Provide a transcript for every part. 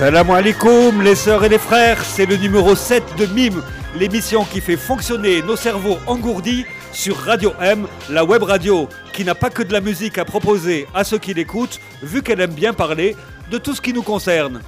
Salam alaikum les sœurs et les frères, c'est le numéro 7 de Mime, l'émission qui fait fonctionner nos cerveaux engourdis sur Radio M, la web radio qui n'a pas que de la musique à proposer à ceux qui l'écoutent, vu qu'elle aime bien parler de tout ce qui nous concerne.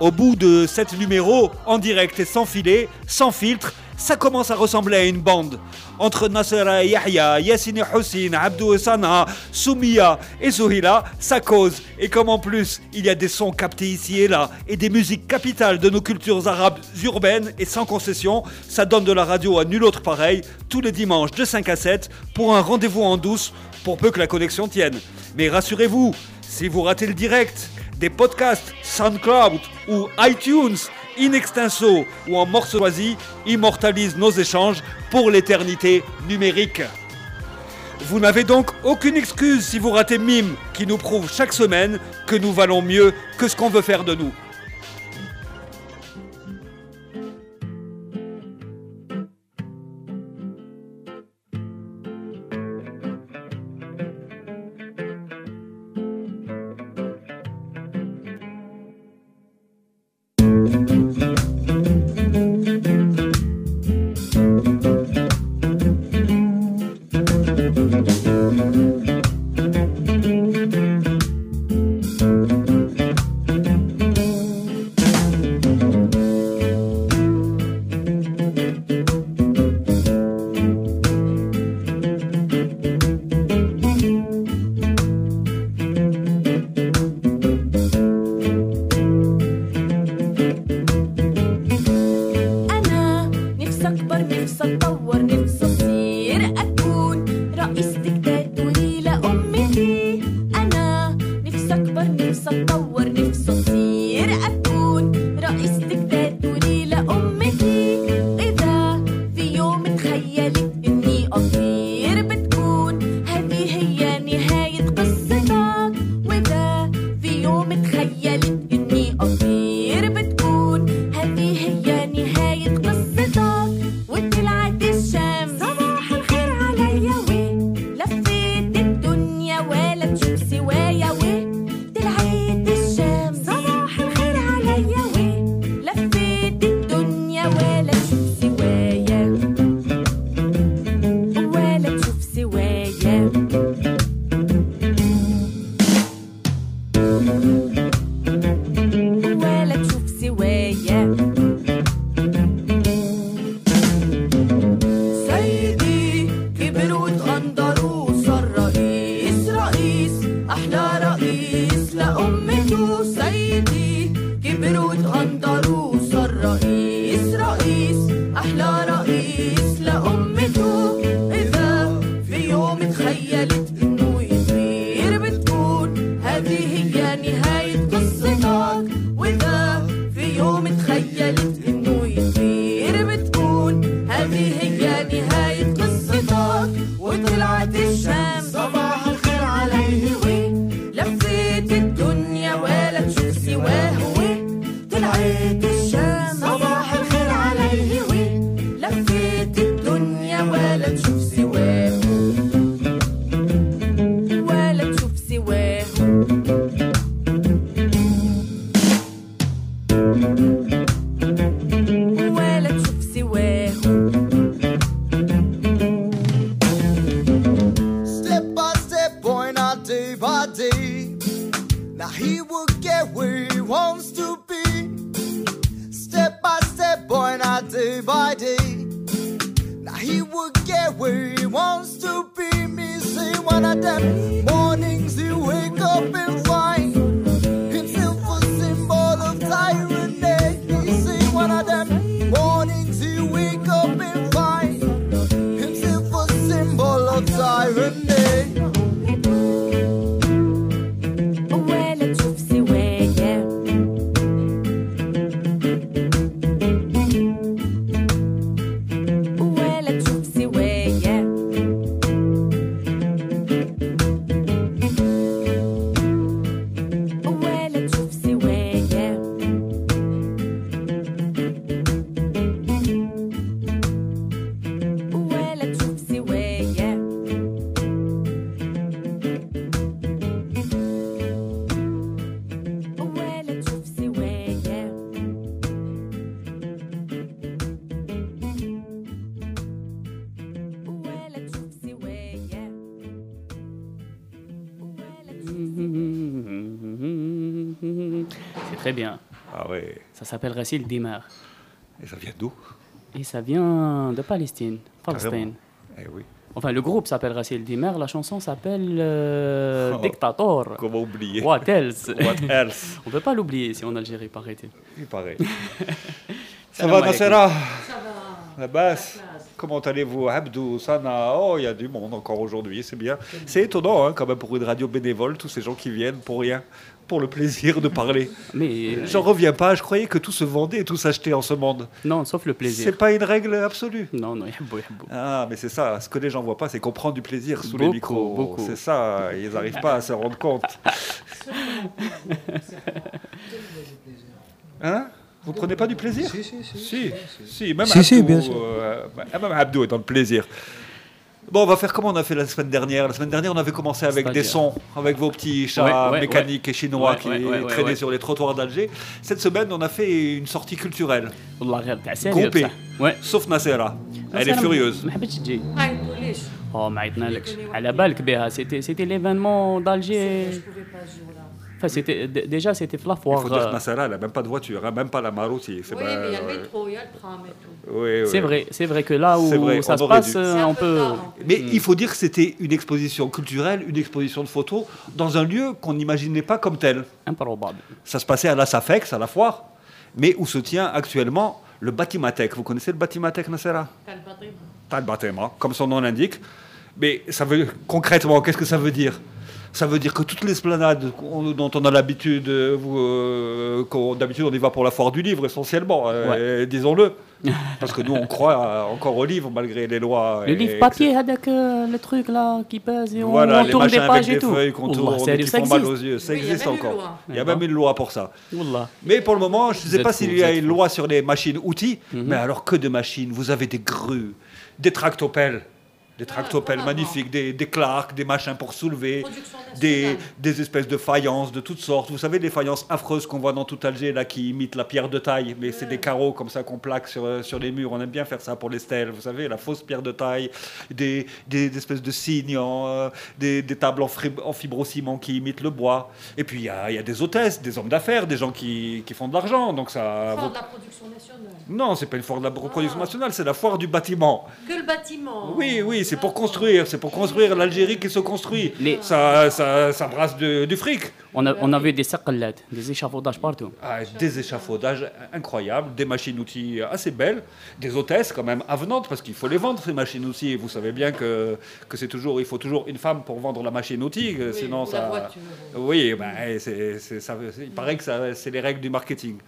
Au bout de 7 numéros, en direct et sans filet, sans filtre, ça commence à ressembler à une bande. Entre Nasser Yahya, Yassine Hussein, Abdou Sana, Soumia et Souhila, ça cause. Et comme en plus, il y a des sons captés ici et là, et des musiques capitales de nos cultures arabes urbaines et sans concession, ça donne de la radio à nul autre pareil, tous les dimanches de 5 à 7, pour un rendez-vous en douce, pour peu que la connexion tienne. Mais rassurez-vous, si vous ratez le direct, des podcasts SoundCloud ou iTunes in extenso ou en morceaux choisis immortalisent nos échanges pour l'éternité numérique. Vous n'avez donc aucune excuse si vous ratez Mime qui nous prouve chaque semaine que nous valons mieux que ce qu'on veut faire de nous. S'appelle Rassil Dimar. Et ça vient d'où? Et ça vient de Palestine, Palestine. Carrément. Eh oui. Enfin, le groupe s'appelle Rassil Dimar, la chanson s'appelle euh, Oh. Dictator. Comment oublier? What else? What else? On peut pas l'oublier ici en Algérie, paraît-il. Il paraît. ça va. Nassera Ça va. La basse Comment allez-vous? Abdou, Sana? Oh, il y a du monde encore aujourd'hui, c'est bien. C'est étonnant, hein, quand même, pour une radio bénévole, tous ces gens qui viennent pour rien, pour le plaisir de parler. Mais euh, J'en reviens pas, je croyais que tout se vendait et tout s'achetait en ce monde. non, sauf le plaisir. C'est pas une règle absolue. Non, non, yahbou, yahbou. Ah, mais c'est ça, ce que les gens voient pas, c'est qu'on prend du plaisir sous les Beaucoup, micros. beaucoup. C'est ça, ils n'arrivent pas à se rendre compte. Hein? Vous prenez pas du plaisir? Si, si, si. Si, si, même Si, Abdou, si, bien sûr. euh, même Abdou est dans le plaisir. Bon, on va faire comme on a fait la semaine dernière. La semaine dernière, on avait commencé avec des sons, avec vos petits chats mécaniques et chinois qui traînaient sur les trottoirs d'Alger. Cette semaine, on a fait une sortie culturelle. Groupée. Sauf Nasera. Elle est furieuse. Oh, C'était l'événement d'Alger. Enfin, c'était, déjà, c'était la foire. Il faut dire euh. elle n'a même pas de voiture, hein, même pas la Maruti. Oui, mais il y a le métro, il y a le tram et tout. Oui, oui. C'est vrai, c'est vrai que là où ça se passe, on peut... Hein. Mais hmm. il faut dire que c'était une exposition culturelle, une exposition de photos, dans un lieu qu'on n'imaginait pas comme tel. Improbable. Ça se passait à la Safex, à la foire, mais où se tient actuellement le Batimatech. Vous connaissez le Batimatech, Nassera? Talbatema. Talbatema, hein, comme son nom l'indique. Mais ça veut, concrètement, qu'est-ce que ça veut dire? Ça veut dire que toutes les esplanades dont on a l'habitude, euh, euh, d'habitude on y va pour la foire du livre essentiellement, euh, disons-le. Parce que nous, on croit encore au livre, malgré les lois. Le livre papier avec le truc là qui pèse et on, voilà, on tourne les des pages avec et tout. feuilles qu'on oh, tourne, qui font mal aux yeux. Ça existe encore. Il y a même une loi pour ça. Mais pour le moment, je ne sais pas s'il y a une loi sur les machines outils, mhm. mais alors que de machines Vous avez des grues, des tractopelles des tractopelles vraiment. magnifiques, des, des clarks, des machins pour soulever, des, des espèces de faïences de toutes sortes. Vous savez, les faïences affreuses qu'on voit dans tout Alger, là, qui imitent la pierre de taille, mais c'est des carreaux comme ça qu'on plaque sur, sur les murs. On aime bien faire ça pour les stèles, vous savez, la fausse pierre de taille, des, des, des espèces de signes, euh, des, des tables en, en fibrociment qui imitent le bois. Et puis il y a, il y a des hôtesses, des hommes d'affaires, des gens qui, qui font de l'argent. Donc ça. Foire de la production nationale. Non, c'est pas une foire de la production nationale, c'est la foire du bâtiment. Que le bâtiment. Oui, oui, c'est pour construire, c'est pour construire l'Algérie qui se construit. Ça, ça, ça, brasse du fric. On a, on a vu des saqallades, des échafaudages partout. Ah, des échafaudages incroyables, des machines-outils assez belles, des hôtesses quand même avenantes, parce qu'il faut les vendre ces machines-outils. Vous savez bien que, que c'est toujours, il faut toujours une femme pour vendre la machine-outil, oui, sinon ça. Oui, ben, ça, il paraît que c'est les règles du marketing.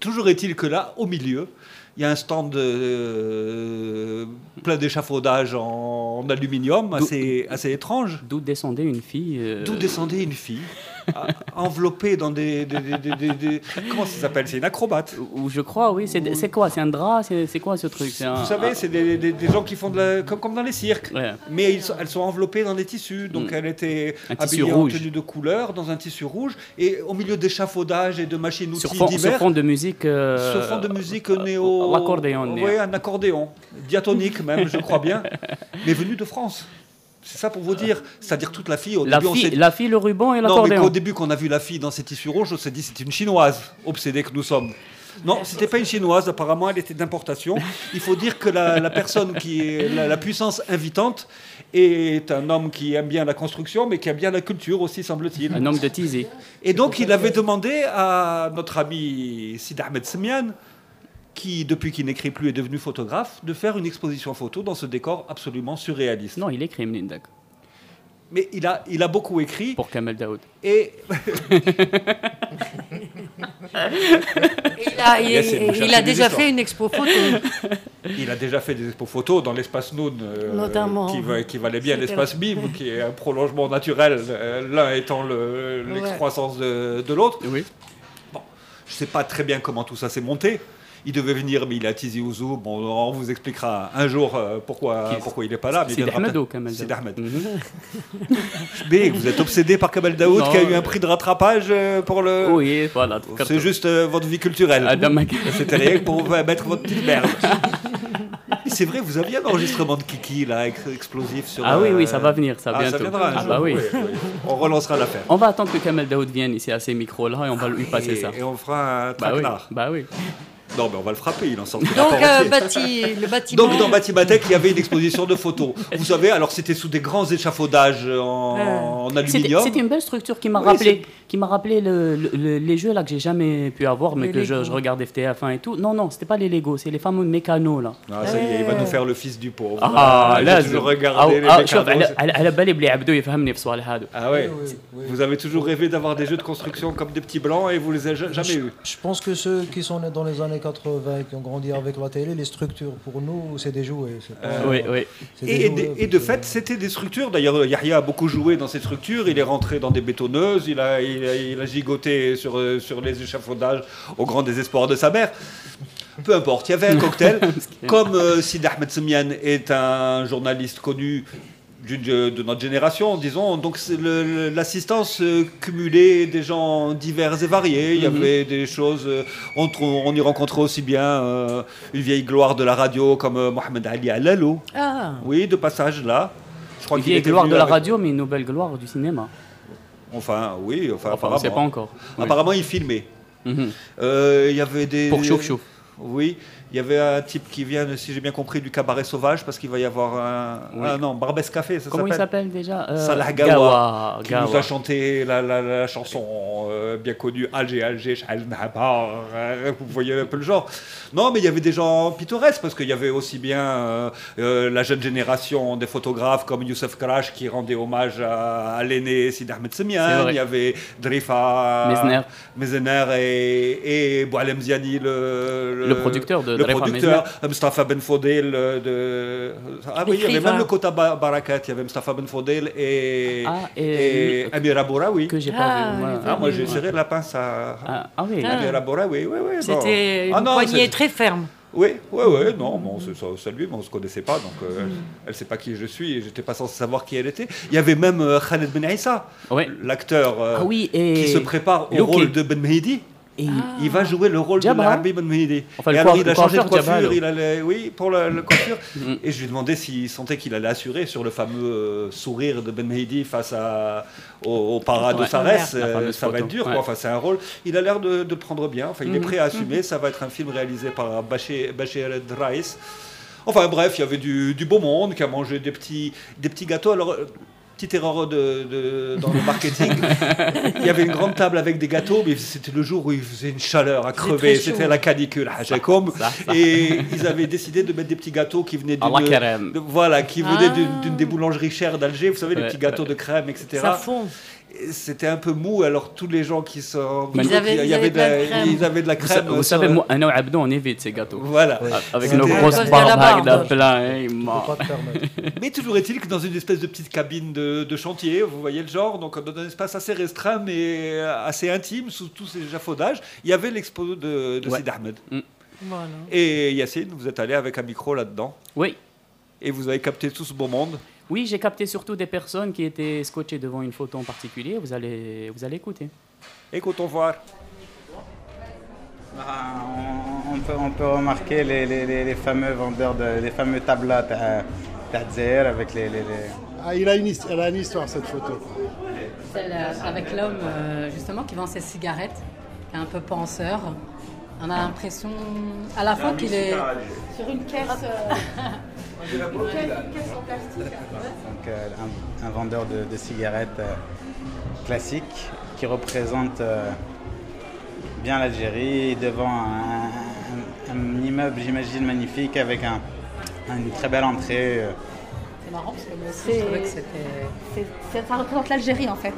Toujours est-il que là, au milieu, il y a un stand euh, plein d'échafaudages en, en aluminium, assez, assez étrange. d'où descendait une fille euh, D'où descendait une fille, enveloppée dans des. des- des- des- des- des- comment ça s'appelle C'est une acrobate. ou je crois oui c'est quoi c'est un drap c'est quoi ce truc un- Vous savez, c'est des, gens qui font de la. comme, comme dans les cirques. Ouais. Mais ils elles sont enveloppées dans des tissus. Donc Mm. elle était Un habillée en tenue de couleur, dans un tissu rouge, et au milieu d'échafaudages et de machines-outils sur fond, sur divers. fond de musique euh, Sur fond de musique néo. l'accordéon, Oui, un accordéon. Diatonique même, je crois bien. Mais venu de France. C'est ça pour vous dire. C'est-à-dire toute la fille. Au la début, on fille la fille le ruban et Non, mais l'accordéon qu'au début, qu'on a vu la fille dans ses tissus rouges, on s'est dit c'est une chinoise, obsédée que nous sommes. Non, c'était pas une chinoise, apparemment elle était d'importation. Il faut dire que la, la personne qui est la, la puissance invitante est un homme qui aime bien la construction, mais qui aime bien la culture aussi, semble-t-il. un homme de Tizi Et donc il avait demandé à notre ami Sid Ahmed Semian, qui depuis qu'il n'écrit plus est devenu photographe, de faire une exposition photo dans ce décor absolument surréaliste. non il écrit Mnindak Mais il a, il a beaucoup écrit pour Kamel Daoud et il a, il, Yes, il déjà histoires. fait une expo photo. Il a déjà fait des expos photos dans l'espace Noun, euh, Notamment. qui, va- qui valait bien l'espace Bib, qui est un prolongement naturel, euh, l'un étant le- l'excroissance de, de l'autre. oui Je ne sais pas très bien comment tout ça s'est monté. Il devait venir, mais il a Tizi Ouzou. Bon, on vous expliquera un jour euh, pourquoi, pourquoi il n'est pas là. c'est Ahmed ou Daoud Ahmed. Mhm. Mais vous êtes obsédé par Kamel Daoud, Non. qui a eu un prix de rattrapage euh, pour le. oui voilà C'est juste euh, votre vie culturelle. Mac- C'était rien pour mettre votre petite merde. c'est vrai, vous aviez un enregistrement de Kiki là, ex- explosif sur. Ah oui, oui, ça va venir, ça ah, bientôt. viendra un Ah jour, bah oui. On relancera l'affaire. On va attendre que Kamel Daoud vienne ici à ces micros-là et on va lui passer et, ça. et on fera un Bah oui, traquenard. bah oui. Non, mais on va le frapper, il en sort. Donc, euh, le bâtiment. Donc, dans Batimatech, il y avait une exposition de photos. Vous savez, alors c'était sous des grands échafaudages en, euh, en aluminium. C'était une belle structure qui m'a rappelé, qui m'a rappelé les jeux là que j'ai jamais pu avoir, mais que je, je, regarde FTF1 et tout. Non, non, c'était pas les Lego, c'est les fameux mécanos là. Ah, ça y est, il va nous faire le fils du pauvre. Ah, ah là, je regardais ah, les mécanos. Ah ouais. Vous avez toujours rêvé d'avoir des jeux de construction comme des petits blancs et vous les avez jamais eu. Je pense que ceux qui sont nés dans les années 80 et qui ont grandi avec la télé, les structures pour nous, c'est des jouets. pas- Oui, oui. des Et, jouets, de, et de parce fait, c'était des structures. D'ailleurs, Yahya a beaucoup joué dans ces structures. Il est rentré dans des bétonneuses. Il a, il a, il a gigoté sur, euh, sur les échafaudages au grand désespoir de sa mère. Peu importe, il y avait un cocktail. Comme euh, Sid Ahmed Semian est un journaliste connu de, de notre génération, disons, donc l'assistance euh, cumulée des gens divers et variés. Il y avait des choses. euh, on, on y rencontrait aussi bien euh, une vieille gloire de la radio comme euh, Mohamed Ali Alalou. Ah, Oui, de passage là. Je crois est était gloire de la avec- radio, mais une nouvelle gloire du cinéma. Enfin, oui, enfin, Enfin, on ne sait pas apparemment. encore. Oui. Apparemment, il filmait. Mhm. Euh, Il y avait des. Pour Chouf Chouf. Oui, il y avait un type qui vient, si j'ai bien compris, du cabaret sauvage, parce qu'il va y avoir un. Oui. Ah non, Barbès Café, ça Comment il s'appelle. déjà Euh, Salah Gawa, Gawa. Qui Gawa. nous a chanté la, la- la chanson euh, bien connue Alger, Alger, Shahal Nabar, euh, Vous voyez un peu le genre. Non, mais il y avait des gens pittoresques parce qu'il y avait aussi bien euh, euh, la jeune génération des photographes comme Youssef Karash qui rendait hommage à, à l'aîné Sid Ahmed Semian. Il y avait Drifa. Mezner et, et Boualem Ziani, le, Le producteur de le producteur, Mustafa Ben Fodel euh, de. Ah oui, il y avait même le Kota Ba- Barakat, il y avait Mustafa Ben Fodel et, Ah, et, et-. Que j'ai Ah, pas vu. voilà. les Ah, moi j'ai serré la pince à Ah, ah oui. Ah. Amira Bouraoui, oui, oui. c'était une Ah non, poignée très ferme. Oui, oui, oui, non, bon, c'est lui, mais on se connaissait pas, donc euh, elle sait pas qui je suis et j'étais pas censé savoir qui elle était. Il y avait même euh, Khaled Ben l'acteur euh, Ah oui, et. qui se prépare au rôle de Ben Mehdi. Et- Il va jouer le rôle de l'Arabi Ben Mehdi. Enfin, et le il a le changé de coiffure, il allait, oui, pour la, la coiffure. Mm. et je lui ai demandé s'il sentait qu'il allait assurer sur le fameux euh, sourire de Ben Mehdi face à, au, au para de. Sarès. Euh, ça va être dur, quoi. Enfin, c'est un rôle. Il a l'air de, de le prendre bien. Enfin, il est Mhm. prêt à assumer. Ça va être un film réalisé par Bachir Bachir. Enfin bref, il y avait du, du beau monde qui a mangé des petits, des petits gâteaux. Alors, petite erreur de, de- dans le marketing. il y avait une grande table avec des gâteaux, mais c'était le jour où il faisait une chaleur à crever. C'était la canicule à Jacob. Ça, ça. Et ils avaient décidé de mettre des petits gâteaux qui venaient d'une. de- voilà, qui venaient Ah. d'une des boulangeries chères d'Alger. Vous savez, les Ouais, petits gâteaux de crème, etc. Ça fond. C'était un peu mou, alors tous les gens qui sont. Ils avaient- il y ils avait avaient de la la- crème. Ils avaient de la Vous, crème. sa- vous sur- savez, moi, Anna et Abdou, on évite ces gâteaux. Voilà. Ouais. Avec nos grosses la barbes avec de plein. hein. Mais toujours est-il que dans une espèce de petite cabine de, de chantier, vous voyez le genre, donc dans un espace assez restreint mais assez intime, sous tous ces échafaudages, il y avait l'expo de, de Ouais. Sid Ahmed. Voilà. Et Yacine, vous êtes allé avec un micro là-dedans Oui. et vous avez capté tout ce beau monde. Oui, j'ai capté surtout des personnes qui étaient scotchées devant une photo en particulier. Vous allez, vous allez écouter. Écoutons voir. Bah, on, peut, remarquer les, fameux vendeurs, de, les fameux tablas euh, Tadzer avec les... ah, il a une, elle a une histoire, cette photo. Celle euh, avec l'homme, euh, justement, qui vend ses cigarettes, qui est un peu penseur. On a l'impression à la fois qu'il est sur une caisse. euh, donc, euh, un, un vendeur de, de cigarettes euh, classique qui représente euh, bien l'Algérie devant un, un- un immeuble, j'imagine, magnifique avec un, une très belle entrée. euh, C'est marrant parce que moi aussi je trouvais que c'était. Ça représente l'Algérie en fait.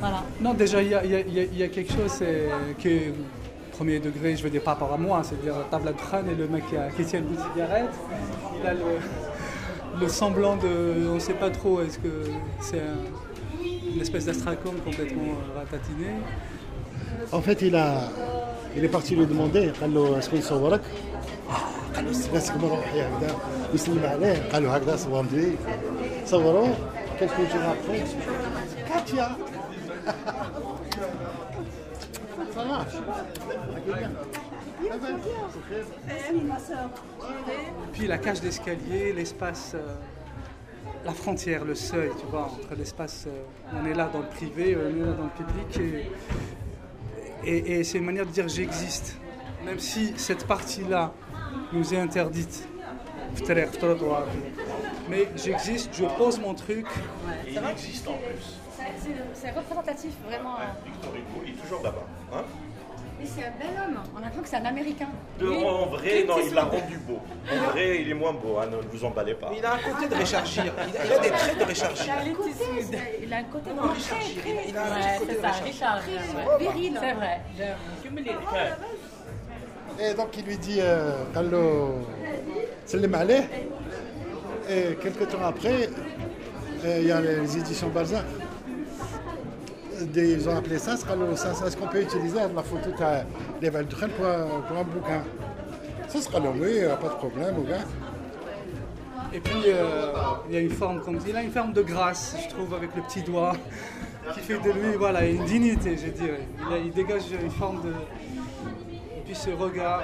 Voilà. Non, déjà, il y a, y y y quelque chose qui est premier degré, je veux dire, par rapport à moi, c'est-à-dire la table à crâne et le mec qui, a, qui tient une cigarette. Il a le, le semblant de. On ne sait pas trop, est-ce que c'est un- une espèce d'astracom complètement euh, ratatiné En fait, il, a, il est parti lui demander قال له اسكو يصورك؟ قال له الناس كما روحي هكذا يسلم عليه قال له هكذا صورني صوروه quelques jours après Katia ça marche Puis la cage d'escalier, l'espace, euh, la frontière, le seuil, tu vois, entre l'espace, euh, on est là dans le privé, on est là dans le public, et, et- et c'est une manière de dire j'existe. Même si cette partie-là nous est interdite. Mais j'existe, je pose mon truc. Et il existe en plus c'est représentatif vraiment. Euh. Victor Hugo, il est toujours là-bas. Hein. Mais c'est un bel homme. On apprend que c'est un Américain. En vrai, non, il l'a rendu beau. En vrai, il est moins beau. Hein, ne vous emballez pas. Il a un côté de ah, réchargir. Il a, des traits de réchargir. Il a un côté, de réchargir. Il a un réchargir. C'est vrai. Hein. Ah, et donc il lui dit, euh, Allo, c'est le malais. Et quelques temps après, euh, il y a les éditions Balzac ils ont appelé ça, est-ce qu'on peut utiliser la photo de les pour, pour un bouquin Ça sera long, oui, euh, pas de problème, au. Et puis, euh, il y a une forme, comme, il a une forme de grâce, je trouve, avec le petit doigt, qui fait de lui, voilà, une dignité, je dirais. Il, dégage une forme de... Et puis ce regard,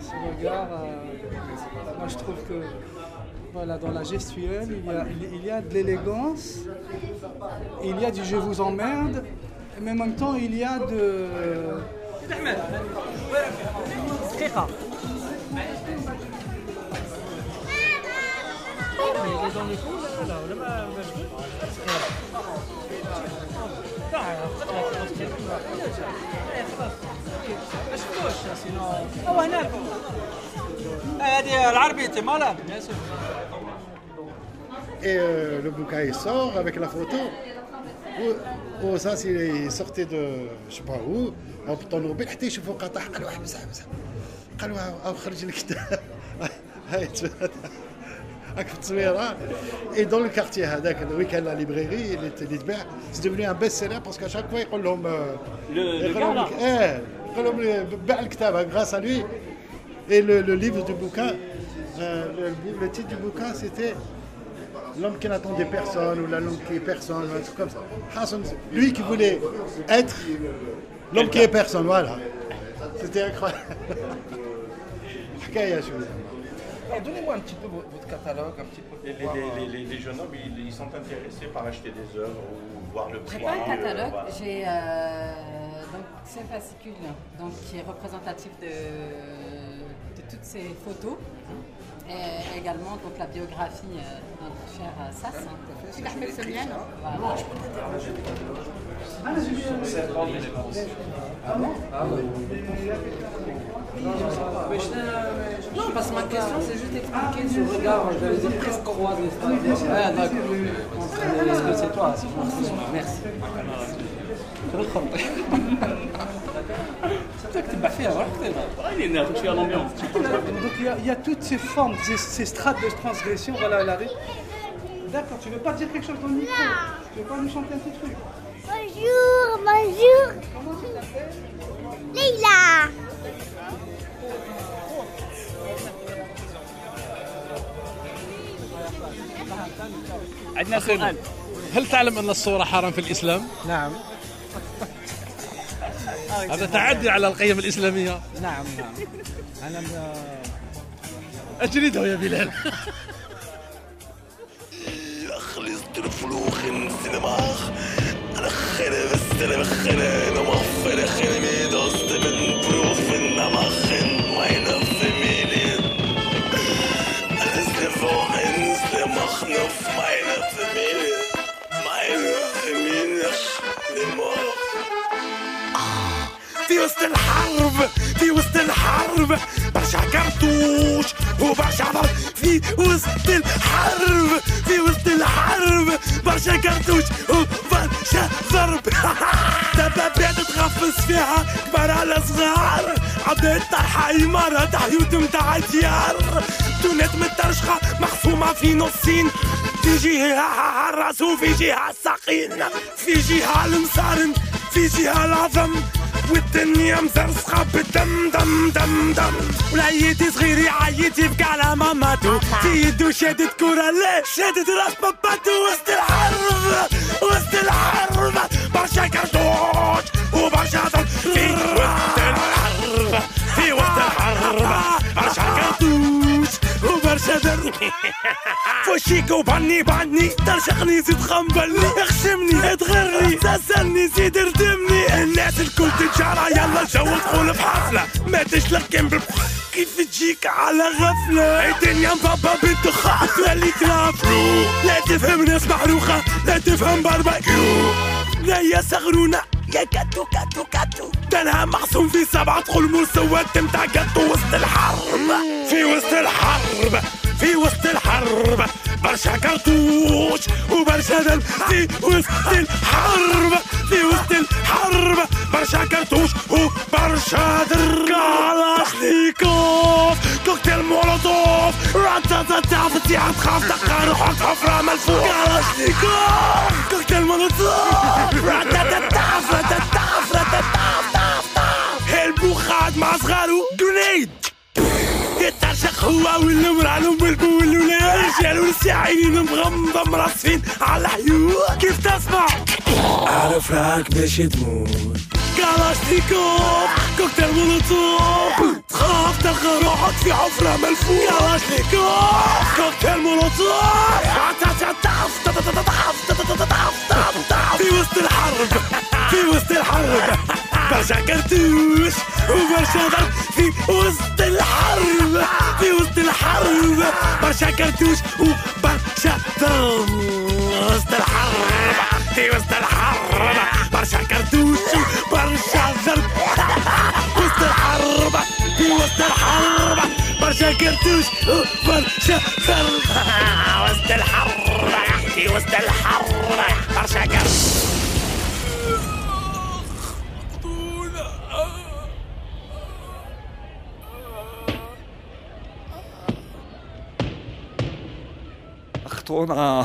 ce regard, euh, moi je trouve que... voilà, dans la gestuelle, il y a, il- il y a de l'élégance, il y a du je vous emmerde, mais en même temps il y a de. Il est dans le coup là, là, ولا ما مشغول؟ ما شفتوش سينو هو هناك هذه العربية مالها بيان سور Et euh, le bouquin il sort avec la photo. Au sens il sortait de je sais pas où الطوموبيل حتى يشوفوا قطع قالوا حبس حبس قالوا او خرج الكتاب هاي تبات. هاك في التصويره اي دون الكارتي هذاك وين كان لا ليبريري اللي اللي تباع سي دوفني ان بيست سيلر باسكو شاك فوا يقول لهم آه، يقول gars, لهم là. اه يقول لهم باع الكتاب grâce à lui et le, le livre du bouquin euh, le, bou- le titre du bouquin c'était l'homme qui n'attendait personne ou la l'homme qui est personne, ou un truc comme ça. Lui qui voulait être l'homme qui est personne, voilà. C'était incroyable. Donnez-moi un petit peu votre catalogue, un petit peu. Euh, les, les, jeunes hommes, ils, sont intéressés par acheter des œuvres ou voir le prix. J'ai pas un euh, catalogue, j'ai. Euh, donc ces fascicules donc, qui est représentatif de, de toutes ces photos. Et également donc, la biographie euh, de notre cher Sass. C'est Ahmed Semian. Voilà. Non, parce que ma question, c'est juste expliquer ce regard, j'allais dire presque croisé. Ah, d'accord. Est-ce que c'est toi c'est. Merci. C'est que تبع فيها راح Tu as l'ambiance. Donc il y, a, il y a toutes ces formes, ces, ces strates de transgression. Voilà, elle arrive. D'accord, tu veux pas dire quelque chose dans le micro Tu veux pas nous chanter un petit truc Bonjour, bonjour. Comment tu t'appelles Leila. عندنا سؤال هل تعلم ان الصوره حرام في الاسلام؟ نعم هذا تعدي على القيم الإسلامية. نعم نعم. أنا اجلده يا بلال. خلصت الفلوخ السينماخ أنا خير بس انا بخنا وسط الحرب في وسط الحرب. برشا كرتوش وبرشا ضرب في وسط الحرب في وسط الحرب. برشا كرتوش وبرشا ضرب. دبابات تغفص فيها كبار على صغار. عباد طرحة إمارة حيوت متاع ديار تونات مترشخة مخصومة في نصين. في جهة الراس وفي جهة الساقين في جهة المصارم في جهة العظم. والدنيا مزرسخة بالدم دم دم دم. ولعيتي صغيري عيتي بكاع على ماماتو. سيدو شادت كورة ليه؟ شادت راس باباتو وسط الحرب وسط الحرب. برشا كرتوش وبرشا في وسط الحرب في وسط الحرب. برشا فوشيكو باني باني ترشقني زيد خنبلني. اخشمني اتغرني ساسلني زيد اردمني الناس الكل تتجارى يلا جو دخول بحفلة. ما تشلقين بالبخ. كيف تجيك على غفلة؟ الدنيا مبابا بالدخان تولي كرافلو لا تفهم ناس محروخة لا تفهم باربيكيو لا يا سغرونة يا كاتو كاتو كاتو. أنا معصوم في سبعة خلمول سواد متاع جاتو وسط الحرب. في وسط الحرب في وسط الحرب. برشا كرتوش وبرشا دم في وسط الحرب. في وسط الحرب برشا كرتوش وبرشا در كلاشنيكوف كوكتيل مولوتوف. راتاتاتا فتيحة تخاف تلقى روحك حفرة ملفوف. كلاشنيكوف كوكتيل مولوتوف. راتاتاتا راتاتا راتاتا البوخات مع صغارو جريد. يترشق هو والمرأة والبو والولاد الرجال والساعين مغمضة مرصفين على الحيوط. كيف تسمع؟ أعرف راك باش تموت. كلاشنيكوف كوكتيل مولوتوف تخاف تلقى روحك في حفرة ملفوف. كلاشنيكوف كوكتيل مولوتوف برشا كرتوش وبرشا ضرب في وسط الحرب في وسط الحرب برشا كرتوش وبرشا ضرب وسط الحرب في وسط الحرب برشا كرتوش وبرشا ضرب وسط الحرب في وسط الحرب برشا كرتوش وبرشا ضرب وسط الحرب في وسط الحرب برشا كرتوش retourne en.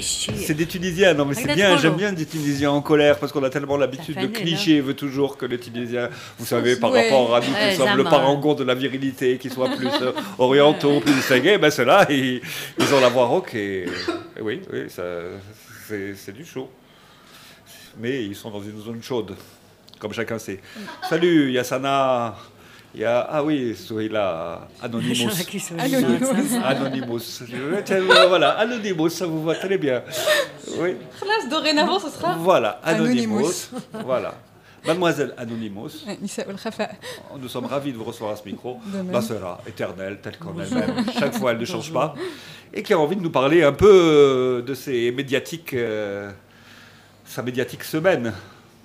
C'est des Tunisiens, non mais c'est bien, j'aime bien des Tunisiens en colère parce qu'on a tellement l'habitude de clichés, veut toujours que les Tunisiens, vous savez, par rapport à nous qui sommes le parangon de la virilité, qui soient plus euh, orientaux, plus distingués, ben ceux-là, ils, ont la voix rock et, oui, oui c'est du chaud. Mais ils sont dans une zone chaude, comme chacun sait. Salut Yassana. Il y a, ah oui, Sourila, Anonymous. Anonymous. Anonymous. voilà, Anonymous, ça vous voit très bien. Oui. dorénavant, ce sera. Voilà, Anonymous. voilà. Mademoiselle Anonymous, nous sommes ravis de vous recevoir à ce micro. Ma bah, éternelle, telle qu'on est même. Chaque fois, elle ne change pas. Et qui a envie de nous parler un peu euh, de euh, sa médiatique semaine.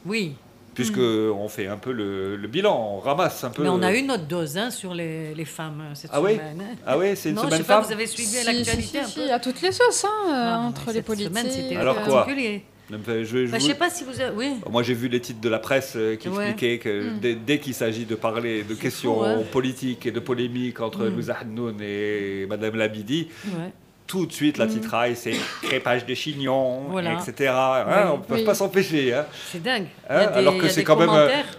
Oui, Puisque on fait un peu le, le bilan, on ramasse un peu. Mais on a eu notre dose hein, sur les, les femmes euh, cette Ah oui semaine. hein. Ah oui, c'est une non, semaine je sais pas, femme vous avez suivi Si, l'actualité si, un si, peu si, à toutes les sauces, hein, euh, entre les cette politiques. semaine, c'était Alors quoi particulier. Je, je, Bah, je sais pas si vous avez... Oui. Moi, j'ai vu les titres de la presse euh, qui Ouais. expliquaient que Mm. dès, dès qu'il s'agit de parler de questions fou, hein. politiques et de polémiques entre Mm. Hannoun et Madame Labidi, Ouais. Tout de suite la Mm. titraille, c'est crépage de chignons, Voilà. etc. Hein, Oui. On ne peut Oui. pas s'empêcher. hein. C'est dingue. Hein, des- alors que c'est quand, même,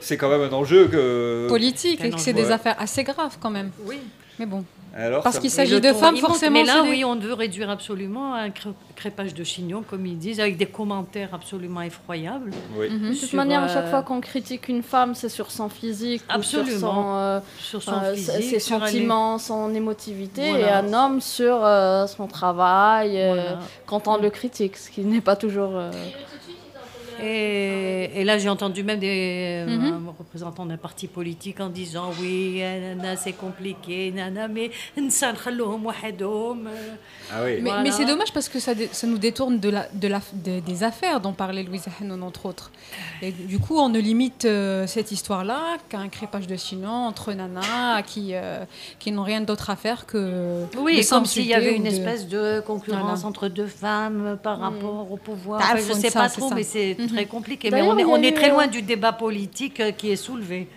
c'est quand même un enjeu que... Politique, et que c'est des affaires assez graves quand même. Oui. Mais bon. Alors, Parce qu'il s'agit de femmes, forcément. Mais là, oui, on veut réduire absolument à un cré- crépage de chignon, comme ils disent, avec des commentaires absolument effroyables. Oui. De toute Sur, manière, à euh, chaque fois qu'on critique une femme, c'est sur son physique, ou sur Absolument. son, euh, Sur son euh, physique, ses sentiments, son émotivité, Voilà. et un homme sur euh, son travail, euh, quand on le critique, ce qui n'est pas toujours. Et, là, j'ai entendu même des euh, mhm. représentants d'un parti politique en disant oui, Nana, c'est compliqué, nana, mais ah oui. Mais, voilà. mais c'est dommage parce que ça, ça nous détourne de la, de la, des affaires dont parlait Louise Hannon, entre autres. Et du coup, on ne limite euh, cette histoire-là qu'à un crépage de chinois entre nanas qui, euh, qui n'ont rien d'autre à faire que. Oui, de comme s'il y avait une espèce de concurrence entre deux femmes par mm. rapport au pouvoir. Enfin, je ne sais pas trop, mais c'est mm très compliqué. Mais on est, on est eu, très euh, loin du débat politique euh, qui est soulevé.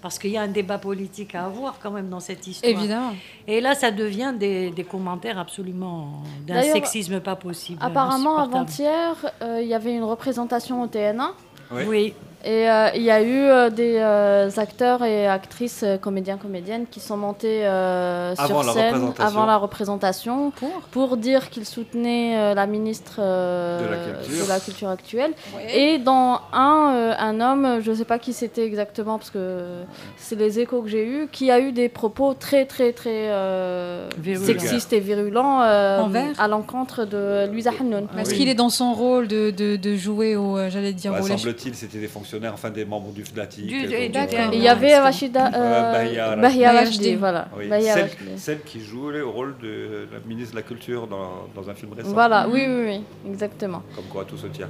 Parce qu'il y a un débat politique à avoir quand même dans cette histoire. Évidemment. Et là, ça devient des, des commentaires absolument d'un sexisme pas possible. Apparemment, insupportable. avant-hier, euh, il y avait une représentation au TNA. Oui. Oui. Et euh, il y a eu euh, des euh, acteurs et actrices, euh, comédiens, comédiennes qui sont montés euh, sur scène avant la représentation pour, dire qu'ils soutenaient euh, la ministre euh, De la culture. de la culture actuelle. Ouais. Et dans un, euh, un homme, je ne sais pas qui c'était exactement parce que c'est les échos que j'ai eus, qui a eu des propos très très très euh, sexistes et virulents euh, à l'encontre de Louisa Hannoun. Est-ce qu'il est dans son rôle de, de, de jouer au, j'allais dire, Bah, Semble-t-il, c'était des fonctionnaires, enfin des membres du du- euh. Il y avait Rachida Euh, euh, Bahia. Rachdi, voilà. Oui, Bahia celle, qui jouait au rôle de la ministre de la Culture dans, dans un film récent. Voilà, oui, oui, oui, exactement. Comme quoi tout se tient.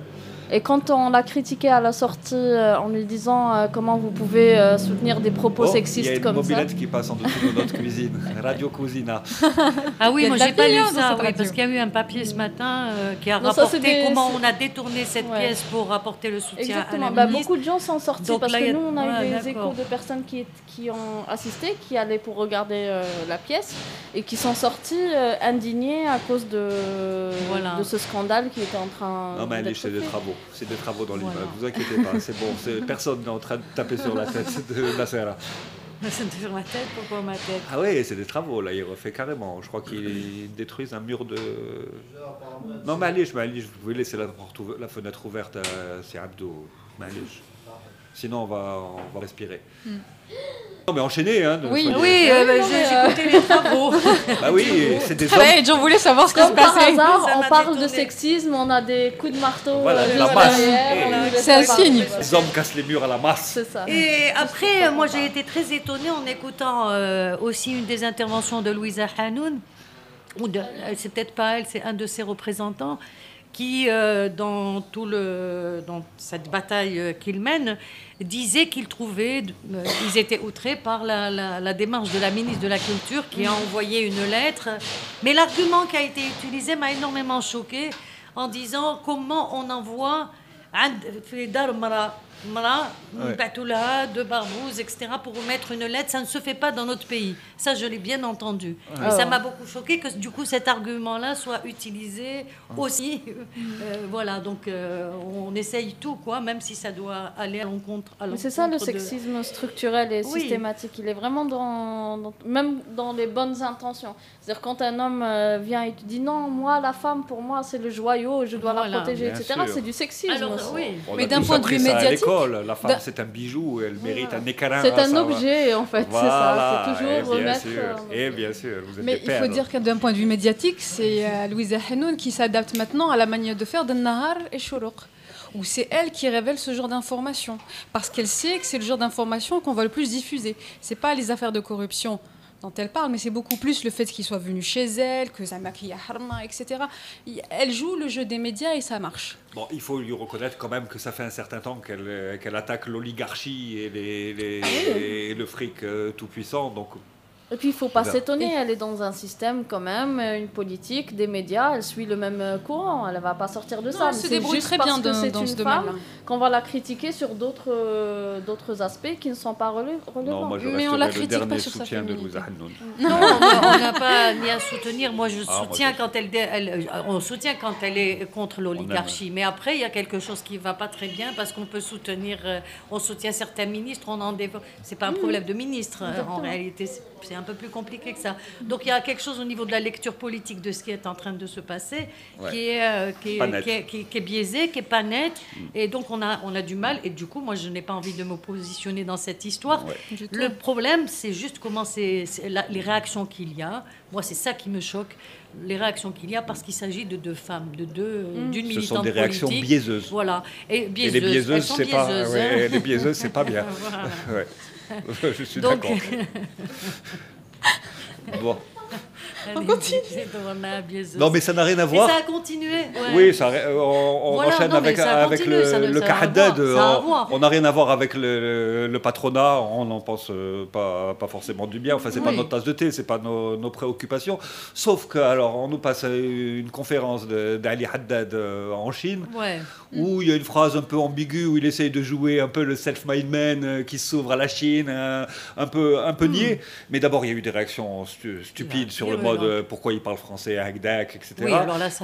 Et quand on l'a critiqué à la sortie euh, en lui disant euh, comment vous pouvez euh, soutenir des propos Oh, Il y a sexistes une comme ça. mobilette qui passe en dessous de notre cuisine. Radio Cousina. Ah oui, moi j'ai pas lu ça, oui, parce qu'il y a eu un papier ce matin euh, qui a Non, ça, rapporté des- comment on a détourné cette Ouais. pièce pour apporter le soutien Exactement. à la Bah, ministre. Beaucoup de gens sont sortis Donc parce là, que nous, on a ouais, eu des échos de personnes qui, qui ont assisté, qui allaient pour regarder euh, la pièce et qui sont sortis euh, indignés à cause de, Voilà. de ce scandale qui était en train Non, mais allez, c'est des travaux. C'est des travaux dans Voilà. l'immeuble. Vous inquiétez pas, c'est bon. Personne n'est en train de taper sur la tête de me fait sur ma tête, pourquoi ma tête Ah oui, c'est des travaux, là, il refait carrément. Je crois qu'ils détruisent un mur de... Non, mais allez, je vous pouvez laisser la, porte la fenêtre ouverte à c'est Abdo. Sinon, on va, on va respirer. Hmm. Non, mais enchaînez, hein. de- Oui, oui, euh, bah, j'ai j'écoutais les travaux. Bah oui, c'est des hommes. Ouais, j'en voulais savoir ce qui se Comme par passait. hasard, on parle de sexisme, on a des coups de marteau. Voilà, euh, la masse. on C'est un signe. Les hommes cassent les murs à la masse. C'est ça. Et après, moi j'ai été très étonnée en écoutant euh, aussi une des interventions de Louisa Hanoun, ou de- c'est peut-être pas elle, c'est un de ses représentants, qui, euh, dans, tout le, dans cette bataille euh, qu'il mène, disait qu'ils trouvaient, euh, étaient outrés par la, la- la démarche de la ministre de la Culture qui a envoyé une lettre. Mais l'argument qui a été utilisé m'a énormément choqué en disant comment on envoie voilà, ouais. Batoula, de Barbouze, etc., pour remettre une lettre, ça ne se fait pas dans notre pays. Ça, je l'ai bien entendu. Ouais. Et ça ah. m'a beaucoup choqué que, du coup, cet argument-là soit utilisé aussi. Euh, euh, voilà, donc euh, on essaye tout, quoi, même si ça doit aller à l'encontre. C'est ça le sexisme structurel et systématique. Il est vraiment dans, même dans les bonnes intentions. C'est-à-dire, quand un homme vient et te dit non, moi, la femme, pour moi, c'est le joyau, je dois la protéger, etc., c'est du sexisme. Alors, oui. Mais d'un point de vue médiatique, la femme, d'un- c'est un bijou, elle mérite un écarin. C'est un objet en fait, Voilà, c'est ça. C'est toujours et bien remettre. sûr, euh, et bien sûr, vous êtes Mais il faut dire que d'un point de vue médiatique, c'est euh, Louisa Hanoun qui s'adapte maintenant à la manière de faire de Nahar et Shourouk. Où c'est elle qui révèle ce genre d'informations. Parce qu'elle sait que c'est le genre d'informations qu'on va le plus diffuser. C'est pas les affaires de corruption dont elle parle, mais c'est beaucoup plus le fait qu'il soit venu chez elle, que Zamaki Harma, etc. Elle joue le jeu des médias et ça marche. Bon, il faut lui reconnaître quand même que ça fait un certain temps qu'elle euh, attaque l'oligarchie et, les, les- Ah et le fric euh, tout-puissant. Donc, Et puis il faut pas s'étonner, elle est dans un système quand même, euh, une politique, des médias, elle suit le même euh, courant, elle va pas sortir de Non, ça. elle se c'est débrouille très bien dans- c'est dans une ce femme domaine-là. qu'on va la critiquer sur d'autres euh, d'autres aspects qui ne sont pas relevants. non, moi je Mais on la le critique dernier pas sur sa soutien de Hannoun. Non, on n'a pas ni à soutenir. Moi, je Ah, soutiens quand elle, on soutient quand elle est contre l'oligarchie. Mais après, il y a quelque chose qui va pas très bien parce qu'on peut soutenir, on soutient certains ministres, on en développe. C'est pas un problème de ministre. euh, En réalité, c'est un peu plus compliqué que ça. Donc, il y a quelque chose au niveau de la lecture politique de ce qui est en train de se passer Ouais. qui est, euh, qui, est, Pas net. qui est- qui est- qui est biaisé, qui est pas net. Et donc, on a, on a du mal. Et du coup, moi, je n'ai pas envie de me positionner dans cette histoire. Ouais. Le problème, c'est juste comment c'est c'est la- les réactions qu'il y a. Moi, c'est ça qui me choque, les réactions qu'il y a, parce qu'il s'agit de deux femmes, de deux, Mm. d'une Ce militante sont des réactions politique. biaiseuses. Voilà. Et Et biaiseuses. les Elles biaiseuses, sont c'est pas, ouais, hein. les biaiseuses, c'est pas bien. Voilà. Ouais. Je suis d'accord. Bon. On continue. Non, mais ça n'a rien à Et voir. ça a continué. ouais. Oui, ça, on, on Voilà, enchaîne non, avec, ça avec continue, le, ça le On- n'a rien à voir avec le, le patronat. On n'en pense euh, pas, pas forcément du bien. Enfin, c'est pas Oui. notre tasse de thé, c'est pas nos, nos préoccupations. Sauf que, alors, on nous passe une conférence d'Ali Haddad euh, en Chine. Ouais. Où il y a une phrase un peu ambiguë où il essaye de jouer un peu le self-made man euh, qui s'ouvre à la Chine, un peu, un peu Hmm. niais. Mais d'abord, il y a eu des réactions stu- stupides sur le euh, pourquoi il parle français à Agdac, etc.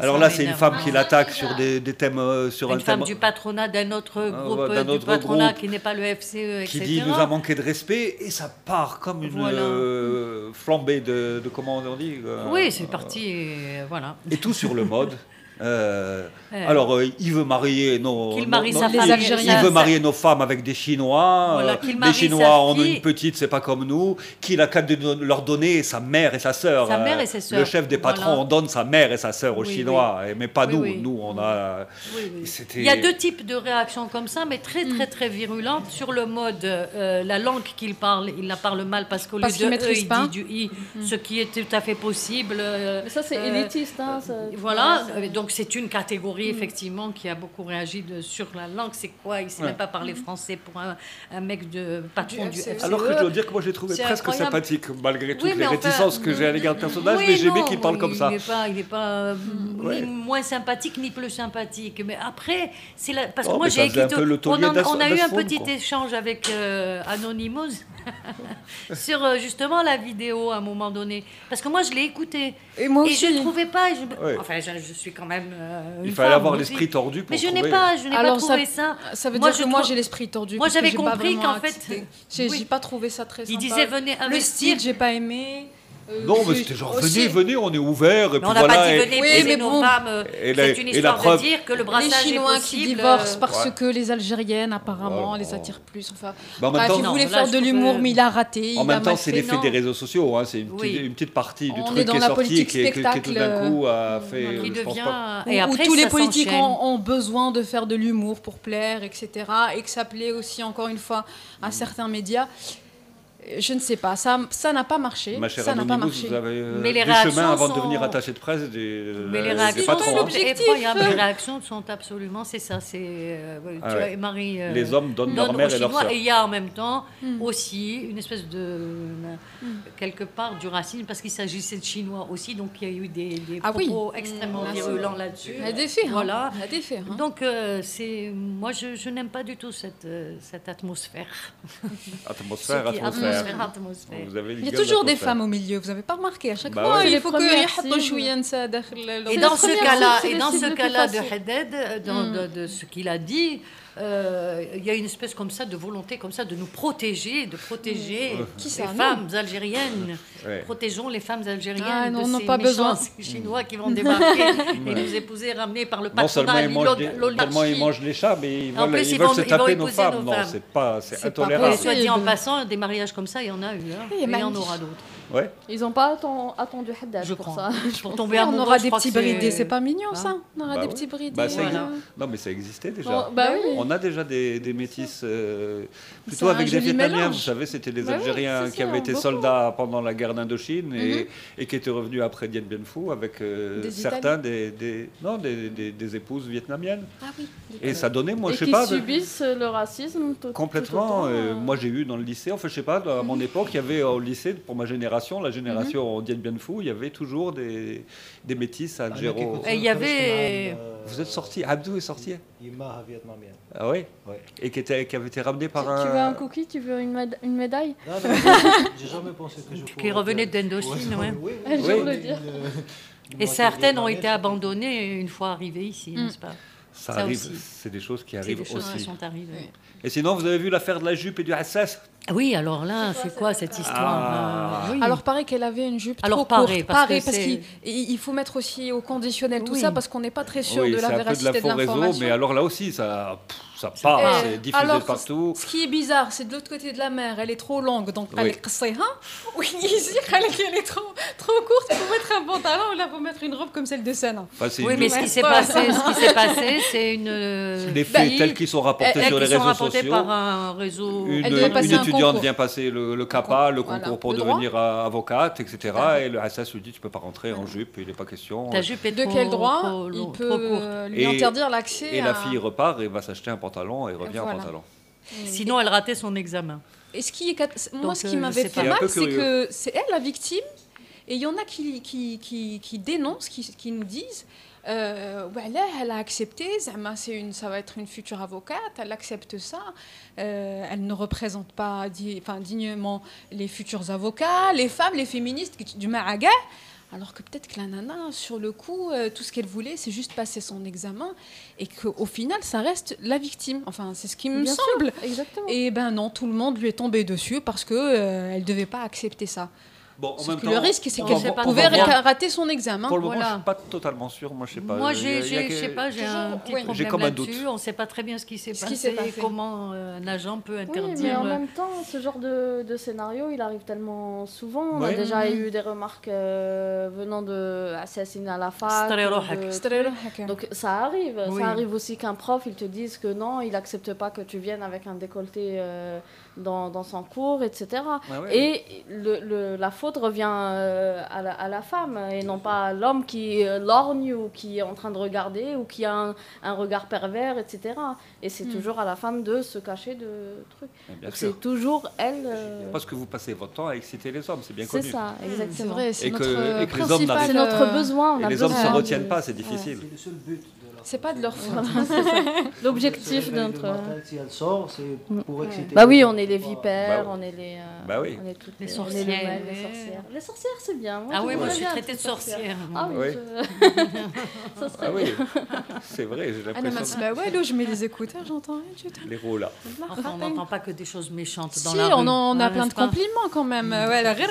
Alors là, c'est une femme qui ah, l'attaque sur des, des thèmes. Euh, sur une un femme thème... du patronat d'un autre ah, groupe euh, autre du patronat qui n'est pas le FCE, etc. Qui dit nous a manqué de respect et ça part comme une voilà. Euh, flambée de, de, comment on dit Oui, c'est parti. voilà. Et tout sur le mode. Euh, alors, euh, il veut marier nos, il veut marier nos femmes avec des Chinois. Les euh, Chinois ont une petite, c'est pas comme nous. Qu'il a qu'à leur donner sa mère et sa sœur. Sa mère et ses. Le chef des patrons, voilà. donne sa mère et sa sœur aux Chinois, mais pas nous. Nous, on a. Il y a deux types de réactions comme ça, mais très très très virulentes sur le mode la langue qu'il parle. Il la parle mal parce qu'au lieu de e, il du i, ce qui est tout à fait possible. mais ça, c'est élitiste. Hein, voilà. Donc, donc c'est une catégorie mm. effectivement qui a beaucoup réagi sur la langue. C'est quoi? Il ne sait même pas parler français pour un, mec de patron du, FCE. Alors que je dois dire que moi j'ai trouvé presque sympathique malgré toutes les réticences que j'ai à l'égard du personnage, oui, mais j'aimais qu'il parle comme il ça. Il n'est pas, euh, ni moins sympathique ni plus sympathique. Mais après, c'est la... parce que oh, moi j'ai écrit. On, a eu un petit échange avec euh, Anonymous sur euh, justement la vidéo à un moment donné, parce que moi je l'ai écouté et, moi et je ne trouvais pas. Enfin, je suis quand même euh, il fallait avoir l'esprit tordu pour. Mais je n'ai je n'ai pas trouvé ça. Ça, veut dire que moi j'ai l'esprit tordu. Moi j'avais compris qu'en fait, euh, j'ai pas trouvé ça très. Il disait venez investir. Le style, j'ai pas aimé. Euh, non, mais c'était genre, venez, venez, on est ouvert. Et puis on n'a voilà, pas dit oui, mais nos bon. Euh, c'est une histoire de dire que le brassage les Chinois qui divorcent euh, parce que les Algériennes, apparemment, les attirent plus. Enfin, bah, en bah, il voulait faire de l'humour, mais il a raté. En même temps, c'est l'effet des réseaux sociaux. Hein, c'est une, petite partie du truc qui est sorti et qui, tout d'un coup a fait. Où tous les politiques ont besoin de faire de l'humour pour plaire, etc. Et que ça plaît aussi, encore une fois, à certains médias. Je ne sais pas. Ça, n'a pas marché. Ma chère ça. Vous avez euh, mais les réactions chemin avant de devenir attaché de presse mais euh, hein. les réactions. Sont absolument, c'est ça. C'est euh, ah ouais. Marie. Euh, les hommes donnent, leur mère et leur. Et il y a en même temps hmm. aussi une espèce de hmm. quelque part du racisme parce qu'il s'agissait de Chinois aussi, donc il y a eu des, ah propos extrêmement hmm. virulents là-dessus. À défaire. Hein. Voilà. À défaire. Hein. Donc euh, c'est moi je, n'aime pas du tout cette euh, atmosphère. Atmosphère, atmosphère. Il y a toujours des femmes au milieu, vous n'avez pas remarqué à chaque fois. Il faut que Et dans ce cas-là, et dans ce cas-là de Haddad, euh, de ce qu'il a dit, euh, il y a une espèce comme ça de volonté comme ça de nous protéger, de protéger Qui les femmes algériennes. Protégeons les femmes algériennes ah, non, de ces pas besoin. chinois qui vont débarquer et nous épouser, ramenés par le patronat. Non seulement ils mangent les chats, mais ils veulent, plus, se taper nos femmes. Non, c'est pas, c'est intolérable. Pas soit dit en passant, des mariages comme ça, il y en a eu. Hein. Il y en aura d'autres. Ils n'ont pas attendu Haddad pour crois. ça. Je pour tomber on aura des petits bridés. C'est pas mignon, bah. ça On aura bah des oui. petits bridés. Bah, non, mais ça existait déjà. On a déjà des, des métis, euh, plutôt avec des Vietnamiens. Vous savez, c'était les Algériens qui avaient été soldats pendant la guerre d'Indochine mhm. et, qui étaient revenus après Dien Bien Phu avec euh, des certains des, non, des, épouses vietnamiennes. Ah et ça donnait, moi, je sais pas. Ils subissent le racisme Complètement. Euh, euh. Moi, j'ai eu dans le lycée, enfin, je sais pas, à mon époque, il y avait au lycée, pour ma génération, la génération mm -hmm. Dien Bien Phu, il y avait toujours des, des métis à Algéro. Ah, il y avait. Vous êtes sorti, Abdou est sorti Ah oui. Et qui, avait été ramené par un. Tu veux un cookie Tu veux une, médaille j'ai jamais pensé que je Qui revenait d'Indochine, oui. Et certaines ont été abandonnées une fois arrivées ici, mm. n'est-ce pas? Ça, arrive, c'est des choses qui arrivent aussi. Et sinon, vous avez vu l'affaire de la jupe et du Hassas ah oui, alors là, c'est quoi cette histoire ah. euh, Alors paraît qu'elle avait une jupe alors, trop paraît, courte. Parce paraît, parce qu'il faut mettre aussi au conditionnel tout ça parce qu'on n'est pas très sûr oui, de la véracité un peu de l'information. Mais alors là aussi, ça, ça part, c'est diffusé alors, partout. Ce qui est bizarre, c'est de l'autre côté de la mer, elle est trop longue, donc elle est hein Oui, elle est trop, trop courte pour mettre un pantalon ou là pour mettre une robe comme celle de scène. Enfin, oui, mais ce qui s'est passé, ce c'est une. Les faits ben, tels qu'ils sont rapportés sur les réseaux sociaux. par un réseau étudiante vient passer le, le CAPA, le concours pour devenir euh, avocate, etc. Et le SS lui dit tu peux pas rentrer en jupe, il n'est pas question. Ta jupe est de quel droit Il peut lui interdire l'accès. Et, la fille repart et va s'acheter un pantalon et revient en pantalon. Sinon, elle ratait son examen. Et ce qui est... Moi, ce qui euh, m'avait fait mal, c'est que c'est elle la victime. Et il y en a qui, dénoncent, qui, nous disent euh, voilà, elle a accepté, une, ça va être une future avocate, elle accepte ça, euh, elle ne représente pas enfin, dignement les futurs avocats, les femmes, les féministes, du maraga. Alors que peut-être que la nana, sur le coup, euh, tout ce qu'elle voulait, c'est juste passer son examen et qu'au final, ça reste la victime. Enfin, c'est ce qui me Bien sûr, semble. exactement. Et ben non, tout le monde lui est tombé dessus parce que euh, elle devait pas accepter ça. Bon, en Sauf même que temps, le risque, c'est qu'elle pouvait rater son examen. Pour le moment, je suis pas totalement sûr. Moi, je sais pas. Moi, a- j'ai, a sais pas, j'ai un petit Oui. Problème comme un doute. là-dessus. On ne sait pas très bien ce qui s'est passé et comment euh, un agent peut Oui, interdire. mais en euh, même temps, ce genre de, de scénario, il arrive tellement souvent. On a Ouais. déjà Mhm. eu des remarques euh, venant de assassiner à la fac. De-. Donc ça arrive. Oui. Ça arrive aussi qu'un prof, il te dise que non, il accepte pas que tu viennes avec un décolleté euh, dans, dans son cours, etc. Ah ouais. Et le, le- la faute revient euh, à, la, à la femme et non pas à l'homme qui euh, lorgne ou qui est en train de regarder ou qui a un, un regard pervers, etc. Et c'est Hmm. toujours à la femme de se cacher de trucs. C'est toujours elle. euh, Parce que vous passez votre temps à exciter les hommes, c'est bien C'est connu. ça, exactement. C'est vrai, c'est Et que- notre et que les hommes principal, n'arrivent- C'est notre besoin. On Et a les hommes ne se retiennent de- pas, c'est difficile. C'est le seul but de C'est pas de leur faute. L'objectif de Le notre. matin, si elle sort, c'est pour exciter. Bah les oui, gens. on est les vipères, Bah oui. on est les. euh, Bah oui. On est toutes Les sorcières. les sorcières. Les sorcières, c'est bien. Ah oui, moi, je suis traitée de sorcière. Ah oui, Oui. ça serait Ah oui, bien. c'est vrai, j'ai Ah non, l'impression. mais ouais, là, je mets les écouteurs, j'entends rien du tout. Les rôles là. Enfin, on n'entend pas que des choses méchantes dans Si, la rue. on, en, on a plein de compliments quand même. Ouais, la rire,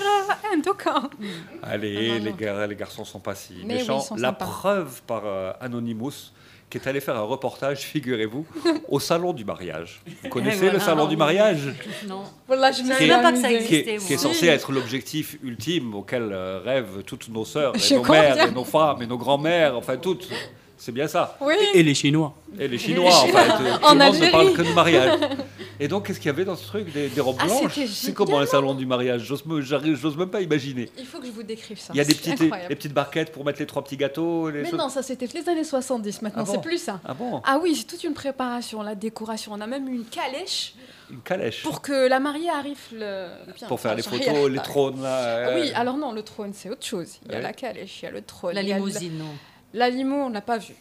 en tout cas. Allez, Ah, les, non. gar- les garçons sont pas si oui, méchants. La preuve par euh, Anonymous, qui est allé faire un reportage, figurez-vous, au salon du mariage. Vous connaissez voilà. le salon du mariage Non. Voilà, je me savais qui est, même pas que ça qui est- existait. qui est censé être l'objectif ultime auquel euh, rêvent toutes nos sœurs, et nos mères, et nos femmes, et nos grands-mères, enfin toutes. C'est bien ça. Oui. Et les Chinois. Et les Chinois, en fait. euh, Tout En le monde ne parle Algérie. que de mariage. Et donc, qu'est-ce qu'il y avait dans ce truc Des, des robes Ah, blanches? C'est comment un salon du mariage? J'ose même pas imaginer. Il faut que je vous décrive ça. Il y a des petites, les barquettes pour mettre les trois petits gâteaux. Les Mais choses- non, ça c'était les années 70 maintenant, Ah bon? c'est plus ça. Ah bon? Ah oui, c'est toute une préparation, la décoration. On a même eu une calèche Une calèche. pour que la mariée arrive le... bien, Pour faire les photos, les trônes là. Ah euh, Oui, alors non, le trône c'est autre chose. Il y a Ouais. la calèche, il y a le trône. La limousine, non. La limo, on l'a pas vu.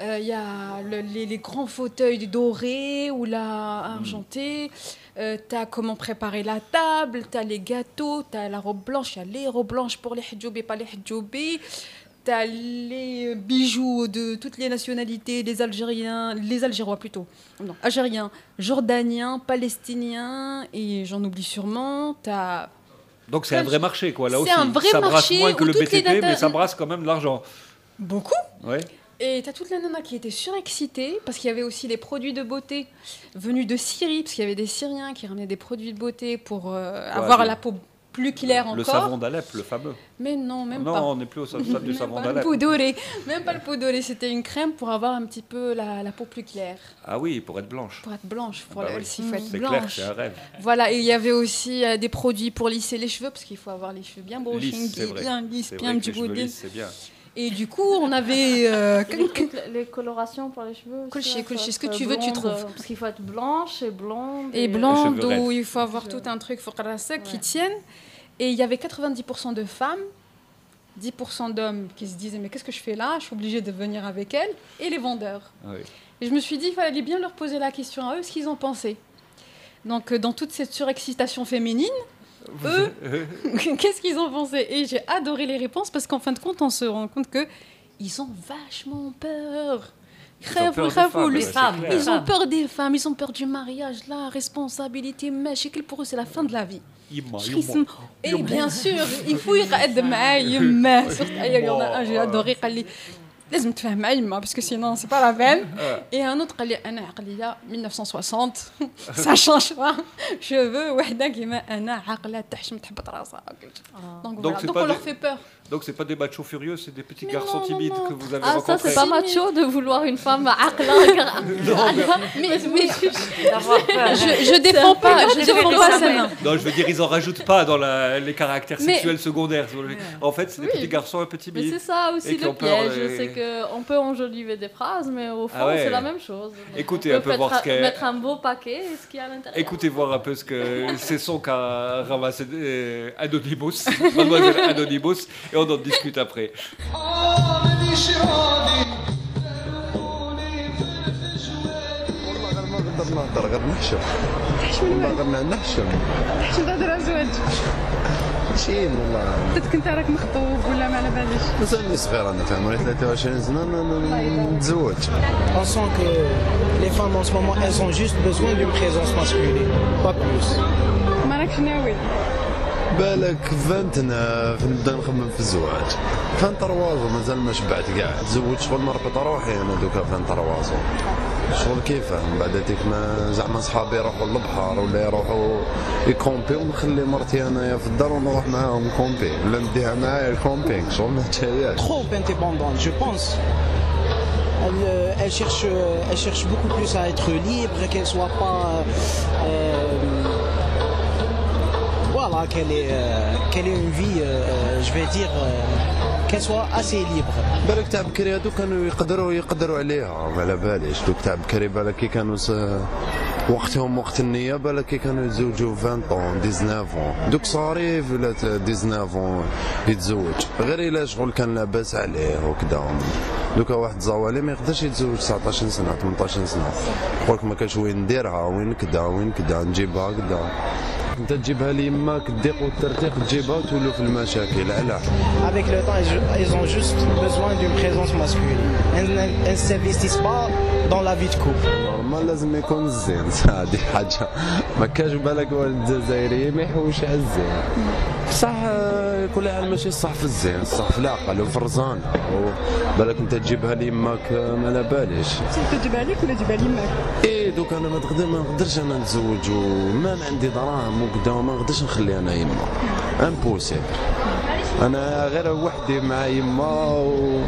Euh, Il y a le- les, les grands fauteuils dorés ou là argentés. Euh, t'as comment préparer la table, t'as les gâteaux, t'as la robe blanche, il y a les robes blanches pour les hijabis, pas les hijabis. T'as les bijoux de toutes les nationalités, les Algériens, les Algérois plutôt. Non, Algériens, Jordaniens, Palestiniens et j'en oublie sûrement. T'as Donc c'est un vrai marché quoi. Là C'est aussi, un vrai ça brasse marché moins que où le toutes les BTP, mais ça brasse quand même de l'argent. Beaucoup. Ouais. Et t'as toute la nana qui était surexcitée parce qu'il y avait aussi les produits de beauté venus de Syrie, parce qu'il y avait des Syriens qui ramenaient des produits de beauté pour euh, avoir le- la peau plus claire Le encore. savon d'Alep, le fameux. Mais non, même non, pas. on n'est plus au stade du Même savon pas le d'Alep. pot doré. Même pas le pot doré, c'était une crème pour avoir un petit peu la, la peau plus claire, Ah oui, pour être blanche. pour être blanche. Pour Bah oui. faut être C'est blanche. clair, c'est un rêve. Voilà, et il y avait aussi euh, des produits pour lisser les cheveux, parce qu'il faut avoir les cheveux bien vrai. bien lisses, bien du lisses, c'est bien. Et du coup, on avait... euh, Et les, trucs, les colorations pour les cheveux. là, faut colchier, ce que tu veux, tu blonde, trouves. euh, Parce qu'il faut être blanche et blonde. et blonde, cheveux où raides. il faut avoir tout un truc, faut ça qui tienne. Et il y avait 90% de femmes, 10% d'hommes qui se disaient mais qu'est-ce que je fais là? Je suis obligée de venir avec elles. Et les vendeurs. Oui. Et je me suis dit, il fallait bien leur poser la question à eux, ce qu'ils en pensaient. Donc euh, dans toute cette surexcitation féminine, eux, qu'est-ce qu'ils ont pensé Et j'ai adoré les réponses parce qu'en fin de compte, on se rend compte que ils ont vachement peur. Grave, grave, les femmes. Ils ont peur des femmes, ils ont peur du mariage, la responsabilité, mais je sais qu'ils pour eux c'est la fin de la vie. Et bien sûr, il faut y aller, mais il y en a un, j'ai adoré, لازم تفهم معايا يما parce que sinon c'est pas la peine et un autre قال لي انا عقليه 1960 ça change pas je veux وحده كيما انا عاقله تحشم تحبط راسها donc Donc voilà c'est donc Donc c'est pas des machos furieux, c'est des petits Mais garçons non, non, timides non. que vous avez Ah, ça, rencontrés. c'est pas macho de vouloir une femme aqla. mais, mais D'avoir peur. je, je défends pas je Je défends pas ça ça. Non, je veux dire, ils en rajoutent pas dans la- les caractères Mais- sexuels secondaires. En fait, c'est des Oui. petits garçons un peu Mais timides. c'est ça aussi le piège. euh, C'est qu'on peut enjoliver des phrases, mais au fond, Ah ouais. c'est la même chose. Écoutez on un peut peu voir ce qu'est- Mettre un beau paquet et ce qu'il y a à l'intérieur. Écoutez voir un peu ce que ces sons qu'a ramassé euh, Anonymous, mademoiselle Anonymous, et on en discute après. نهضر غير نحشم والله غير نحشم شو هذا الازواج عايشين والله حتى كنت راك مخطوب ولا ما على باليش مازالني صغير انا فاهم 23 سنه ن- ن- نتزوج On sent que les femmes en ce moment, elles ont juste besoin d'une présence masculine, pas plus. ما راكش ناوي بالك فانتنا نبدا نخمم في الزواج. فان تروازو مازال ما شبعت كاع. تزوج شغل نربط روحي أنا دوكا فان تروازو شغل كيفاه من بعد هذيك ما زعما صحابي يروحوا للبحر ولا يروحوا يكومبي ونخلي مرتي أنايا في الدار ونروح معاهم كومبي ولا نديها معايا الكومبينغ شغل ما تشاياش Trop indépendante, je pense. Elle, euh, elle cherche, euh, elle cherche beaucoup plus à être libre, qu'elle soit pas. euh, voilà, qu'elle ait, euh, qu'elle ait une vie, euh, je vais dire, euh, qu'elle soit assez libre. بالك تاع بكري هادو كانوا يقدروا يقدروا عليها. ما على باليش. دوك تاع بكري بالك كي كانوا. وقتهم وقت النية بالك كانوا يتزوجوا 20 طون 19 طون دوك صاري في لا 19 طون يتزوج. غير إلا شغل كان لاباس عليه وكذا دوكا واحد زوالي ما يقدرش يتزوج 19 سنة 18 سنة. يقولك ما كاش وين نديرها وين كدا وين كدا نجيبها كدا انت تجيبها ليما كديق وترتيق تجيبها وتولوا في المشاكل. علاه Avec le temps, elles ont juste besoin d'une présence masculine. Elles ne s'investissent pas dans la vie de couple. نورمال لازم يكون الزين هذه حاجة ما كاش بالك والد جزائري ما يحوش على الزين صح كل عام ماشي صح في الزين صح في العقل وفي الرزانه بالك أنت تجيبها آه، ما على باليش. أنت تجيبها ليك ولا تجيبها ليماك إيه دوك أنا ما نقدر ما نقدرش أنا نتزوج وما عندي دراهم وكذا وما نقدرش نخلي أنا يما. امبوسيبل أنا غير وحدي مع يما و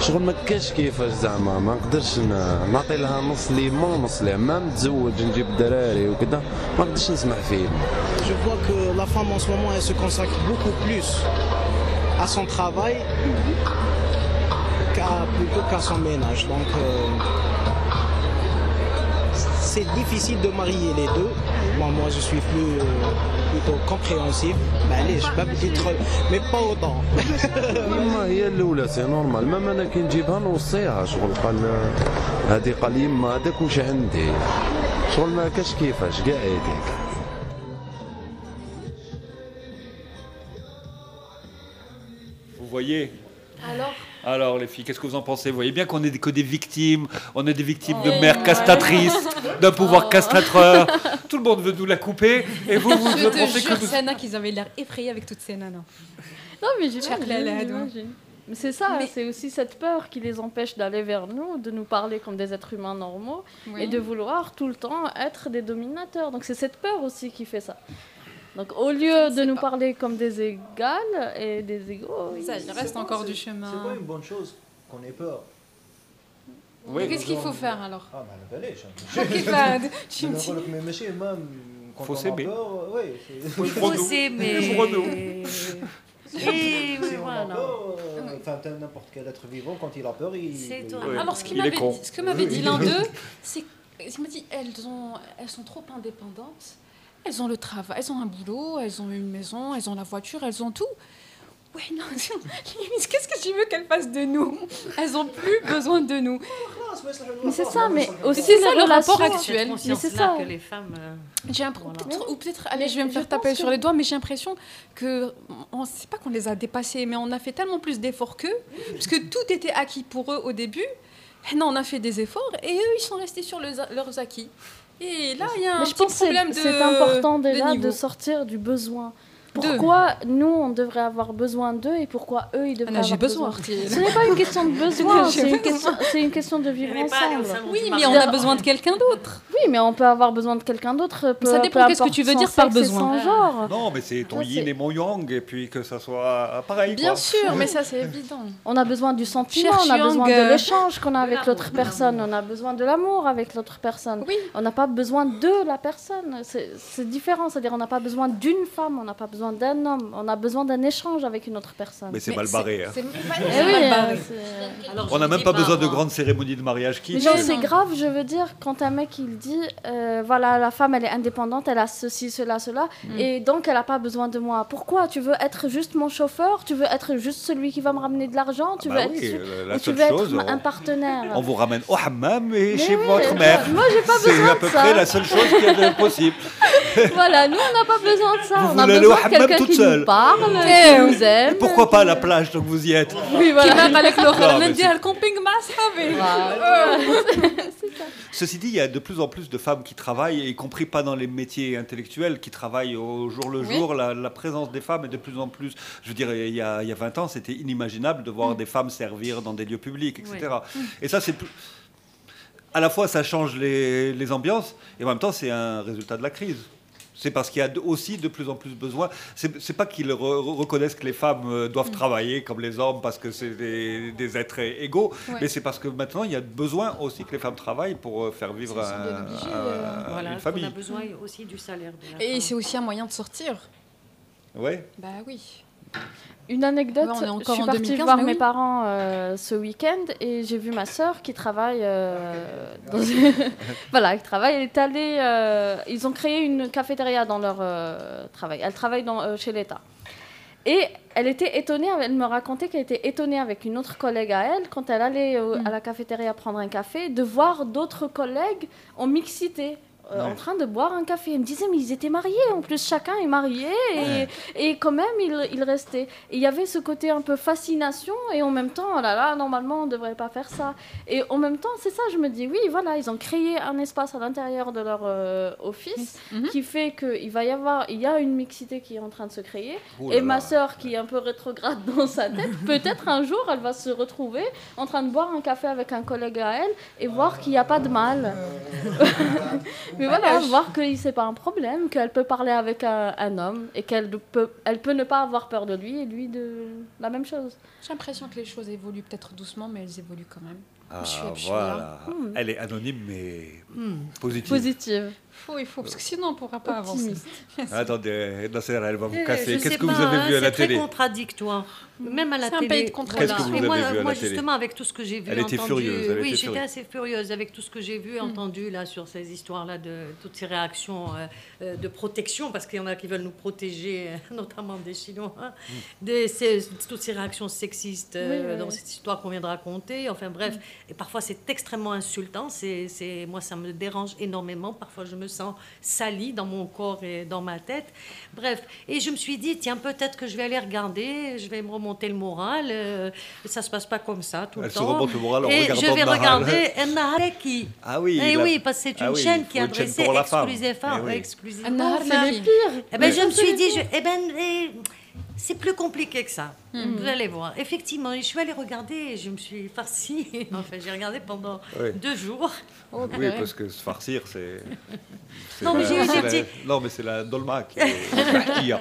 شغل ما كاش كيفاش زعما ما نقدرش ن- نعطي لها نص ليما ونص ليما ما متزوج نجيب دراري وكذا ما نقدرش نسمع في يما Je vois que la femme en ce moment, elle se consacre beaucoup plus à son travail qu'à, plutôt qu'à son ménage. Donc, euh, c'est difficile de marier les deux. Moi, moi je suis plus, euh, plutôt compréhensif. Mais allez, je peux être, mais pas autant. يما هي الاولى سي نورمال مام أنا كي نجيبها نوصيها شغل قال هذه قال يما هذاك واش عندي شغل ما كاش كيفاش كاع هذيك Vous voyez? Alors? Alors les filles, qu'est-ce que vous en pensez? Vous voyez bien qu'on est que des victimes, on est des victimes de Oh. mères castatrices, d'un pouvoir Oh. castrateur. Tout le monde veut nous la couper et vous, vous Je te pensez jure, que. Sana, qu'ils avaient l'air effrayés avec toutes ces nanas. Non, mais j'imagine. Lahad, j'imagine. Mais c'est ça, c'est aussi cette peur qui les empêche d'aller vers nous, de nous parler comme des êtres humains normaux Oui. et de vouloir tout le temps être des dominateurs. Donc c'est cette peur aussi qui fait ça. Donc au lieu de nous parler comme des égales et des égaux, il reste encore du chemin. C'est pas une bonne chose qu'on ait peur. Oui, qu'est-ce qu'il faut faire alors Ah, bah, mais allez, bah, tu me dis. Mais faut on a peur, eh oui. Faut s'aimer. Oui, n'importe quel être vivant, quand il a peur, il. C'est étonnant. Oui. Alors, ce, dit, ce que m'avait dit l'un d'eux, c'est qu'il m'a dit elles sont trop indépendantes elles ont le travail, elles ont un boulot, elles ont une maison, elles ont la voiture, elles ont tout. Ouais, non, qu'est-ce que tu veux qu'elles fassent de nous? Elles ont plus besoin de nous. Mais c'est ça, mais aussi C'est ça le rapport actuel. Mais c'est ça. que les femmes. euh, J'ai l'impression, peut-être- ou peut-être, allez, Mais je vais me faire taper que- sur les doigts, mais j'ai l'impression que, on sait pas qu'on les a dépassés, mais on a fait tellement plus d'efforts qu'eux, parce que tout était acquis pour eux au début. Et non, on a fait des efforts, et eux, ils sont restés sur leurs acquis. Et là, il y a un Mais je petit pense que c'est- problème de c'est important déjà de, niveau. sortir du besoin. D'eux. Pourquoi nous on devrait avoir besoin d'eux et pourquoi eux ils devraient j'ai avoir besoin, besoin. Ce n'est pas une question de besoin, c'est une, question- c'est une question de vivre ensemble. Oui, mais on a besoin de quelqu'un d'autre. Oui, mais on peut avoir besoin de quelqu'un d'autre. Ça dépend qu'est-ce que tu veux dire par besoin. Genre. Non, mais c'est ton Ça, yin et mon yang, et puis que ça soit pareil. Bien quoi. sûr, mais ça c'est évident. On a besoin du sentiment, Cherche on a besoin Yang, de l'échange qu'on a avec l'autre personne, on a besoin de l'amour avec l'autre personne. On n'a pas besoin de la personne. C'est c'est différent, c'est-à-dire on n'a pas besoin d'une femme, on n'a pas besoin d'un homme, on a besoin d'un échange avec une autre personne. Mais c'est mal barré. hein. C'est oui, c'est- On n'a même pas besoin de grandes cérémonies de mariage qui c'est grave, je veux dire, quand un mec il dit, euh, voilà, la femme elle est indépendante, elle a ceci, cela, cela, Mm. et donc elle n'a pas besoin de moi. Pourquoi? Tu veux être juste mon chauffeur? Tu veux être juste celui qui va me ramener de l'argent? Tu bah veux oui, être, euh, la ou tu veux chose, être on- un partenaire? On vous ramène au hammam et Mais chez oui, votre mère. moi, j'ai pas C'est besoin à de peu ça. près la seule chose qui est possible. Voilà, nous on n'a pas besoin de ça. Vous on a besoin même toute qui seule. Nous parle, qui nous aime. Pourquoi pas à la plage, donc vous y êtes Oui, voilà. Qui va avec le camping Ceci dit, il y a de plus en plus de femmes qui travaillent, y compris pas dans les métiers intellectuels, qui travaillent au jour le jour. La, présence des femmes est de plus en plus. Je veux dire, il y a, il y a 20 ans, c'était inimaginable de voir mm. des femmes servir dans des lieux publics, etc. Mm. Et ça, c'est plus à la fois ça change les, les, ambiances et en même temps c'est un résultat de la crise. C'est parce qu'il y a aussi de plus en plus besoin. C'est pas qu'ils re- reconnaissent que les femmes euh, doivent travailler comme les hommes parce que c'est des, des êtres égaux, Ouais. mais c'est parce que maintenant il y a besoin aussi que les femmes travaillent pour euh, faire vivre un- obligé, un- euh, Voilà, une famille. a besoin aussi du salaire de la Et c'est aussi un moyen de sortir. Ouais. Bah oui. Une anecdote, Ouais, on est je suis en partie 2015, voir mes oui. parents euh, ce week-end et j'ai vu ma sœur qui travaille. euh, dans une- voilà, qui travaille. Elle est allée. euh, ils ont créé une cafétéria dans leur euh, travail. Elle travaille dans, euh, chez l'État. Et elle était étonnée, elle me racontait qu'elle était étonnée avec une autre collègue à elle, quand elle allait à la cafétéria prendre un café, de voir d'autres collègues en mixité. Euh, Ouais. en train de boire un café. Elle me disait, mais ils étaient mariés. En plus, chacun est marié. Et, Ouais. et quand même, il, il restait. Et il y avait ce côté un peu fascination. Et en même temps, oh là là, normalement, on ne devrait pas faire ça. Et en même temps, c'est ça, je me dis, oui, voilà, ils ont créé un espace à l'intérieur de leur euh, office qui fait qu'il va y avoir, il y a une mixité qui est en train de se créer. Là et ma là. sœur, qui est un peu rétrograde dans sa tête, peut-être un jour, elle va se retrouver en train de boire un café avec un collègue à elle et voir qu'il n'y a pas de mal. Mais voilà, voir que c'est pas un problème, qu'elle peut parler avec un, un homme et qu'elle peut, elle peut ne pas avoir peur de lui et lui de la même chose. J'ai l'impression que les choses évoluent peut-être doucement, mais elles évoluent quand même. Ah, Je suis- je suis voilà. là. Hmm. Elle est anonyme mais Hmm. positive. Positive. Il faut, il faut, parce que sinon on ne pourra pas avancer. Attendez, Nasser, elle va vous Eh, casser. je Qu'est-ce que vous avez hein, vu à la C'est très télé contradictoire. Même à la C'est un télé. pays de contrôle. Qu'est-ce que vous Et avez moi, vu à la moi, télé justement, avec tout ce que j'ai vu, Elle était entendu, furieuse, elle oui, était j'étais furieuse. assez furieuse avec tout ce que j'ai vu, entendu là sur ces histoires-là de toutes ces réactions euh, euh, de protection, parce qu'il y en a qui veulent nous protéger, euh, notamment des Chinois, hein, des, ces- toutes ces réactions sexistes euh, Oui, oui, dans cette histoire qu'on vient de raconter. Enfin bref, et parfois c'est extrêmement insultant. C'est, c'est, moi, ça me dérange énormément. Parfois, je me sens salie dans mon corps et dans ma tête. Bref, et je me suis dit, tiens, peut-être que je vais aller regarder, je vais me remonter le moral. euh, ça se passe pas comme ça tout Elle le se temps. remonte le moral en et regardant je vais regarder Nahareki. Ah oui, Eh la- oui, parce que c'est une Ah oui, chaîne qui est une adressée la femme. exclusivement, Eh oui. exclusivement c'est femmes. le pire. Eh ben, Oui. je me suis dit, je- eh ben, eh, c'est plus compliqué que ça. Mhm. Vous allez voir. Effectivement, je suis allée regarder et je me suis farcie. enfin, j'ai regardé pendant Oui. deux jours. Oui, parce que se farcir, c'est. Non, mais la- j'ai eu c'est la- petits- Non, mais c'est la dolma qui a.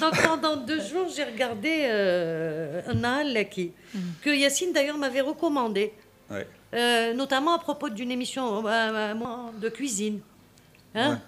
Donc pendant deux jours, j'ai regardé euh, un Al-Laki, que Yacine d'ailleurs m'avait recommandé, Ouais. euh, notamment à propos d'une émission euh, euh, de cuisine. Hein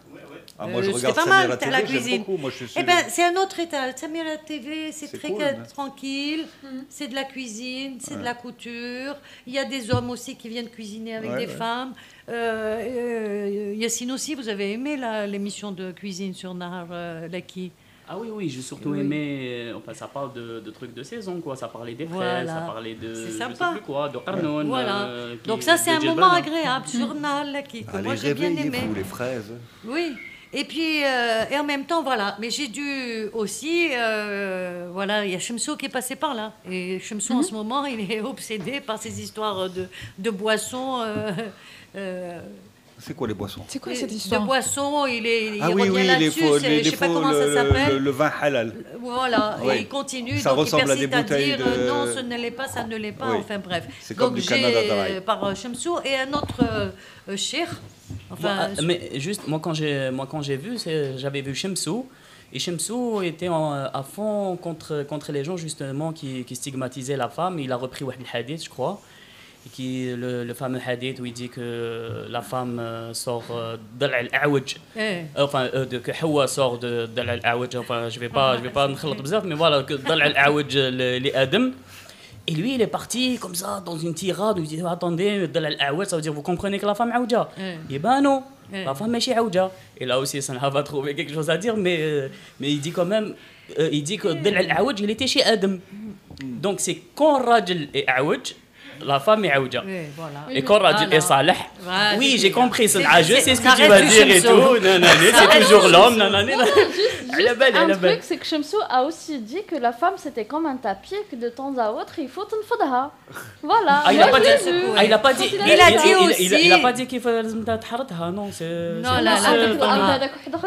Ah, moi, je Euh, regarde pas Samir mal, à t'as la cuisine. beaucoup. Moi, je suis Eh ben, c'est un autre état. Samir à la TV, c'est très cool, mais- tranquille. C'est de la cuisine, c'est de la couture. Il y a des hommes aussi qui viennent cuisiner avec Ouais, des ouais. femmes. Euh, euh, Yacine aussi, vous avez aimé l'émission de cuisine sur Nahar euh, Laki? Ah oui, oui, j'ai surtout Oui. aimé. euh, Enfin, ça parle de, de trucs de saison, quoi. Ça parlait des fraises, Voilà. ça parlait de. C'est Je sais sympa. plus quoi, de Arnon. Voilà. euh, qui- Donc ça, c'est un moment agréable sur Nahar Laki, moi j'ai bien aimé. réveillez-vous, les fraises. Oui. Et puis, euh, et en même temps, voilà. Mais j'ai dû aussi, euh, voilà, il y a Chemso qui est passé par là. Et Chemso, en ce moment, il est obsédé par ces histoires de, de boissons. euh, euh, C'est quoi les boissons? C'est quoi et- cette De histoire? boissons, il, est, il Ah oui, revient oui, les là-dessus. faux, c'est- les, je sais pas faux, comment le, ça le- s'appelle. le- le vin halal. Voilà, Oui. et il continue. Ça donc ressemble il à des bouteilles dire de- non, ce ne l'est pas, ça ne l'est pas. Oui. Enfin bref. C'est comme donc du Canada par Chemsou et un autre euh, euh, cheikh. Moi. Ah, mais juste, moi quand j'ai, moi, quand j'ai vu, j'avais vu Shemsou. Et Shemsou était euh, à fond contre, contre les gens justement qui, qui stigmatisaient la femme. Il a repris le hadith, je crois. Et qui, le, le, fameux hadith où il dit que la femme euh, sort euh, d'Al al-Awaj. Eh. Enfin, que Hawa sort de al-Awaj. Enfin, je ne vais pas, je vais pas me mais voilà, l'Al-Awaj, les Adam. Et lui, il est parti comme ça, dans une tirade, où il dit Attendez, al-Awaj, ça veut dire Vous comprenez que la femme est Aouja Eh. Et ben non, la femme est Aouja. Et là aussi, Sanha va trouver quelque chose à dire, mais, euh, mais il dit quand même euh, Il dit que Dal il était chez Adam. Donc c'est quand Rajel est Aouj, la femme est Aouja. Et Corradil est Salah. Oui, j'ai compris, c'est c'est ce que tu vas dire et tout. C'est toujours l'homme. Un truc, c'est que Shemsou a aussi dit que la femme, c'était comme un tapis, que de temps à autre, il faut t'enfodha. Voilà. Ah, il n'a ah, pas, dit. Il a dit aussi. Il n'a pas dit qu'il faut t'enfodha. Non, c'est. Non, là, là.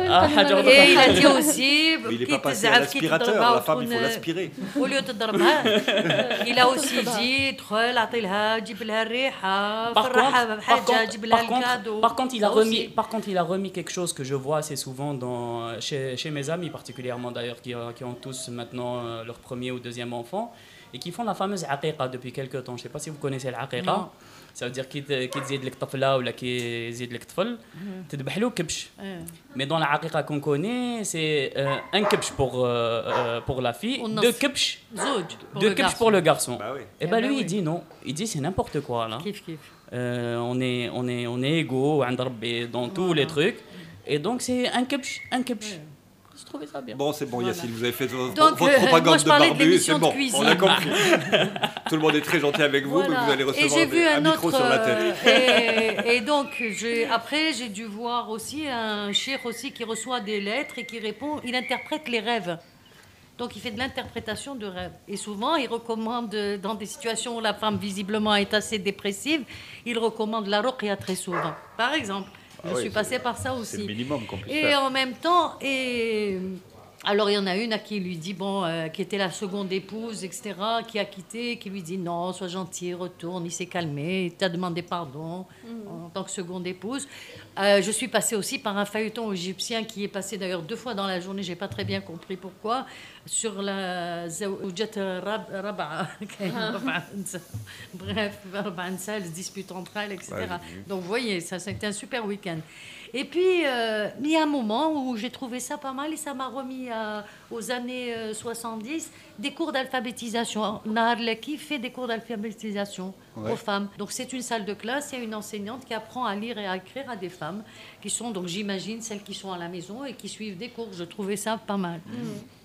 Ah, et il a dit aussi. Il n'est pas passé à l'aspirateur. La femme, il faut l'aspirer. Au lieu de dormir, il a aussi dit, لها جيب لها الريحه Par فرحها contre, par بحاجه contre, جيب لها par contre, الكادو par contre, il a Ça remis, aussi. par contre, il a remis quelque chose que je vois assez souvent dans, chez, chez mes amis, particulièrement d'ailleurs, qui, ont- qui ont tous maintenant euh, leur premier ou deuxième enfant, et qui font la fameuse aqiqa depuis quelques temps. Je ne sais pas si vous connaissez l'aqiqa. Non. Ça veut dire qu'il te- qu'il تزيد لك طفلة ولا كي يزيد لك طفل تذبح له كبش. إيه. Mais dans la aqiqa qu'on connaît, c'est euh, un kebch pour, euh, euh, pour la fille, والنص. deux kebch, زوج pour deux le kebch garçon. pour le garçon. Bah oui. Et Eh ben ben lui, oui. il dit non. Il dit c'est n'importe quoi là. كيف كيف Euh, on est on est on est égaux عند ربي dans tous les trucs et donc c'est un kebch un kebch je trouvais ça bien Bon, c'est bon, Yacine, vous avez fait votre, Donc, votre euh, moi, propagande je de parlais de barbu, c'est de bon, cuisine. on a compris. Tout le monde est très gentil avec vous, mais Voilà. vous allez et recevoir un, vu un un micro sur la tête. euh, et, et donc après j'ai dû voir aussi un cheikh aussi qui reçoit des lettres et qui répond il interprète les rêves donc il fait de l'interprétation de rêves et souvent il recommande dans des situations où la femme visiblement est assez dépressive il recommande la ruqya très souvent par exemple je Ah oui, suis passée par ça C'est aussi le minimum qu'on puisse et faire. en même temps, et alors il y en a une à qui il lui dit, bon, euh, qui était la seconde épouse, etc., qui a quitté, qui lui dit, non, sois gentil, retourne, il s'est calmé, il t'a demandé pardon en tant que seconde épouse. Euh, je suis passée aussi par un feuilleton égyptien qui est passé d'ailleurs deux fois dans la journée, j'ai pas très bien compris pourquoi, sur la Zawjat Rab- Rab'a. Rab'a Nsa. Bref, Rab'a Nsa, elles se disputent entre elles, etc. Vu. Donc vous voyez, ça c'était un super week-end. Et puis, euh, il y a un moment où j'ai trouvé ça pas mal et ça m'a remis à- aux années euh, 70 des cours d'alphabétisation. Laki fait des cours d'alphabétisation Ouais. aux femmes? Donc c'est une salle de classe, il y a une enseignante qui apprend à lire et à écrire à des femmes qui sont, donc j'imagine, celles qui sont à la maison et qui suivent des cours. Je trouvais ça pas mal.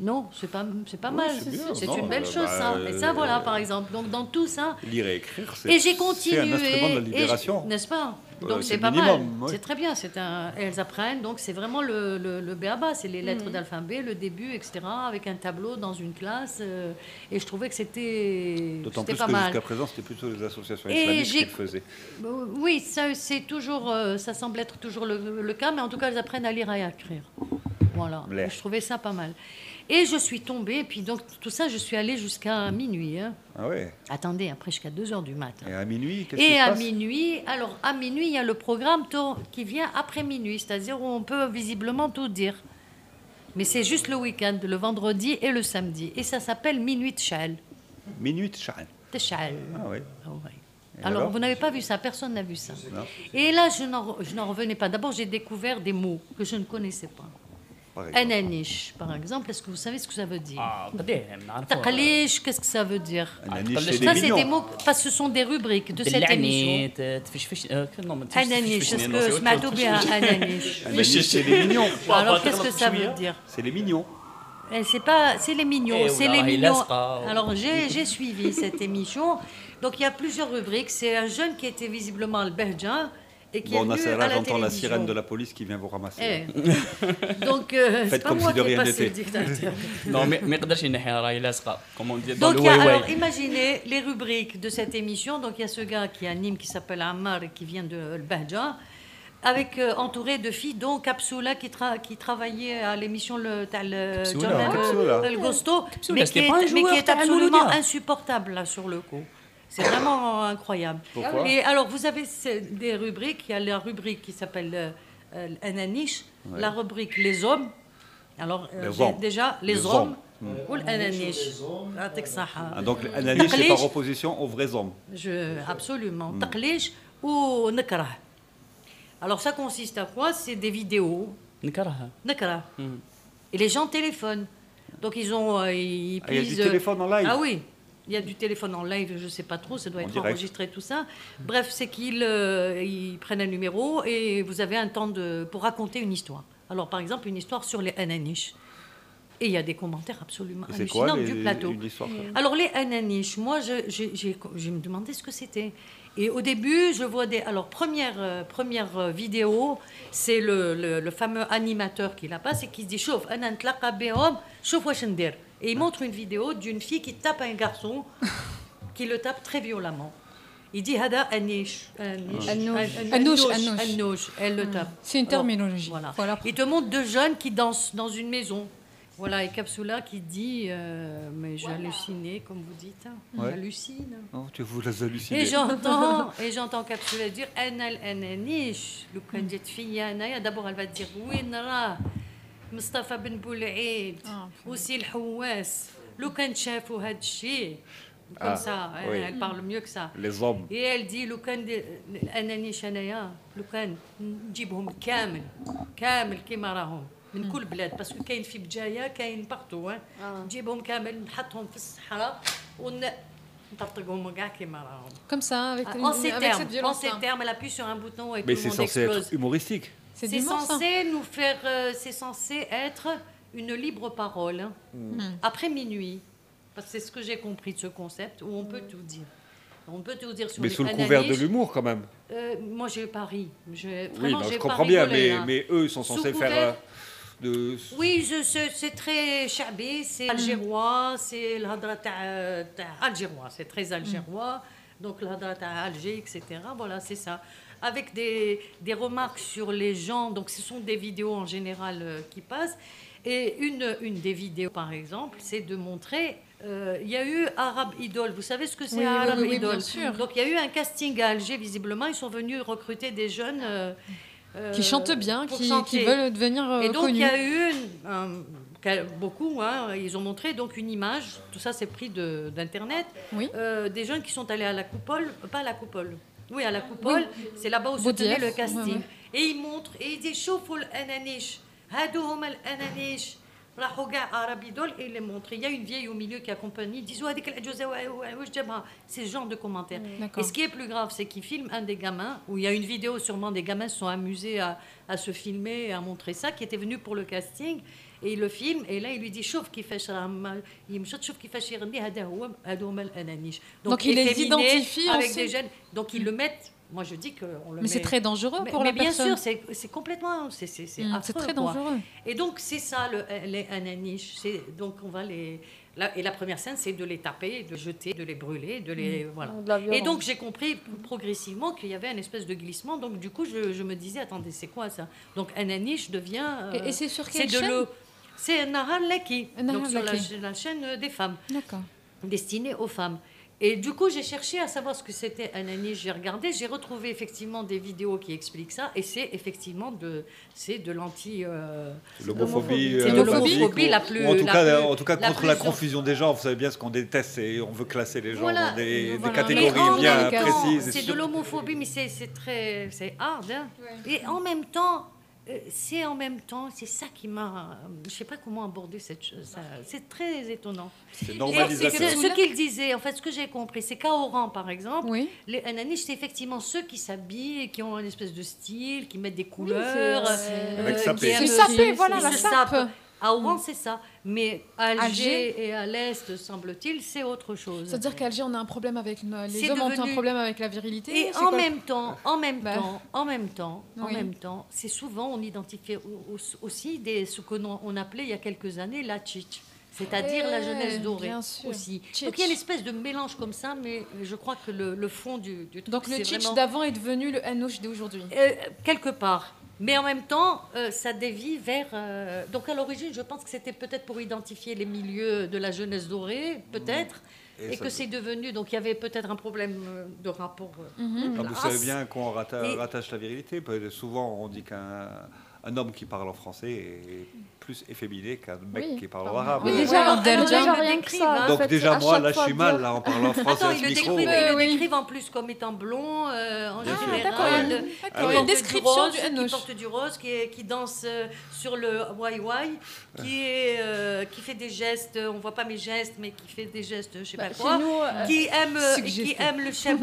Non, c'est pas, c'est pas mal. c'est. C'est une belle euh, chose, bah, ça. Et ça, euh, voilà, par exemple. Donc dans tout ça, Lire et écrire, c'est et j'ai c'est continué. un instrument de la libération. N'est-ce pas? Euh, Donc c'est pas minimum, mal. ouais. C'est très bien. C'est un... Elles apprennent. Donc c'est vraiment le, le, le béaba. C'est les lettres Mhm. d'alphabet, le début, etc. Avec un tableau dans une classe. euh, et je trouvais que c'était D'autant plus pas que jusqu'à présent, c'était plutôt les associations Et islamiques qui le faisaient. Euh, Oui, ça c'est toujours, euh, ça semble être toujours le, le cas, mais en tout cas, elles apprennent à lire et à écrire. Voilà. Et Je trouvais ça pas mal. Et je suis tombée, et puis donc tout ça, je suis allée jusqu'à minuit. hein. Ah ouais Attendez, après jusqu'à 2 heures du matin. Et à minuit, qu'est-ce qui Et se à passe? minuit, alors à minuit, il y a le programme to- qui vient après minuit, c'est-à-dire où on peut visiblement tout dire. Mais c'est juste le week-end, le vendredi et le samedi. Et ça s'appelle Minuit Tchal. Minuit de Sha'an. Tchal. Ah ouais. Ah ouais. Et Alors, alors? vous n'avez pas vu ça, personne n'a vu ça. Non. Et là, je n'en revenais pas. D'abord, j'ai découvert des mots que je ne connaissais pas. Ananish, par exemple, est-ce que vous savez ce que ça veut dire? Taqlish, qu'est-ce que ça veut dire? Ça, c'est des mots, parce que ce sont des rubriques de cette émission. Ananish, est-ce que je m'attends bien à Ananish C'est les mignons. Alors, qu'est-ce que ça veut dire? C'est les mignons. Eh, c'est pas, c'est les mignons, c'est les mignons. Alors j'ai suivi cette émission. Donc il y a plusieurs rubriques. C'est un jeune qui était visiblement le Belgien, hein. Et qui bon, est venu j'entends la sirène de la police qui vient vous ramasser. Eh. Donc, euh, faites comme si de rien n'était. non, mais comme on dit dans donc, le Alors, imaginez les rubriques de cette émission. Donc, il y a ce gars qui anime, qui s'appelle Ammar qui vient de euh, avec entouré de filles, dont Capsula qui, qui travaillait à l'émission le, le, Capsula, le, Gosto, qui est, mais qui est absolument insupportable là, sur le coup. C'est vraiment incroyable. Et alors, vous avez des rubriques. Il y a la rubrique qui s'appelle euh, euh la rubrique Les hommes. Alors, euh, les déjà, les, les hommes. hommes. Ou l'ananish. Ah, ah, donc l'ananish, c'est par opposition aux vrais hommes. Absolument. Hmm. Taqlish ou nakrah. Alors ça consiste à quoi? C'est des vidéos. Nakrah. Nakrah. Et les gens téléphonent. Donc ils ont. Euh, ils ah, il y a du euh, téléphone en live. Ah oui. Il y a du téléphone en live, je ne sais pas trop, ça doit en être direct. enregistré, tout ça. Bref, c'est qu'ils euh, prennent un numéro et vous avez un temps de, pour raconter une histoire. Alors, par exemple, une histoire sur les Ananish. Et il y a des commentaires absolument hallucinants quoi, les, du plateau. Alors, les Ananish, moi, je, je, je me demandais ce que c'était. Et au début, je vois des. Alors, première, euh, première euh, vidéo, c'est le, le, le, fameux animateur qui la passe et qui se dit Chauffe, Anan Tlaqabéom, Chauffe Washendir. Et il montre une vidéo d'une fille qui tape un garçon, qui le tape très violemment. Il dit Hada anish. Anouche. Ah. Elle le hmm. tape. C'est une terminologie. Voilà. Voilà. Il te montre deux jeunes qui dansent dans une maison. Voilà, et Capsula qui dit euh, Mais j'ai voilà. halluciné, comme vous dites. Hein. Ouais. J'hallucine. Oh, tu vous les hallucinez. Et j'entends, et j'entends Capsula dire Anal ananish. D'abord, elle va dire Oui, nara. مصطفى بن بولعيد وسي الحواس لو كان شافوا هذا الشيء comme Ah, ça, hein, oui. elle parle mieux que ça. Les hommes. Et elle dit لو كان دي- الأنانيش أنايا لو كان نجيبهم كامل كامل كيما راهم من كل بلاد باسكو كاين في بجايه كاين بارتو نجيبهم كامل نحطهم في الصحراء ون نطرطقهم كاع كيما راهم Comme ça, avec, en ces avec termes, cette en violence. ces termes, elle appuie sur un bouton et Mais tout c'est le monde censé explose. être humoristique. c'est dimanche, censé nous faire, euh, c'est censé être une libre parole hein. Mm. après minuit, parce que c'est ce que j'ai compris de ce concept où on peut tout dire. On peut tout dire sur Mais les sous le couvert de l'humour, quand même. Euh, moi, j'ai ri. J'ai- Oui, non, je comprends bien, rigolé, mais, hein. mais eux, ils sont censés couvert- faire euh, de. Oui, c'est très chabé, c'est algérois, c'est algérois, c'est très algérois, donc l'hadra t'a Alger, etc. Voilà, c'est ça. Avec des, des remarques sur les gens, donc ce sont des vidéos en général euh, qui passent. Et une, une des vidéos, par exemple, c'est de montrer. euh, Il y a eu Arab Idol. Vous savez ce que c'est Oui, oui, Arab oui, oui, Idol? bien sûr. Donc il y a eu un casting à Alger, visiblement. Ils sont venus recruter des jeunes. euh, Qui chantent bien, qui, veulent devenir euh, Et donc, connus. il y a eu un- beaucoup, hein, ils ont montré donc une image, tout ça c'est pris d'Internet, euh, des jeunes qui sont allés à la coupole, pas à la coupole, oui, à la coupole, c'est là-bas où se tenait le casting. Et il montre et il dit Chauffoul ananish, hadoum al ananish. Il les montre. Il y a une vieille au milieu qui accompagne. C'est ce genre de commentaires. Et ce qui est plus grave, c'est qu'il filme un des gamins, où il y a une vidéo sûrement des gamins se sont amusés à, se filmer, à montrer ça, qui étaient venus pour le casting. Et il le filme, et là il lui dit شوف كيفاش راهم يمشط شوف كيفاش يغني هذا هو هادو هما الأنانيش. Donc, il les efféminé, identifie avec aussi. des jeunes. Donc ils le mettent. Moi je dis qu'on le Mais c'est met- très dangereux Mais- pour mais la bien personne. sûr, c'est c'est complètement. C'est c'est- c'est Mm, c'est affreux, très quoi. dangereux. Et donc, c'est ça, le, les ananiches. C'est- Donc, on va les. là- et la première scène, c'est de les taper, de jeter, de les brûler, de les. Mm. Voilà. De la et violence. donc, j'ai compris progressivement qu'il y avait une espèce de glissement. Donc, du coup, je, je me disais, attendez, c'est quoi ça Donc, ananiche devient. Et- et c'est sur c'est quelle de chaîne l'eau. C'est Nahar Laki. Nahar Donc, sur la, chaîne des femmes. Destinée aux femmes. Et du coup, j'ai cherché à savoir ce que c'était un aniche. J'ai regardé, j'ai retrouvé effectivement des vidéos qui expliquent ça, et c'est effectivement de, c'est de l'anti. euh, L'homophobie, C'est euh, de l'homophobie la plus. en tout la cas, plus- en tout cas la contre la confusion des genres. Vous savez bien ce qu'on déteste, c'est on veut classer les gens Voilà, dans des, catégories bien précises. et C'est de l'homophobie, mais c'est très, c'est hard. hein. Et en même temps, c'est en même temps, c'est ça qui m'a, je sais pas comment aborder cette chose. C'est très étonnant. C'est ce- qu'il disait, en fait, ce que j'ai compris, c'est qu'à Oran, par exemple, les Ananiches, c'est effectivement ceux qui s'habillent et qui ont une espèce de style, qui mettent des couleurs. c'est- euh, Avec qui aiment- sapé, voilà, la sape. À Oran, c'est ça. Mais à Alger, Alger. et à l'Est, semble-t-il, c'est autre chose. C'est-à-dire qu'Alger, on a un problème avec les hommes ont un devenu- problème avec la virilité. Et en même temps, en même Bah. temps, en même temps, en même temps, c'est souvent on identifiait au- au- aussi des ce que l'on on appelait il y a quelques années la tchitch, c'est-à-dire la jeunesse dorée bien sûr. aussi. Tchitch. Donc il y a une espèce de mélange comme ça, mais je crois que le, le fond du, du truc, Donc le tchitch vraiment- d'avant est devenu le hanouche d'aujourd'hui. euh, quelque part. Mais en même temps, euh, ça dévie vers. euh, donc à l'origine, je pense que c'était peut-être pour identifier les milieux de la jeunesse dorée, peut-être, Et que c'est devenu. Donc il y avait peut-être un problème euh, de rapport. euh, Mhm. Ah, vous savez bien qu'on ratta- Et- rattache la virilité. Souvent, on dit qu'un un homme qui parle en français est plus efféminé qu'un mec Oui. qui parle en Ah, arabe. mais déjà, Ouais, déjà, déjà, rien que ça. en Donc fait, déjà, moi, là, je suis mal, là, en parlant français Attends, ce le, décrivent, mais- ils le décrivent en plus comme étant blond, euh, en général. D'accord, euh, d'accord. Ah du Description rose, du qui porte du rose, qui, est- qui danse euh, sur le YY, qui, est, euh, qui fait des gestes, on voit pas mes gestes, mais qui fait des gestes, je sais Bah, pas quoi, nous, euh, qui, aime, qui aime le chef,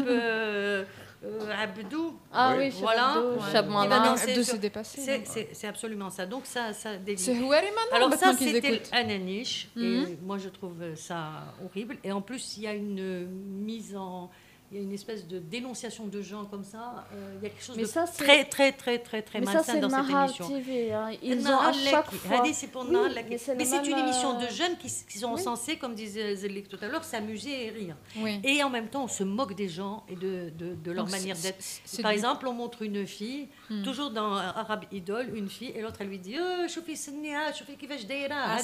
euh, Abdou. Ah oui, voilà. Abdou, danser Abdou sur- s'est dépassé, C'est- absolument ça. Donc ça, ça dévie. C'est Houari maintenant, Alors maintenant ça, c'était. Mhm. Et moi, je trouve ça horrible. Et en plus, il y a une mise en... Il y a une espèce de dénonciation de gens comme ça. Euh, il y a quelque chose Mais de ça, très, très, très, très, très Mais ça, malsain c'est dans cette émission. TV. hein. Ils ont à chaque fois. Mais c'est une émission de jeunes qui, sont censés, comme disait Zelik tout à l'heure, s'amuser et rire. Et en même temps, on se moque des gens et de, leur manière d'être. Par exemple, on montre une fille, Hmm. toujours dans Arab Idol, une fille, et l'autre, elle lui dit Oh, choufi Snia, choufi Kivash Deira, Ah.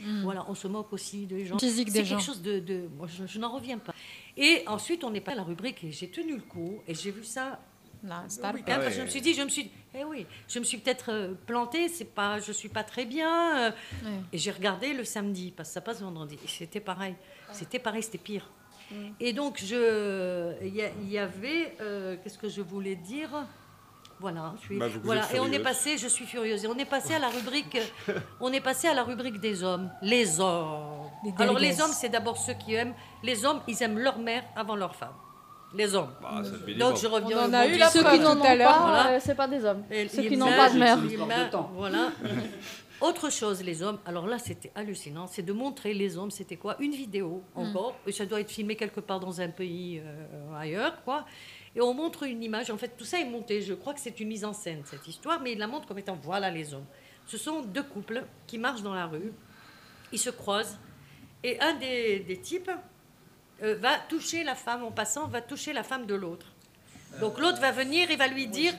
Hmm. Voilà, on se moque aussi des gens. C'est quelque chose de. moi, je n'en reviens pas. Et ensuite, on est pas à la rubrique, et j'ai tenu le coup, et j'ai vu ça. Week-end, parce que je me suis dit, je me suis, eh oui, je me suis peut-être euh, plantée, c'est pas, je suis pas très bien, euh, et j'ai regardé le samedi parce que ça passe vendredi, et c'était pareil, c'était pareil, c'était pire. Et donc je, il y, a- il y avait, euh, qu'est-ce que je voulais dire? Voilà, je suis, Bah, voilà, et on est furieuse. passé, je suis furieuse, et on est passé à la rubrique, on est passé à la rubrique des hommes, les hommes. Les Alors les hommes, c'est d'abord ceux qui aiment, les hommes, ils aiment leur mère avant leur femme. Les hommes. Bah, Donc je reviens. On en a eu la. Ceux qui n'en ont pas, Voilà. euh, c'est pas des hommes. Et Ceux qui n'ont pas de mère. Voilà. Autre chose, les hommes. Alors là, c'était hallucinant. C'est de montrer les hommes. C'était quoi? Une vidéo encore. Et ça doit être filmé quelque part dans un pays euh, ailleurs, quoi. Et on montre une image. En fait, tout ça est monté. Je crois que c'est une mise en scène cette histoire, mais il la montre comme étant voilà les hommes. Ce sont deux couples qui marchent dans la rue. Ils se croisent et un des, types euh, va toucher la femme en passant, va toucher la femme de l'autre. Donc l'autre va venir et va lui dire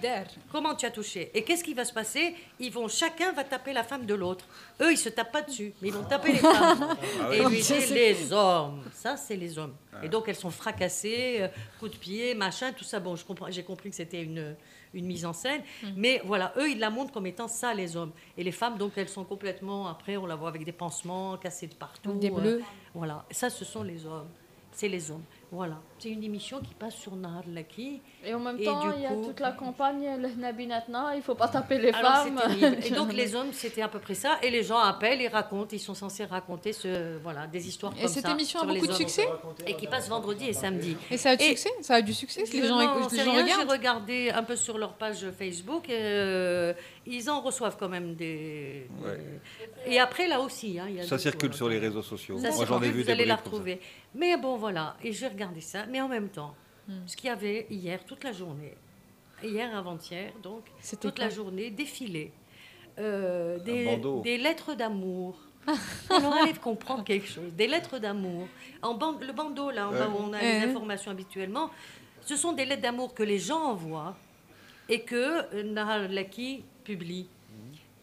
comment tu as touché. Et qu'est-ce qui va se passer? Ils vont chacun va taper la femme de l'autre. Eux ils se tapent pas dessus, mais ils vont taper les femmes. Ah oui. Et lui Ça, dit c'est- les hommes. Ça c'est les hommes. Ouais. Et donc elles sont fracassées, euh, coups de pied, machin, tout ça. Bon, je comprends, j'ai compris que c'était une une mise en scène, mais voilà, eux ils la montrent comme étant ça les hommes. Et les femmes donc elles sont complètement après on la voit avec des pansements cassés de partout. Des euh, bleus. voilà, ça ce sont les hommes. C'est les hommes. Voilà. C'est une émission qui passe sur Nahar Laki. Et en même Et temps, il y a coup- toute la campagne, le Nabinatna, il faut pas taper les Alors, femmes. Et donc les hommes, c'était à peu près ça. Et les gens appellent et racontent. Ils sont censés raconter ce, voilà, des histoires Et comme cette ça émission a sur les beaucoup de succès Et qui passe vendredi et samedi. Et ça a du succès Ça a du succès Les gens, les gens rien, J'ai regardent regardé un peu sur leur page Facebook. euh, ils en reçoivent quand même des. Ouais. Et après, là aussi. hein, il y a Ça circule sur les réseaux sociaux. Ça Moi, j'en ai vu vous des allez la retrouver. Mais bon, voilà. Et j'ai regardé ça. Mais en même temps, ce qu'il y avait hier, toute la journée, hier, avant-hier, donc, C'était toute la journée, défilé. euh, des, lettres d'amour. Alors, allez comprendre quelque chose. Des lettres d'amour. En ban- le bandeau, là, en bas Ouais. où on a Ouais. les informations habituellement, ce sont des lettres d'amour que les gens envoient et que euh, Nahar Laki publie.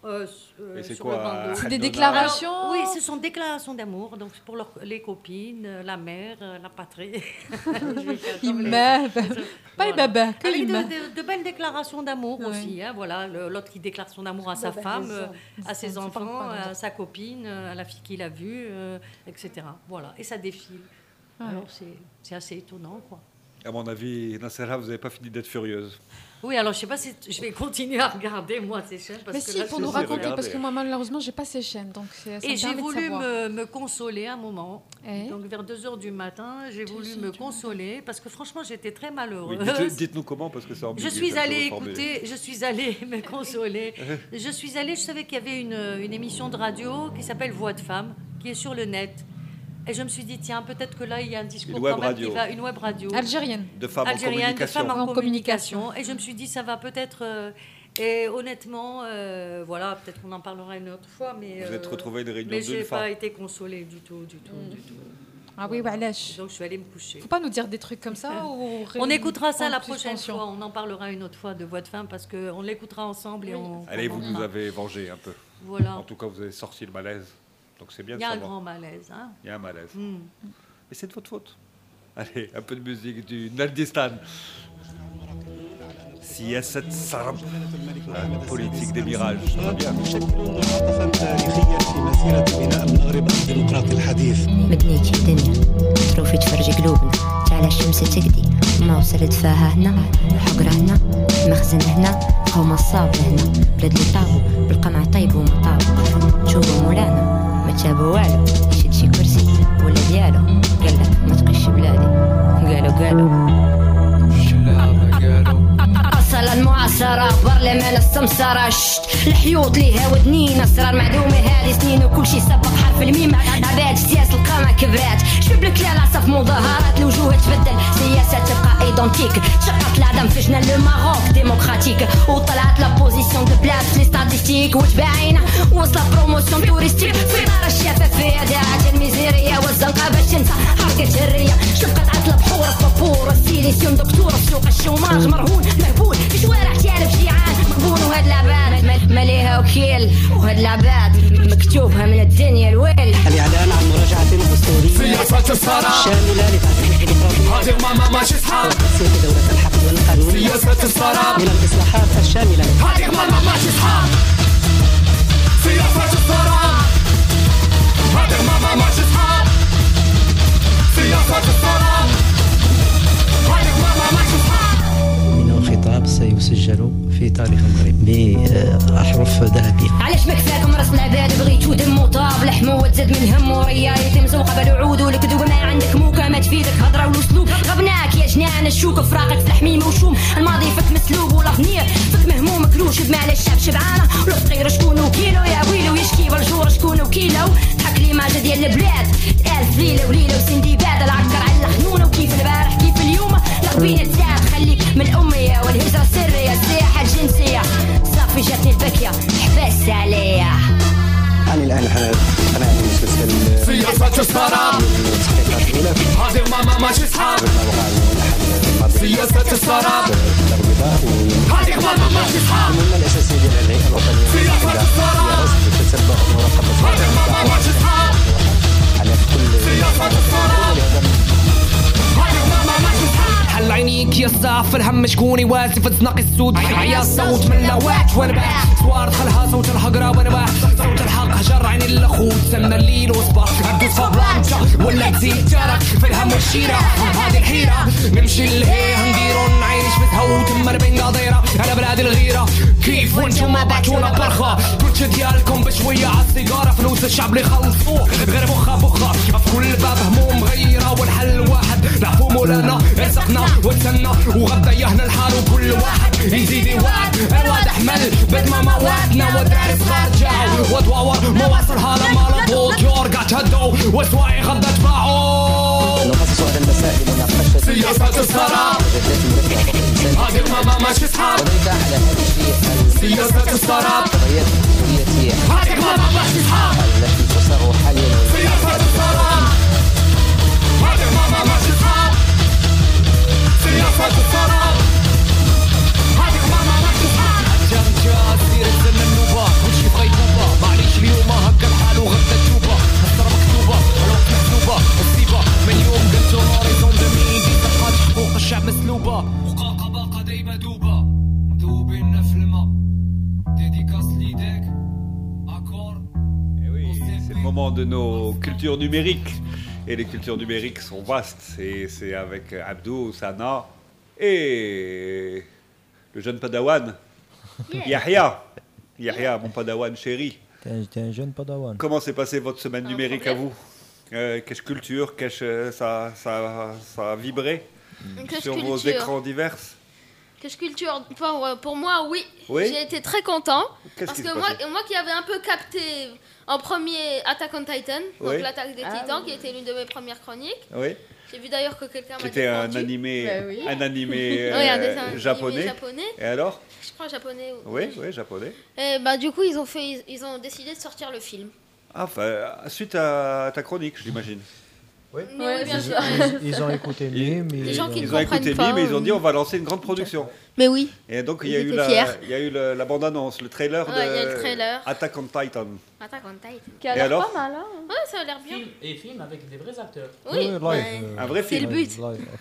Euh, euh, Et c'est quoi. C'est des déclarations Alors, Oui, ce sont déclarations d'amour, donc pour les copines, euh, la mère, euh, la patrie. Il les-. Pas les babas, que Avec les de, mains. de- de belles déclarations d'amour Ouais. aussi. hein, voilà, l'autre qui déclare son amour à sa femme, euh, à ses enfants, à sa copine, euh, à la fille qu'il a vue, euh, etc. Voilà, et ça défile. Ouais. Alors c'est assez étonnant, quoi. À mon avis, Nassera, vous n'avez pas fini d'être furieuse. Oui, alors je sais pas si je vais continuer à regarder moi ces chaînes parce Mais que si, là, pour je- nous raconter, parce que moi, malheureusement, j'ai pas ces chaînes. Donc ça Et j'ai voulu me, me consoler un moment. Donc vers 2 heures du matin, j'ai voulu me consoler parce que franchement j'étais très Oui, malheureuse. dites- Dites-nous comment, parce que c'est ambigu, Je suis ça, allée écouter, je suis allée me consoler. Je suis allée, je savais qu'il y avait une, une émission de radio qui s'appelle Voix de femme, qui est sur le net. Et je me suis dit, tiens, peut-être que là, il y a un discours Une web quand même radio. qui va, une web radio. Algérienne. De femmes en Algérienne, de communication. femmes en, En communication. Et je me suis dit, ça va peut-être... euh, et honnêtement, euh, voilà, peut-être qu'on en parlera une autre fois, mais... Vous êtes euh, retrouvée à une réunion Mais d'une j'ai pas été consolée du tout, du tout, du tout. Ah oui, wesh. Donc je suis allée me coucher. Faut pas nous dire des trucs comme ça ou On écoutera ça la prochaine suspension. fois. On en parlera une autre fois de voix de femme parce qu'on l'écoutera ensemble et on. Allez, on vous nous avez vengé un peu. Voilà. En tout cas, vous avez sorti le malaise. Donc c'est bien Il de y a un savoir. grand malaise. Hein Il y a un malaise. Hmm. Et c'est de votre faute. Allez, un peu de musique du Naldistan. Siyasat Sarab, la politique des mirages. Très bien. منعطفا تاريخيا في مسيرة بناء المغرب الديمقراطي الحديث مدنيتي الدنيا تروفي تفرج قلوبنا تعالى الشمس تقدي ما وصلت فيها هنا الحقرة هنا مخزن هنا قوم الصاب هنا بلاد اللي طابوا بالقمع طيب وما طابوا شوفوا مولانا ما والو يشد شي كرسي ولا ديالو؟ قال لك ما تقيش بلادي. قالوا قالوا. السمسرة برلمان السمسرة. شت الحيوط ليها ودنين اسرار معلومة هذه سنين وكل شي سبق حرف الميم. عباد سياسة القامة كبرات. شباب الكلال عصف مظاهرات الوجوه تبدل. سياسة تبقى ايدونتيك شقت العدم في جنان لو ماروك ديموقراتيك وطلعت لا بوزيسيون دو بلاس لي ستاتيستيك وتباعينا وصل بروموسيون توريستيك في نار الشفافية داعت الميزيرية والزنقة باش تنسى حركة الرية شوف قطعة البحور الطبور السيليسيون دكتور سوق الشوماج مرهون مهبول. في شوارع تالف جيعان مقبول وهاد العباد ما- ما ليها وكيل وهاد العباد مكتوبها من الدنيا الويل. الإعلان عن مراجعة دستورية سياسة الصراع. شاملة لتحقيق هذه ماما ماشي صحاب تسير دولة الحق والقانون. سياسة الصراع. من الإصلاحات الشاملة هذه ماما ماشي صحاب سياسة الصراع هذه ماما ماشي صحاب سياسة الصراع سيسجل في تاريخ المغرب بأحرف ذهبية علاش ما كفاكم رأس العباد؟ بغيتو دم وطاب لحمو وتزاد من هم وريا يتم زوقة بالوعود ولكذوب ما عندك موكا ما تفيدك هضرة والأسلوب. غبناك يا جنان الشوك فراقك في الحميم وشوم الماضي فك مسلوب والافنير فك مهموم كلوش بمعنى الشعب شبعانة. ولو فقير شكون وكيلو يا ويلو؟ يشكي بالجور شكون وكيلو؟ تحك ليماج ديال البلاد. الف ليلة وليلة وسندباد العكر على الخنونة وكيف البارح كيف اليوم؟ لغبينا تزاد خليك من الأمية والهجرة. جاتني البكية حبست عليا. يعني الآن أنا أنا أعمل مسلسل سياسة الأولى هذه ماما ماشي صحاب سياسة الصراع هذه ماما ماشي صحاب المهمة الأساسية ديال الهيئة الوطنية سياسة رصد تتبع ومراقبة هذه ماما ماشي صحاب على كل سياسة الصراع هذه ماما ماشي صحاب حل عينيك يا الصاف الهم شكون يواسف تزنق السود عيا الصوت من لوات ونباح سوار دخلها صوت الهقرة ونباح صوت الحق هجر عين الاخوت سمى الليل وصباح عبدو صبلانتا ولا تزيد ترك في الهم والشيرة. هذه الحيرة. نمشي لهيه نديرو نعيش في تهوت تمر بين قضيرة. على بلاد الغيرة. كيف وأنتم ما بعتونا برخة؟ كلش ديالكم بشوية عالسيجارة فلوس الشعب اللي خلصوه. غير بخا بخا. في كل باب هموم غيرة والحل واحد نعفو مولانا رزقنا وتسنى وغدا يهنا الحال وكل واحد يزيد يوعد الواد أحمل بد ما مواتنا ودراري صغار جاو. ودواور مواصلها لما لبوط يورقع تهدو وسواعي غدا تباعو نخصص هذا المسائل لمناقشة سياسة الصراع هذه ماما ماشي صحاب. وضيف على هذا الشيء سياسة الصراع هذه ماما ماشي صحاب. De nos cultures numériques. Et les cultures numériques sont vastes. Et c'est avec Abdou, Sana et le jeune padawan, Yahya. Yahya, mon padawan chéri. T'es un- jeune padawan. Comment s'est passée votre semaine numérique à vous Euh, Quelle culture Qu'est-ce euh, ça, ça, ça a vibré sur vos culture écrans divers Qu'est-ce culture pour, pour moi, oui. Oui J'ai été très content. Parce que moi, moi qui avais un peu capté en premier Attack on Titan, donc Oui. l'attaque des Ah titans, qui était l'une de mes premières chroniques. Oui. J'ai vu d'ailleurs que quelqu'un m'a Qui était un défendu. animé, Bah oui. un animé Oui, un euh, dessin animé japonais. japonais. Et alors? Je crois japonais. Oui, oui, japonais. Et bah du coup, ils ont fait, ils, ils ont décidé de sortir le film. Ah, enfin, suite à ta chronique, j'imagine. Oui. Mais oui, bien sûr. Ils, ils ont écouté Mime. Les gens qui Ils ne ont écouté comprennent pas, Mime et ils ont dit on va lancer une grande production. Mais oui. Et donc il y a eu la, fiers. il y a eu le- la bande-annonce, le trailer Ouais, de il y a le trailer. Attack on Titan. Attack on Titan. Qui a Et l'air alors pas mal, hein Ouais, ça a l'air bien. Et film avec des vrais acteurs. Oui, Ouais, live, ouais. Un vrai C'est film. le but.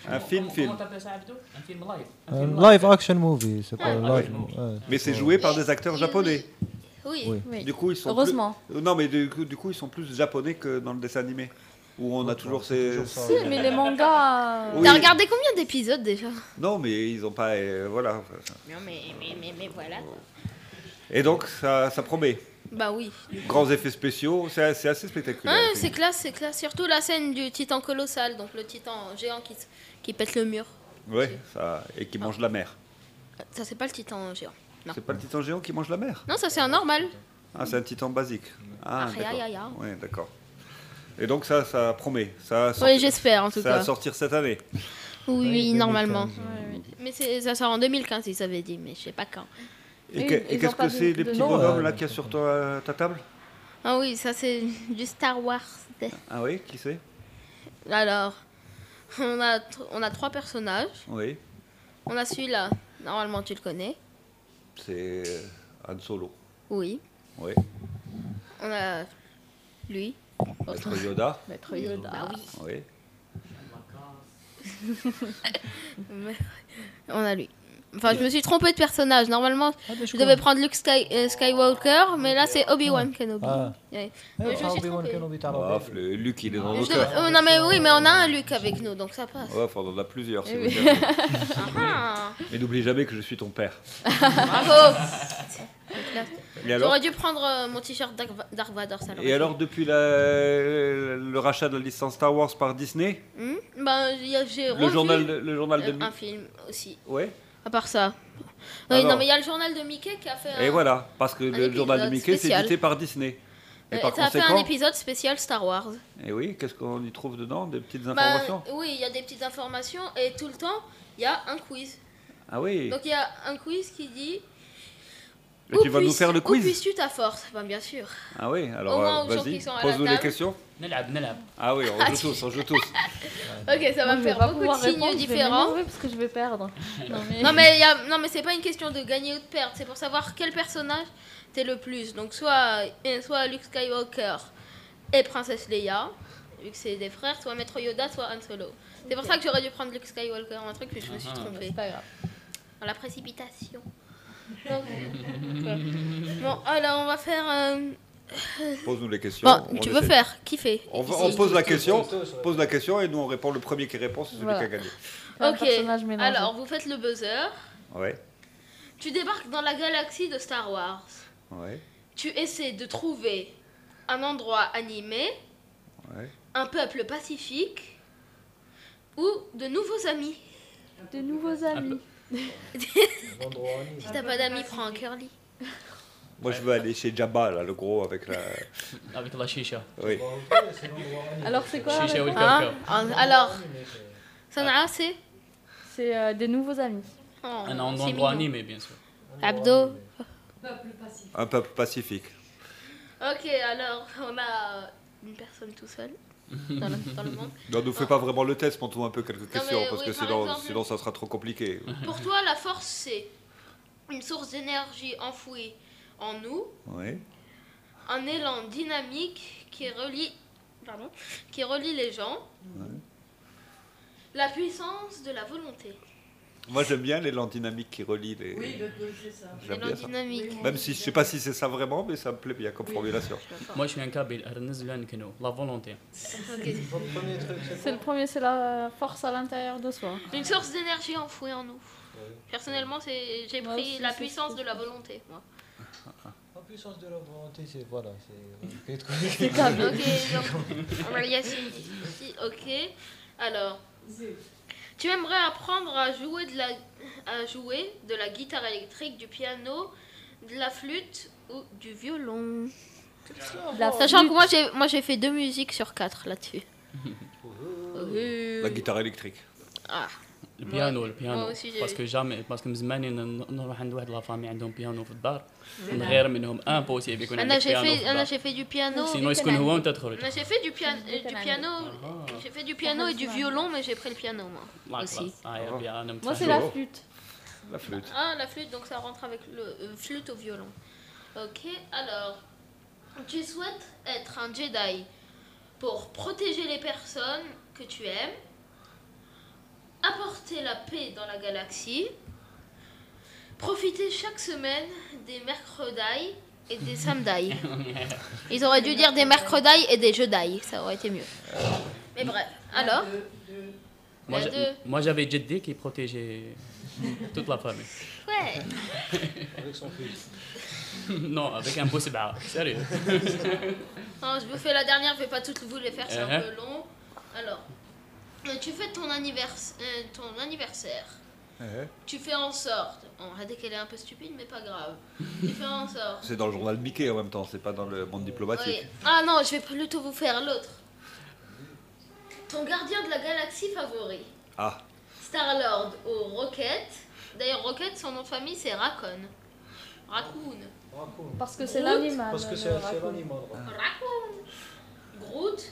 Un film, film. Comment t'appelles ça, Abdou? Un film live. Un Un film live action movie, c'est pas Ah, live. ouais, Mais c'est joué par des acteurs japonais. Oui. Oui. Oui. Du coup, ils sont Heureusement. plus- Non, mais du coup, du coup, ils sont plus japonais que dans le dessin animé. Où on a toujours ces. Si, mais les mangas. Oui. T'as regardé combien d'épisodes déjà? Non, mais ils ont pas. euh, voilà. Non, mais, mais, mais, mais voilà. Et donc, ça, ça promet. Bah oui. Grands effets spéciaux, c'est c'est assez spectaculaire. Ouais, c'est classe, c'est classe. Surtout la scène du titan colossal, donc le titan géant qui, qui pète le mur. Ouais, ça, et qui mange la mer. Ça, c'est pas le titan géant. Non. C'est pas le titan géant qui mange la mer Non, ça, c'est un normal. Ah, c'est un titan basique. Ah, Ah, ya, d'accord. ya, ya. Ouais, d'accord. Et donc ça, ça promet. Ça va Oui, j'espère, en tout ça cas. va sortir cette année. Oui, oui, normalement. 2015. Mais c'est- ça sort en 2015, ils avaient dit, mais je sais pas quand. Et, que- et qu'est-ce que c'est les petits bonhommes là qu'il y a sur toi, ta table? Ah oui, ça, c'est du Star Wars. Ah oui, qui c'est? Alors, on a, on a trois personnages. Oui, On a celui-là, normalement, tu le connais. c'est euh, Han Solo. Oui. Oui. On a lui. Maître Yoda. Maître Yoda. Bah oui. Oui. Mais- On a lui. Enfin, je me suis trompée de personnage. Normalement, Ah, je devais prendre Luke Sky- euh, Skywalker, mais là, c'est Obi-Wan Kenobi. Ah. Ouais. Mais je me suis Obi-Wan trompée. Kenobi, t'as Ah, le Luc, il est dans nos cœurs. euh, non, mais oui, mais on a un Luke avec nous, donc ça passe. Ouais, enfin, on en a plusieurs. si oui. Ah. Mais n'oublie jamais que je suis ton père. Bravo J'aurais dû prendre euh, mon t-shirt Dark Dark Vador, ça l'aurait Et fait. alors, depuis la- le rachat de la licence Star Wars par Disney Hmm? Ben, il y a- j'ai Le revu, journal de- le journal de euh, Mi- Un film aussi. Ouais. À part ça. Oui, non. non, mais il y a le journal de Mickey qui a fait un, Et voilà, parce que le journal de Mickey, c'est spécial. édité par Disney. Et Euh, par ça a fait un conséquent, épisode spécial Star Wars. et oui, qu'est-ce qu'on y trouve dedans? Des petites Ben, informations? oui, il y a des petites informations et tout le temps, il y a un quiz. Ah oui. Donc il y a un quiz qui dit mais tu vas nous faire le quiz. Où puisses-tu ta force? Bien sûr. Ah oui, alors euh, vas-y, pose-nous les table. questions. Nelab, Nelab. Ah oui, on ah, joue tous, on joue tous. Ok, ça va me faire beaucoup de signes différents. parce que je vais perdre. Non mais, Non mais, c'est pas une question de gagner ou de perdre, c'est pour savoir quel personnage t'es le plus. Donc soit, euh, soit Luke Skywalker et Princesse Leia, vu que c'est des frères, soit Maître Yoda, soit Han Solo. C'est pour ça que j'aurais dû prendre Luke Skywalker, un truc, mais je me suis Ah ah. trompée. c'est pas grave. Dans la précipitation. Bon, alors on va faire... euh, Pose-nous les questions. Bon, on tu veux essaie. faire Qui fait on, va- Ici. on pose la question, pose la question et nous on répond le premier qui répond, c'est celui Voilà. qui a gagné. Un Ok, personnage mélangé. alors vous faites le buzzer. Ouais, Tu débarques dans la galaxie de Star Wars. ouais, Tu essaies de trouver un endroit animé, ouais. un peuple pacifique ou de nouveaux amis. De nouveaux amis. Si t'as pas d'amis, prends un curly. Moi je veux aller chez Jabba, là, le gros avec la. avec la chicha. Oui. Alors c'est quoi Chicha Hein Ah, Alors, Sanaa, c'est? C'est euh, des nouveaux amis. Oh, un endroit mignon. animé bien sûr Abdo. Un peuple pacifique. Ok, alors on a une personne tout seul dans le, dans le monde. Non, nous fais pas vraiment le test, montre-nous un peu quelques questions, mais parce oui, que par sinon, exemple- sinon ça sera trop compliqué. Pour toi, la force, c'est une source d'énergie enfouie en nous, Oui. un élan dynamique qui relie, pardon, qui relie les gens, la puissance de la volonté. Moi, j'aime bien l'élan dynamique qui relie les. Oui, c'est ça. J'aime bien ça. Même si je ne sais pas si c'est ça vraiment, mais ça me plaît bien comme formulation. Moi, je suis un kabyle, la volonté. C'est le premier, c'est la force à l'intérieur de soi. Une source d'énergie enfouie en nous. Personnellement, j'ai pris la puissance de la volonté, moi. La puissance de la volonté, c'est voilà, c'est C'est comme ok. Alors, tu aimerais apprendre à jouer de la, à jouer de la guitare électrique, du piano, de la flûte ou du violon? La Sachant que moi j'ai moi j'ai fait deux musiques sur quatre là-dessus. La guitare électrique. Ah. البيانو Moi البيانو aussi, j'ai- باسكو جامي باسكو من زمان ن- نروح عند واحد لافامي عندهم بيانو في الدار Mm. نغير منهم امبوسيبل يكون Anna, عندك j'ai بيانو fait, في Anna, الدار j'ai fait du piano. سينو يسكن هو وانت تخرج Anna, j'ai fait du, pian- euh, du piano. Ah. J'ai fait du piano et du violon, mais j'ai pris le piano moi لا aussi. كلاس. آه يا ربي انا Moi, c'est متفاهم. la flûte. La flûte. Ah, la flûte, donc ça rentre avec le euh, flûte au violon. Ok, alors, tu souhaites être un Jedi pour protéger les personnes que tu aimes, apporter la paix dans la galaxie, profiter chaque semaine des mercredis et des samedis. Ils auraient dû dire des mercredis et des jeudis, ça aurait été mieux. Mais bref, alors Moi j'avais Jeddi qui protégeait toute la famille. Ouais. Avec son fils. Non, avec un beau. Sérieux. Non, je vous fais la dernière, je ne vais pas toutes vous les faire, c'est un uh-huh. peu long. Alors, euh, tu fais ton, annivers- euh, ton anniversaire. Ouais. Tu fais en sorte. On a dit qu'elle est un peu stupide, mais pas grave. Tu fais en sorte. C'est dans le journal Mickey en même temps, c'est pas dans le monde diplomatique. Oui. Ah non, je vais plutôt vous faire l'autre. Ton gardien de la galaxie favori. Ah, Star-Lord ou Rocket. D'ailleurs, Rocket, son nom de famille, c'est Raccoon. Raccoon. Parce que c'est l'animal. Parce que c'est raccoon. l'animal. Raccoon. Groot.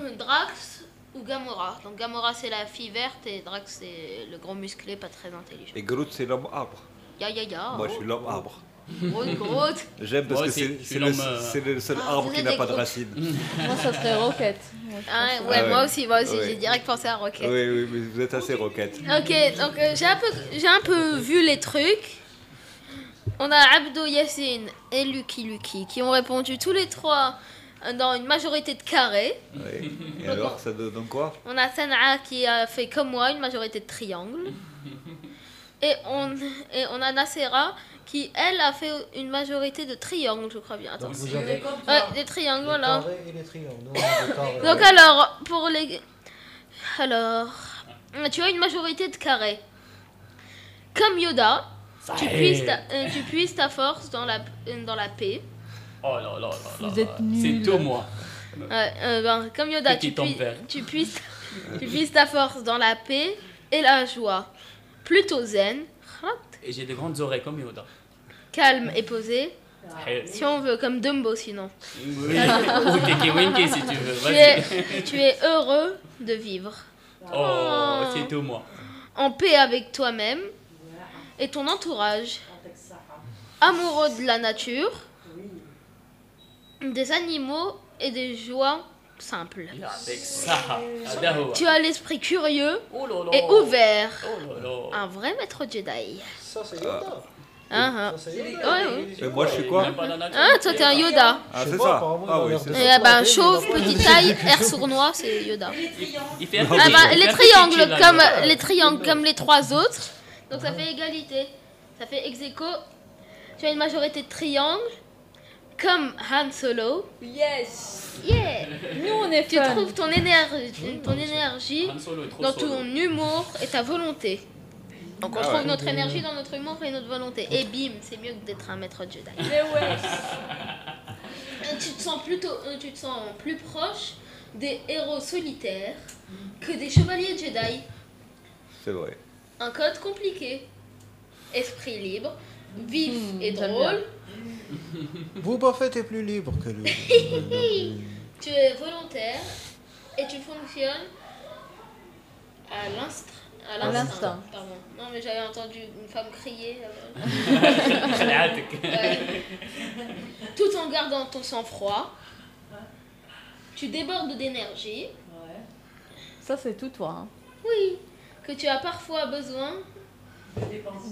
euh, Drax ou Gamora. Donc Gamora, c'est la fille verte et Drax, c'est le gros musclé, pas très intelligent. et Groot c'est l'homme arbre. Ya ya ya. Moi je suis l'homme arbre. Groot, Groot. J'aime parce Moi que c'est le, euh, c'est le seul Ah, arbre qui n'a pas de racines. Moi, ça serait Rocket. Moi, Ah, ouais, Ah ouais. moi aussi, moi aussi, Ouais. j'ai direct pensé à Rocket. Oui, oui, mais vous êtes assez roquette. Ok, donc euh, j'ai un peu, j'ai un peu vu les trucs. On a Abdo Yassine et Lucky Lucky qui ont répondu tous les trois dans une majorité de carrés. Oui. Et alors, ça donne quoi? On a Sanaa qui a fait comme moi une majorité de triangles. Et on, et on a Nacera qui, elle, a fait une majorité de triangles, je crois bien. Attends. Donc vous avez Ouais, des triangles, les voilà. carrés et les triangles. Nous, on a des carrés. Donc alors, pour les... Alors, tu as une majorité de carrés. Comme Yoda, tu puisses, ta, euh, tu puisses ta force dans la, euh, dans la paix. Oh là là là là. Vous là. êtes C'est tout moi. Ouais, euh, ben, comme Yoda, tu, Petit homme puis- vert. tu, puisses, tu puisses ta force dans la paix et la joie. Plutôt zen, Et j'ai des grandes oreilles comme Yoda. calme et posé. Eh, Si on veut, comme Dumbo sinon. Oui. Ou Tiki Winky si tu veux. Tu Vas-y. es, tu es heureux de vivre. Oh, c'est tout moi. en paix avec toi-même et ton entourage, amoureux de la nature, des animaux et des joies simples. Euh, tu as l'esprit curieux et ouvert. Un vrai maître Jedi. Ça, c'est Yoda. Ah, ah, ah. oui. Moi je suis quoi Ah, toi t'es un Yoda. Ah, c'est ça. Ah, oui, ça. Eh ben, chauve, petite taille, air sournois, c'est Yoda. Ah ben, les triangles, comme les, triangles comme les trois autres. Donc ça fait égalité. Ça fait ex -aequo. Tu as une majorité de triangles comme Han Solo. Yes. Yeah. Nous, on est Tu fun. trouves ton énergie, ton énergie dans solo. ton humour et ta volonté. Donc on Ah trouve ouais. notre énergie dans notre humour et notre volonté. Et bim, c'est mieux que d'être un maître Jedi. Mais ouais. Tu te sens plutôt, euh, tu te sens plus proche des héros solitaires que des chevaliers Jedi. C'est vrai. Un code compliqué. Esprit libre, vif Hmm, et drôle. Boba Fett est plus libre que lui. tu es volontaire et tu fonctionnes à l'instant. Non, mais j'avais entendu une femme crier. Euh. Tout en gardant ton sang-froid. Tu débordes d'énergie. Ça, c'est tout toi. Hein. Oui. Que tu as parfois besoin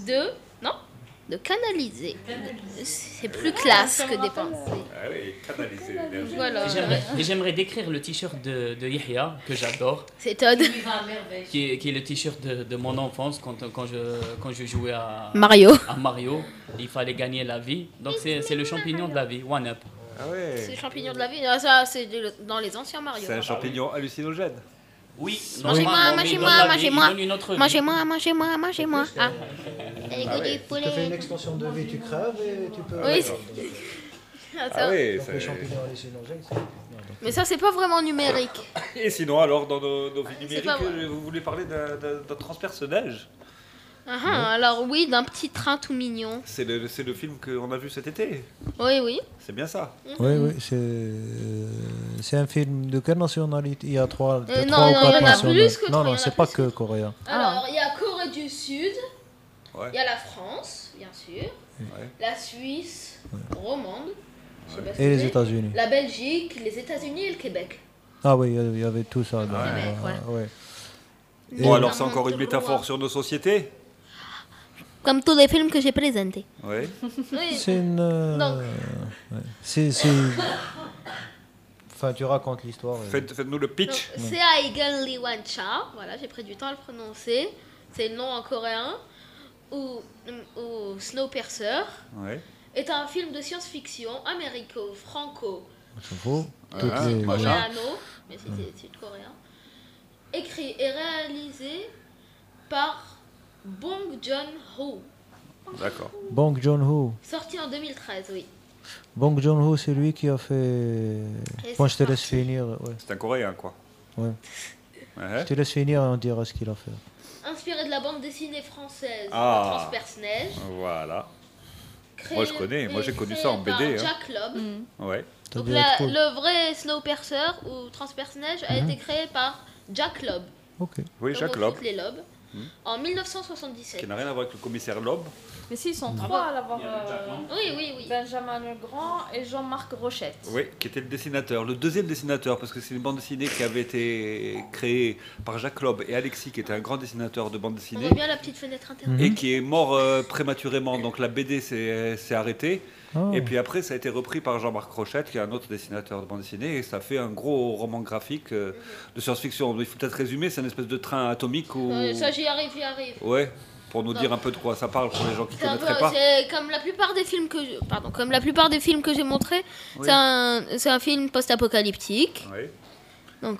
de. Non de canaliser. C'est plus classe que dépenser. Ah oui, canaliser l'énergie. Voilà. Et j'aimerais- décrire le t-shirt de, de Yahya, que j'adore. C'est Todd. Qui est, qui est le t-shirt de, de mon enfance quand, quand, je, quand je jouais à Mario. À Mario. Il fallait gagner la vie. Donc c'est c'est le champignon de la vie, One Up. Ah ouais. C'est le champignon de la vie. Ah, ça, c'est dans les anciens Mario. C'est un champignon hallucinogène. Oui. Mangez-moi, mangez-moi, mangez-moi. Mangez-moi, mangez-moi, mangez-moi. Ah. Ah ouais. du poulet. Tu fais une extension de vie, tu crèves et tu peux. Oui, Ah, ça- oui, c'est-. Mais ça, c'est pas vraiment numérique. Et sinon, alors, dans nos, nos vies numériques, euh, vous voulez parler d'un transpersonnage Ah, ah, alors oui, d'un petit train tout mignon. C'est le, c'est le film qu'on a vu cet été. Oui, oui. C'est bien ça. Oui, oui, c'est euh, c'est un film de quelle nationalité? Il y a trois, Euh, trois non, ou non, il y en a nationalités. plus que Non, trois, il y non, a c'est pas que coréen. Alors, il y a Corée du Sud. Ouais. Il y a la France, bien sûr. Ouais. La Suisse romande. je sais pas si Et les. États-Unis. La Belgique, les États-Unis et le Québec. Ah oui, il y avait- il y avait tout ça. Dans, Ouais. euh, ouais. Bon, Et- alors, c'est encore une métaphore sur nos sociétés Comme tous les films que j'ai présentés. Oui. Oui. C'est une. euh, Donc- ouais. C'est. c'est- Enfin, tu racontes l'histoire. et- Faites- Faites-nous le pitch. Donc, Seaigan Lee Wancha, voilà, j'ai pris du temps à le prononcer. C'est le nom en coréen. Ou, ou Snowpiercer Ouais. est un film de science-fiction américo-franco C'est faux. Ah, Toutes les. coréano, mais c'était sud-coréen, écrit et réalisé par Bong Joon-ho. D'accord. Bong Joon-ho. Sorti en 2013, oui. Bong Joon-ho, c'est lui qui a fait. Bon, je te laisse finir. Ouais. C'est un coréen, quoi. ouais. Ouais. Je te laisse finir et on dira ce qu'il a fait. Inspiré de la bande dessinée française Ah. Voilà. Créé Moi, je connais. Moi, j'ai connu ça en BD. hein. Jack Lobb. Ouais. Ça Donc la- cool. le vrai Snowpiercer ou Transperce-Neige a Mhm. été créé par Jack Lobb. Ok. Oui, au Lobb. les Lobb. Mhm. En 1977. Qui n'a rien à voir avec le commissaire Loeb. Mais si, ils sont trois à l'avoir. euh, Oui, oui, oui. Benjamin Legrand et Jean-Marc Rochette. Oui, qui était le dessinateur, le deuxième dessinateur, parce que c'est une bande dessinée qui avait été créée par Jacques Loeb et Alexis, qui était un grand dessinateur de bande On dessinée, voit bien la petite fenêtre interne. et qui est mort euh, prématurément. Donc la BD s'est s'est arrêtée. Ah. Et puis après, ça a été repris par Jean-Marc Rochette, qui est un autre dessinateur de bande dessinée, et ça fait un gros roman graphique euh, de science-fiction. Il faut peut-être résumer, c'est une espèce de train atomique où... Euh, ça, j'y arrive, j'y arrive. Ouais, pour nous Non. dire un peu de quoi ça parle pour les gens qui ne peu- connaîtraient pas. c'est comme la plupart des films que je, pardon, comme la plupart des films que j'ai montrés, Oui. c'est un, c'est un film post-apocalyptique. Oui. Donc,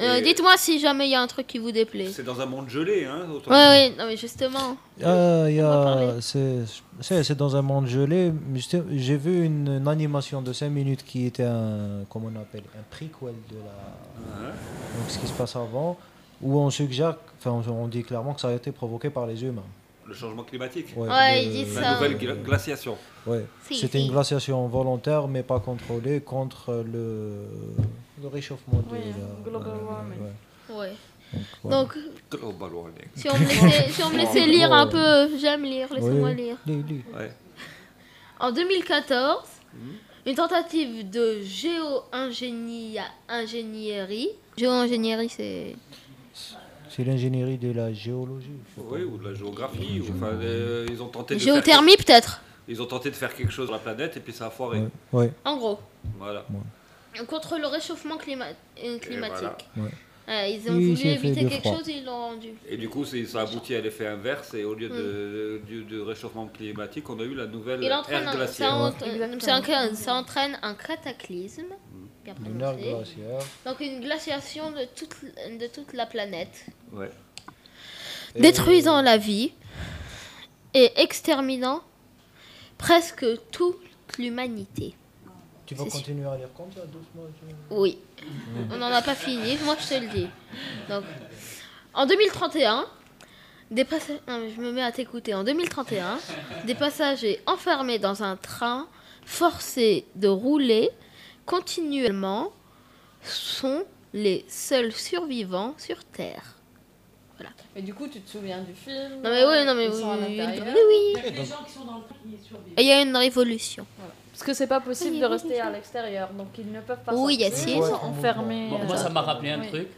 euh, dites-moi si jamais il y a un truc qui vous déplaît. C'est dans un monde gelé, hein autour- Ouais, ouais, non mais justement. Y va a, parler. c'est, c'est, c'est dans un monde gelé. mais J'ai vu une, une animation de 5 minutes qui était un, comment on appelle, un prequel de la, donc ce qui se passe avant, où on suggère, enfin on, on dit clairement que ça a été provoqué par les humains. Le changement climatique. Ouais, Ouais, le- ils disent La ça. nouvelle gla- glaciation. Ouais. Si, C'était si. une glaciation volontaire mais pas contrôlée contre le, le réchauffement de Oui, la- global ouais, warming. ouais. Ouais. ouais. Donc, Global warming. si on me laissait, si on me laissait lire un peu, j'aime lire, laissez-moi Oui, lire. En 2014, Mhm. une tentative de géo-ingénierie. Géo-ingénierie, c'est. C'est l'ingénierie de la géologie. je sais pas. Oui, ou de la géographie. ou, enfin, euh, ils ont tenté de Géothermie, faire... peut-être. Ils ont tenté de faire quelque chose sur la planète et puis ça a foiré. Ouais. En gros. Voilà. Contre le réchauffement clima- euh, climatique. Ouais. Ouais, ils ont Oui, voulu c'est fait éviter de quelque froid. chose et ils l'ont rendu. Et du coup, c'est- ça aboutit à l'effet inverse et au lieu de, du, du réchauffement climatique, on a eu la nouvelle Il entraîne ère ça, glaciaire. ça entraîne un cataclysme. Bien Une ère prononcé. glaciaire. Donc une glaciation de toute, de toute la planète. Ouais. Et- détruisant la vie et exterminant presque toute l'humanité. Tu vas continuer à lire comme ça doucement tu- Oui. On n'en a pas fini, moi je te le dis. Donc, en 2031, des passa- non, je me mets à t'écouter. En 2031, des passagers enfermés dans un train forcés de rouler continuellement sont les seuls survivants sur Terre. Voilà. Mais du coup, tu te souviens du film Non mais oui, non mais ils oui, sont à oui. Et il y a une révolution. Parce que c'est pas possible de rester à l'extérieur, donc ils ne peuvent pas Oui, sortir. Ils sont enfermés. Bon, moi, euh, ça m'a rappelé un oui. truc.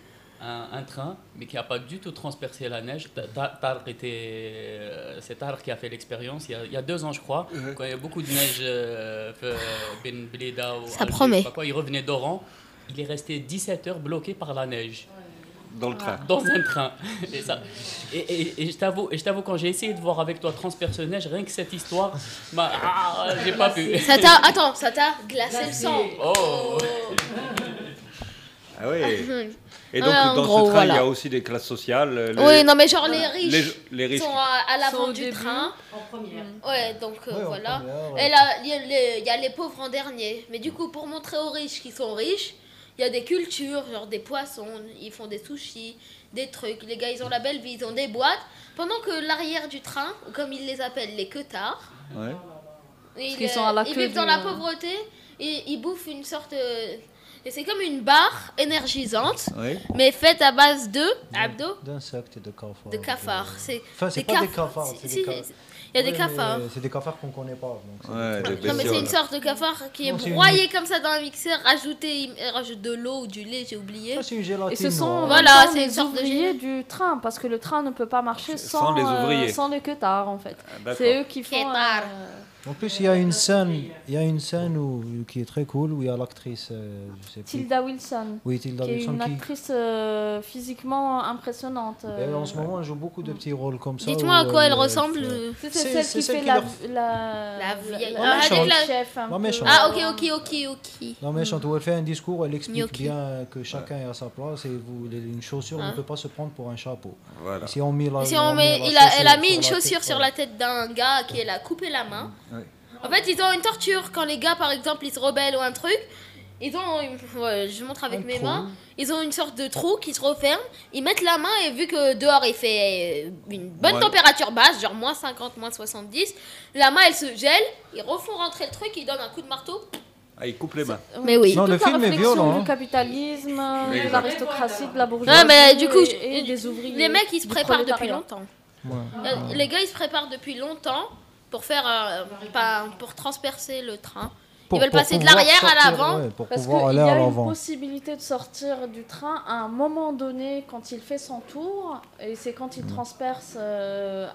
Un, un train, mais qui n'a pas du tout transpercé la neige. Ta- Ta- Tarek était. euh, C'est Tarek qui a fait l'expérience il, y a- il y a deux ans, je crois. Quand il y a beaucoup de neige euh, Ben Bleda ou Ça Alger, promet. je sais pas quoi, il revenait d'Oran. Il est resté 17 heures bloqué par la neige. Dans le train. Dans un train. Et, ça, et, et- et je t'avoue, et je t'avoue, quand j'ai essayé de voir avec toi Transperce Neige, rien que cette histoire, m'a- ah, j'ai pas pu. Ça t'a, attends, ça t'a glacé le sang. Oh. Ah oui. Et donc, dans gros, ce train, il y a aussi des classes sociales. euh, les- Oui, non mais genre les riches, Les, les riches. sont à, l'avant du début, train. En première. Ouais, donc euh, voilà. première, ouais. Et là, il y, a les- il y a les pauvres en dernier. Mais du coup, pour montrer aux riches qu'ils sont riches, il y a des cultures, genre des poissons, ils font des sushis, des trucs. Les gars, ils ont la belle vie, ils ont des boîtes. Pendant que l'arrière du train, ou comme ils les appellent, les queutards, Ouais. ils, sont à la ils queue vivent dans la pauvreté et ils bouffent une sorte. euh, et c'est comme une barre énergisante, mais faite à base de. Abdo D'insectes et de cafards. De cafards. C'est Enfin, c'est pas des caf- cafards. si- c'est des ca- Il y a des cafards. mais C'est des cafards qu'on connaît pas. donc Ouais, des Non mais c'est une sorte de cafard qui est une- broyé comme ça dans un mixeur, rajouté, rajoute de l'eau ou du lait, j'ai oublié. c'est une gélatine. Et ce sont Voilà, c'est les une sorte de ouvriers du train, parce que le train ne peut pas marcher sans, Sans les euh, ouvriers. sans les queutards, en fait. Ah, c'est eux qui font... Queutards. euh, en plus, il y a une scène, il y a une scène où, qui est très cool où il y a l'actrice, euh, je sais plus. Tilda Wilson. Oui, Tilda qui Wilson. Est une actrice euh, physiquement impressionnante. Ben, en ce euh. moment, elle joue beaucoup de petits rôles comme ça. Dites-moi à quoi elle ressemble. C'est celle, qui fait la, la, chef. Non, méchante. Ah, ok, ok, ok, ok. Non, méchante, où elle fait un discours, elle explique bien que chacun est à sa place et une chaussure hein? ne peut pas se prendre pour un chapeau. Voilà. Si on met la, si elle a mis une chaussure sur la tête d'un gars qui elle a coupé la main. En fait, ils ont une torture quand les gars, par exemple, ils se rebellent ou un truc. Ils ont, je montre avec mes mains, ils ont une sorte de trou qui se referme. Ils mettent la main et vu que dehors il fait euh, une bonne température basse, genre moins 50, moins 70, la main elle se gèle, ils refont rentrer le truc, ils donnent un coup de marteau. Ah, ils coupent les mains. Mais oui. Non, Toute le film est violent. Du hein. capitalisme, l'aristocratie, la bourgeoisie. Non, mais euh, du coup, ouvriers. Les mecs ils se préparent depuis longtemps. Euh, les gars ils se préparent depuis longtemps pour faire euh, pas, pour transpercer le train. Ils veulent passer de l'arrière à l'avant. Ouais, parce qu'il y a une possibilité de sortir du train à un moment donné quand il fait son tour, et c'est quand il transperce euh,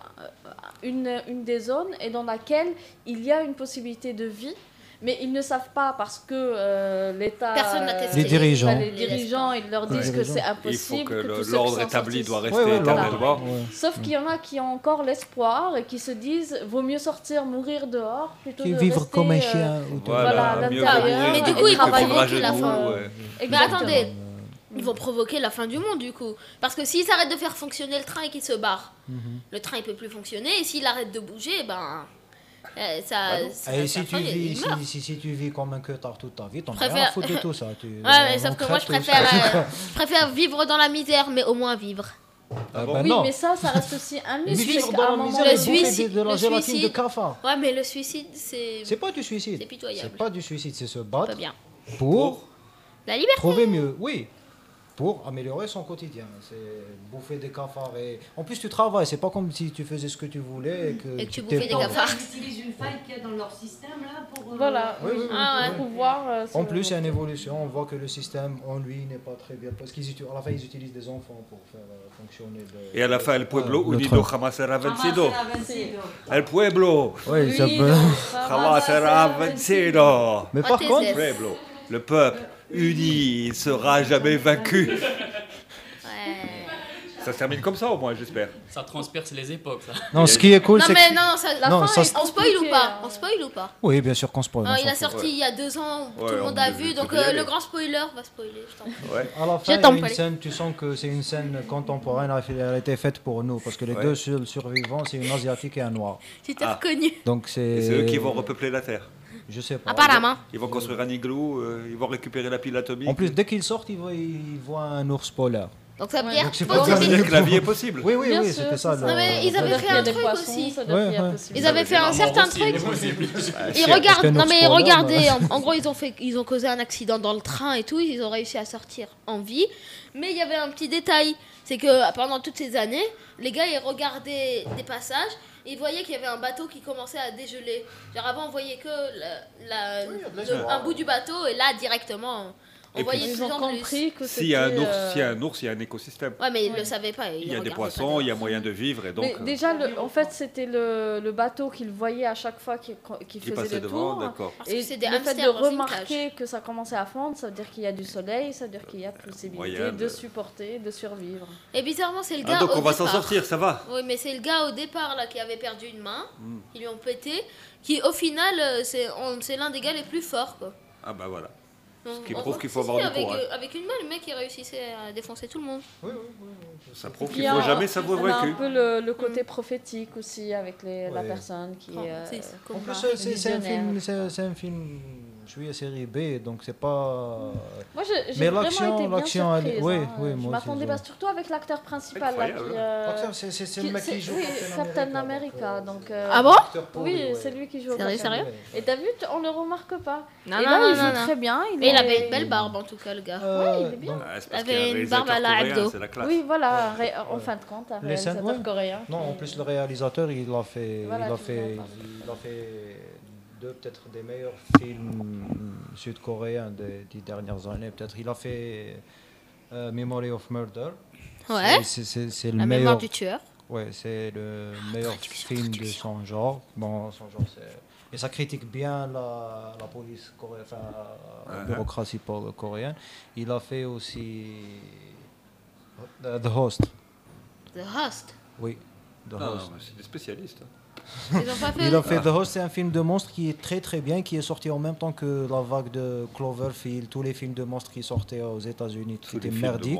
une, une, des zones et dans laquelle il y a une possibilité de vie mais ils ne savent pas parce que euh, l'État, les dirigeants, enfin, les dirigeants, ils leur disent que c'est impossible. Il faut que, que l'ordre établi doit rester ouais, ouais. Sauf qu'il y en a qui ont encore l'espoir et qui se disent vaut mieux sortir mourir dehors plutôt que de vivre comme un euh, chien. Voilà, voilà. Mais du coup, ils provoquent la fin. Mais attendez, ils vont provoquer la fin du monde du coup, parce que s'ils arrêtent de faire fonctionner le train et qu'ils se barrent, mhm. le train il peut plus fonctionner. Et s'il arrête de bouger, ben eh, ça, bah et eh, si, tu vis, si, si, si, tu vis comme un cutard toute ta vie, t'en as rien à foutre de tout ça. Tu, ouais, mais sauf que moi, je préfère, euh, je préfère vivre dans la misère, mais au moins vivre. Euh, ben oui, non. mais ça, ça reste aussi un mythe. vivre dans la misère le suicide, de, de la le gélatine suicide. de cafard. Ouais, mais le suicide, c'est. C'est pas du suicide. C'est pitoyable. C'est pas du suicide, c'est se battre. Bien. Pour. La liberté. Trouver mieux, oui pour améliorer son quotidien. C'est bouffer des cafards. En plus, tu travailles, c'est pas comme si tu faisais ce que tu voulais. Et que, et que tu, tu bouffais des cafards. Ils utilisent une faille qu'il y a dans leur système pour. Euh, voilà, oui, oui, en plus, il y a une évolution. On voit que le système en lui n'est pas très bien. Parce qu'ils utilisent, à la fin, ils utilisent des enfants pour faire euh, fonctionner. Le... et à la fin, ah, le pueblo, ah, unido jamasera vencido. El pueblo. Oui, ça peut. Mais par oh, contre, le peuple uni, sera jamais vaincu. Ça se termine comme ça au moins, j'espère. Ça transperce les époques. Non, ce qui est cool, c'est que... non, non, la Non, fin, ça, on spoil ou pas? On spoil ou pas? Oui, bien sûr qu'on spoil. Il a sorti il y a deux ans, tout le monde a vu, donc euh, le grand spoiler va spoiler, je une scène, tu sens que c'est une scène contemporaine, elle a été faite pour nous, parce que les deux seuls survivants, c'est une asiatique et un noir. Tu t'es Ah. reconnu. C'est eux qui vont repeupler la Terre. Je sais pas. Apparemment. Ils vont construire un igloo, euh, il va récupérer la pile atomique. En plus, dès qu'ils sortent, ils voient un ours polaire. Donc ça veut dire possible. que la vie est possible. Oui, oui, oui, c'était ça. Non, mais ils avaient fait un truc aussi. Ouais, ouais. Ils avaient fait un certain truc. Ils regardent, non mais regardez, en, gros ils ont causé un accident dans le train et tout, ils ont réussi à sortir en vie. Mais il y avait un petit détail, c'est que pendant toutes ces années, les gars ils regardaient des passages ils voyaient qu'il y avait un bateau qui commençait à dégeler. Avant, on voyait que la, un bout du bateau, et là, directement, on voyait puis, ils ont compris que s'il y a un ours, s'il y a un ours, il y a un écosystème. Ouais, mais ils ne le savaient pas. Il y a des poissons, il y a moyen de vivre et donc. Euh, déjà, en fait, c'était le, bateau qu'ils voyaient à chaque fois qui, qui faisait le devant, tour. Et des le fait de remarquer que ça commençait à fondre, ça veut dire qu'il y a du soleil, ça veut dire qu'il y a euh, possibilité de... supporter, de survivre. Et bizarrement, c'est le ah, gars. Ah, donc on va s'en sortir, ça va. Oui, mais c'est le gars au départ là qui avait perdu une main, hmm. ils lui ont pété, qui au final, euh, c'est l'un des gars les plus forts quoi. Ah bah voilà. Ce qui prouve qu'il faut avoir du courage. Euh, avec une balle, le mec il réussissait à défoncer tout le monde. Oui, oui, Ça prouve qu'il ne faut jamais s'avouer vaincu. Il y a un peu le, mm. côté prophétique aussi avec la personne qui. Euh, en plus, c'est un film je suis à série B, donc c'est pas. Moi, j'ai Mais l'action, l'action, elle... oui, hein. oui, Je m'attendais surtout avec l'acteur principal. L'acteur, euh, c'est le mec qui joue Captain America, donc. Euh, euh, ah bon Oui, c'est lui qui joue. Sérieux, sérieux Et t'as vu, on le remarque pas. Non, non, non, il joue très bien. Mais il avait une belle barbe en tout cas, le gars. Oui, il est bien. Il avait une barbe à la Abdo. Oui, voilà. En fin de compte, un réalisateur coréen. Non, en plus le réalisateur, il l'a fait, il l'a fait peut-être des meilleurs films euh, sud-coréens des, des, dernières années. Peut-être il a fait euh, euh, Memory of Murder. Ouais. C'est le La meilleur. Mémoire du tueur. Ouais, c'est le ah, meilleur film de son genre. Bon, son genre c'est et ça critique bien la, la police coréenne, enfin, bureaucratie coréenne. Il a fait aussi The Host. The Host. Oui. The ah, Host. C'est des spécialistes. Hein. Ils ont pas fait. Il a fait The Host, c'est un film de monstres qui est très très bien, qui est sorti en même temps que la vague de Cloverfield, tous les films de monstres qui sortaient aux États-Unis, qui étaient merdiques.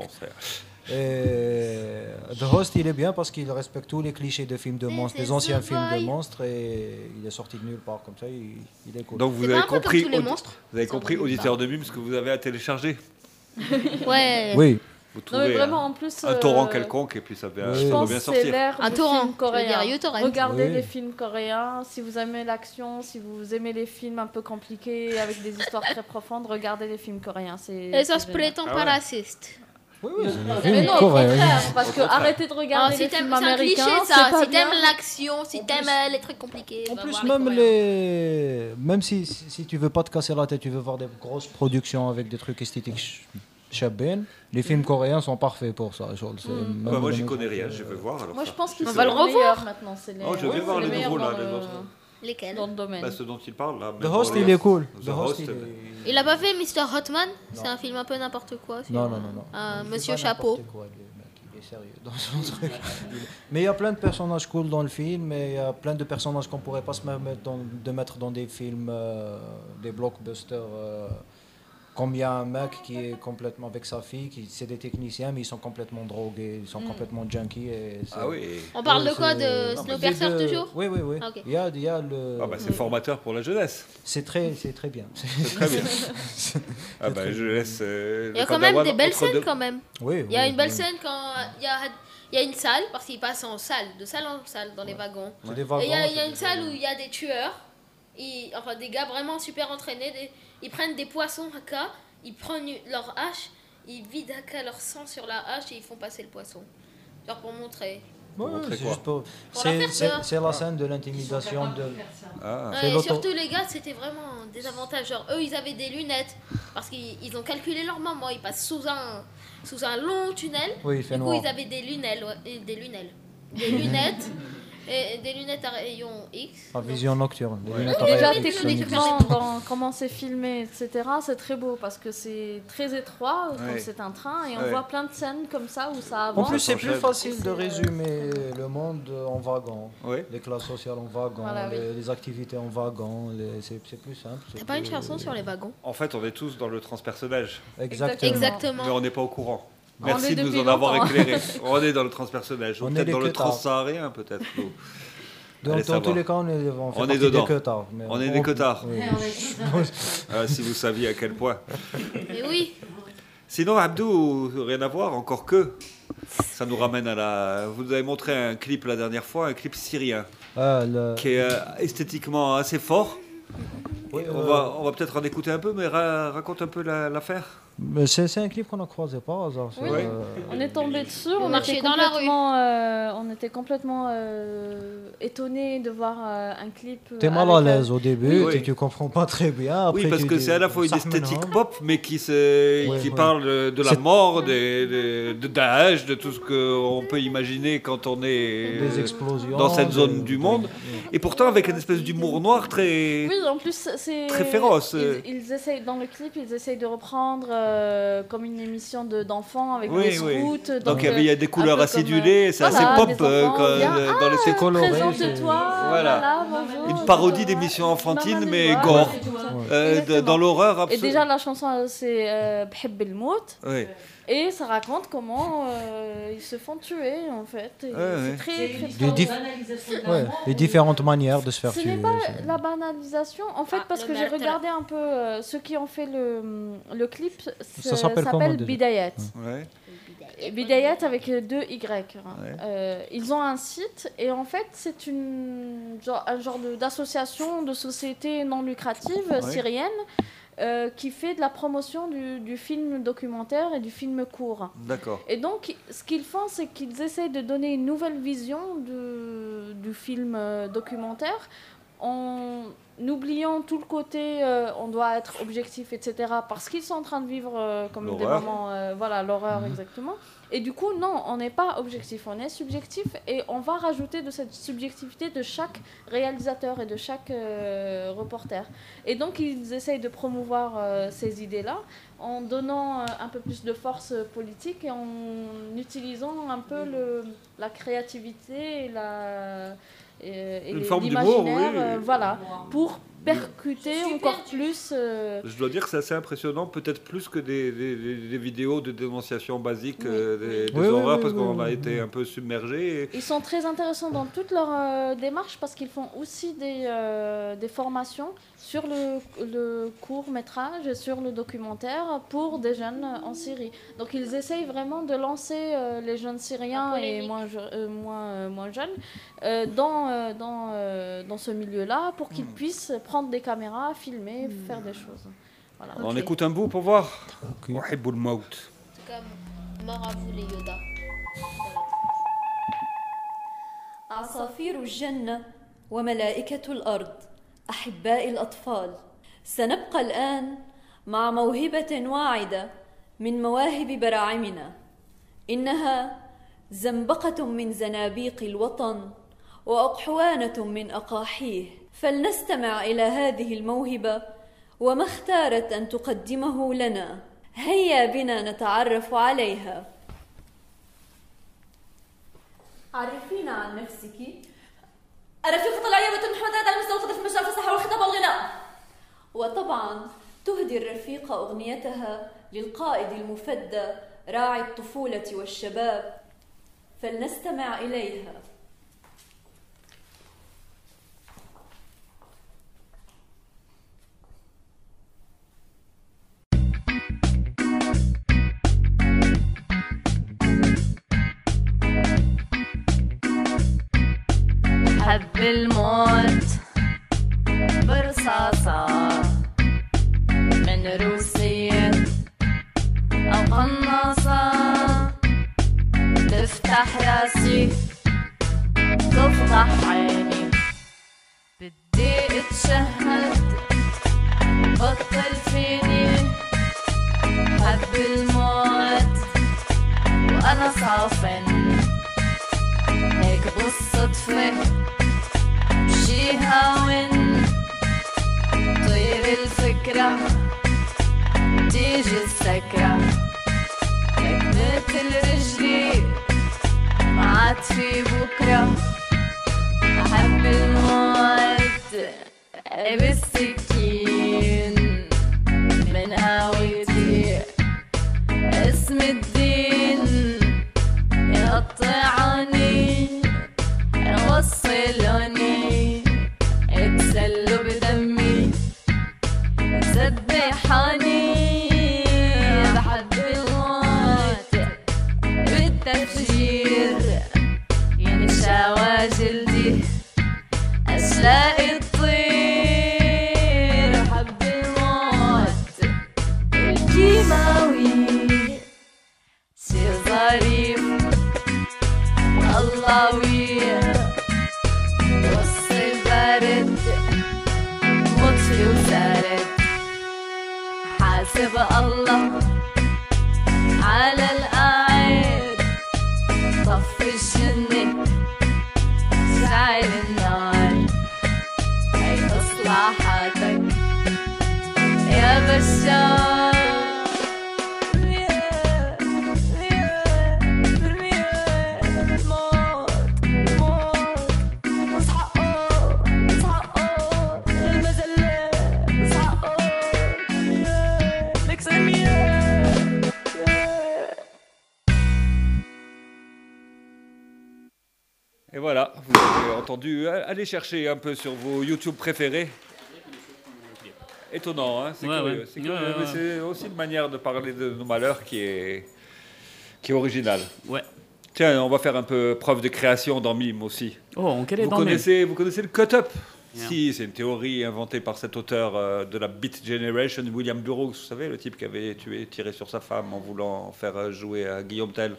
Et The Host, il est bien parce qu'il respecte tous les clichés de films de monstres, des anciens films de monstres, et il est sorti de nulle part comme ça, il, il est cool. Donc vous avez compris, les monstres vous avez compris, auditeur de Mime, ce que vous avez à télécharger. Ouais. Oui. Vous Non, mais trouvez vraiment, un, en plus, un torrent euh, quelconque et puis ça, ça Je pense bien c'est sortir. Un torrent, coréen. Regardez Oui. les films coréens. Si vous aimez l'action, si vous aimez les films un peu compliqués avec des histoires très profondes, regardez les films coréens. C'est Et ça se c'est prétend Ah pas ouais. raciste. Oui, oui, c'est Mais non, au contraire, parce que arrêtez de regarder si les t'aimes- films c'est un cliché américains. ça. c'est pas Si t'aimes bien. l'action, si t'aimes euh, les trucs compliqués. En va plus, même les. Même si, si, si tu veux pas te casser la tête, tu veux voir des grosses productions avec des trucs esthétiques chabin, les films coréens sont parfaits pour ça. Mm. même Bah, moi j'y connais rien, je vais voir. Alors Moi, ça. je pense qu'ils On sont va le revoir. maintenant. C'est les, Oh, je vais voir les nouveaux, là, le-. Lesquels Dans le domaine. Bah, ce dont il parle là. The Host, il est cool. The The Host, il euh, est- Il a pas fait Mr. Hotman? C'est un film un peu n'importe quoi. Non, non, non, non. Fait monsieur chapeau. quoi, il est sérieux dans son truc. Mais il y a plein de personnages cool dans le film et il y a plein de personnages qu'on pourrait pas se permettre dans- de mettre dans des films, euh, des blockbusters. euh, comme il y a un mec qui est complètement avec sa fille, qui c'est des techniciens, mais ils sont complètement drogués, ils sont Mm. complètement junkies. Et Ah oui. On parle de Ouais, quoi, c'est- de Snowpiercer de- toujours Oui, oui, oui. Ah. Il y a, il y a le. Ah bah c'est formateur pour la jeunesse. C'est très, c'est très bien. C'est très bien. Ah bah je laisse. euh, Il y a quand même des belles scènes deux- quand même. Oui, Il y a oui, une belle oui. scène quand il y a, il y a une salle, parce qu'ils passent en salle, de salle en salle dans les wagons. Des Et wagons, il y a, y une salle où il y a des tueurs, ils- enfin des gars vraiment super entraînés, des- ils prennent des poissons haka, ils prennent leur hache, ils vident haka leur sang sur la hache et ils font passer le poisson. Genre pour montrer. Ouais, c'est juste pour- Pour la scène de l'intimidation de. Ah. Ouais, et surtout les gars, c'était vraiment un désavantage. Genre eux, ils avaient des lunettes parce qu'ils ils ont calculé leur moment. Ils passent sous un sous un long tunnel. Oui, il fait du coup, noir. ils avaient des lunettes, ouais, et des lunettes, des lunettes et des lunettes à rayon X. La vision nocturne. lunettes à Déjà, X, techniquement, dans comment c'est filmé, etc., c'est très beau parce que c'est très étroit, comme Ouais. c'est un train, et on Ouais. voit plein de scènes comme ça où ça En avance. plus, c'est plus facile de résumer le monde en wagon. Oui. Les classes sociales en wagon, Voilà, oui. les, activités en wagon, c'est plus simple. c'est T'as pas une chanson sur les wagons? En fait, on est tous dans le transpersonnage. Exactement. Exactement. Mais on n'est pas au courant. Merci de nous en avoir longtemps. éclairé. on est dans le transpersonnage. Ou On est peut-être dans le transsaharien, peut-être. Donc, dans tous les cas, on est, on fait On est dedans. des On est des queutards. oui. Ah, si vous saviez à quel point. Et oui. Sinon, Abdou, rien à voir, encore que. Ça nous ramène à la. Vous nous avez montré un clip la dernière fois, un clip syrien, Ah, le- qui est euh, esthétiquement assez fort. Oui, On euh, va, on va peut-être en écouter un peu, mais ra- raconte un peu la- l'affaire. C'est c'est un clip qu'on a croisé par hasard. Oui. euh, On est tombé dessus, on marchiez était dans la rue. complètement, euh, on était complètement euh, étonnés de voir euh, un clip. T'es mal à l'aise au début, Oui. tu, tu comprends pas très bien. Après, oui, parce que dis, c'est à la fois une esthétique pop, mais qui, se, parle de la C'est- mort, des, des- de Daesh, de tout ce qu'on peut imaginer quand on est Des explosions, dans cette des- zone du monde. Et pourtant, avec une espèce d'humour noir très. Oui, en plus, c'est. Très féroce. Ils, ils essayent, dans le clip, ils essayent de reprendre euh, comme une émission de- d'enfants avec Oui, des oui. scouts. Donc, il y avait- il y a des euh, couleurs acidulées, comme, c'est voilà, assez pop, euh, enfants, quand- viens, dans les- ah, c'est coloré, Présente-toi, Voilà. voilà, bonjour. Une parodie d'émission enfantine, Maman, mais gore. et tout ça. Euh, dans l'horreur Et absolue. déjà, la chanson, c'est euh, Bheb el Mout. Oui. Et ça raconte comment euh, ils se font tuer, en fait. Et Ouais, c'est ouais. très, très fort. dif- ouais, les différentes manières de se faire Ce tuer. n'est pas c'est- la banalisation, en fait, Ah, parce que j'ai regardé un peu euh, ceux qui ont fait le, le clip. Ça s'appelle Bidayat. Bidayat avec deux Y. hein. Ouais. Euh, ils ont un site et en fait c'est une genre, un genre de- d'association de, société non lucrative Ouais. syrienne euh, qui fait de la promotion du, du film documentaire et du film court. D'accord. Et donc, ce qu'ils font, c'est qu'ils essayent de donner une nouvelle vision de- du film euh, documentaire en oubliant tout le côté euh, on doit être objectif, etc. Parce qu'ils sont en train de vivre euh, comme des moments, voilà, l'horreur Mhm. exactement. Et du coup, non, on n'est pas objectif, on est subjectif et on va rajouter de cette subjectivité de chaque réalisateur et de chaque euh, reporter. Et donc, ils essayent de promouvoir euh, ces idées-là en donnant euh, un peu plus de force politique et en utilisant un peu le, la créativité et la et, et Une forme d'humour, l'imaginaire, oui. euh, voilà, pour percuter encore plus. euh, Je dois dire que c'est assez impressionnant, peut-être plus que des, des- des- des vidéos de dénonciation basiques, euh, des, des Oui, horreurs, oui, parce oui, qu'on oui, a oui. été un peu submergé. et- Ils sont très intéressants dans toute leur euh, démarche parce qu'ils font aussi des, euh, des formations sur le, le court métrage et sur le documentaire pour des jeunes en Syrie. Donc ils essayent vraiment de lancer euh, les jeunes Syriens et moins, je- euh, moins, euh, moins jeunes euh, dans, euh, dans, euh, dans ce milieu-là pour qu'ils puissent prendre des caméras, filmer, faire des choses. Voilà. On écoute un bout pour voir. الموت. Comme mort à vous les Yoda. عصافير الجنة وملائكة الأرض أحباء الأطفال سنبقى الآن مع موهبة واعدة من مواهب براعمنا إنها زنبقة من زنابيق الوطن وأقحوانة من أقاحيه فلنستمع إلى هذه الموهبة وما اختارت أن تقدمه لنا. هيا بنا نتعرف عليها. عرفينا عن نفسك؟ الرفيقة طلعية بنت محمد راد على مستوى القدر في مجال الفصاحة والخطاب والغناء. وطبعا تهدي الرفيقة أغنيتها للقائد المفدى راعي الطفولة والشباب. فلنستمع إليها. حب الموت برصاصة من روسية أو قناصة. تفتح راسي تفضح عيني. بدي أتشهد بطل فيني. حب الموت وأنا صافن. هيك بالصدفة شي هاون طير الفكرة تيجي السكرة. هيك مثل رجلي ما عاد في بكرة. أحب الموت بالسكين. من هاويتي اسم الدين. يقطعني يوصلوني but Allah. Entendu. Allez chercher un peu sur vos YouTube préférés. Étonnant, hein c'est Ouais, curieux. ouais. c'est Ouais, curieux, ouais, mais ouais. c'est aussi une manière de parler de nos malheurs qui est, qui est originale. Ouais. Tiens, on va faire un peu preuve de création dans Mime aussi. Oh, on vous dans Mime. connaissez, vous connaissez le cut-up Yeah. Si, c'est une théorie inventée par cet auteur euh, de la Beat Generation, William Burroughs, vous savez, le type qui avait tué, tiré sur sa femme en voulant faire jouer à Guillaume Tell.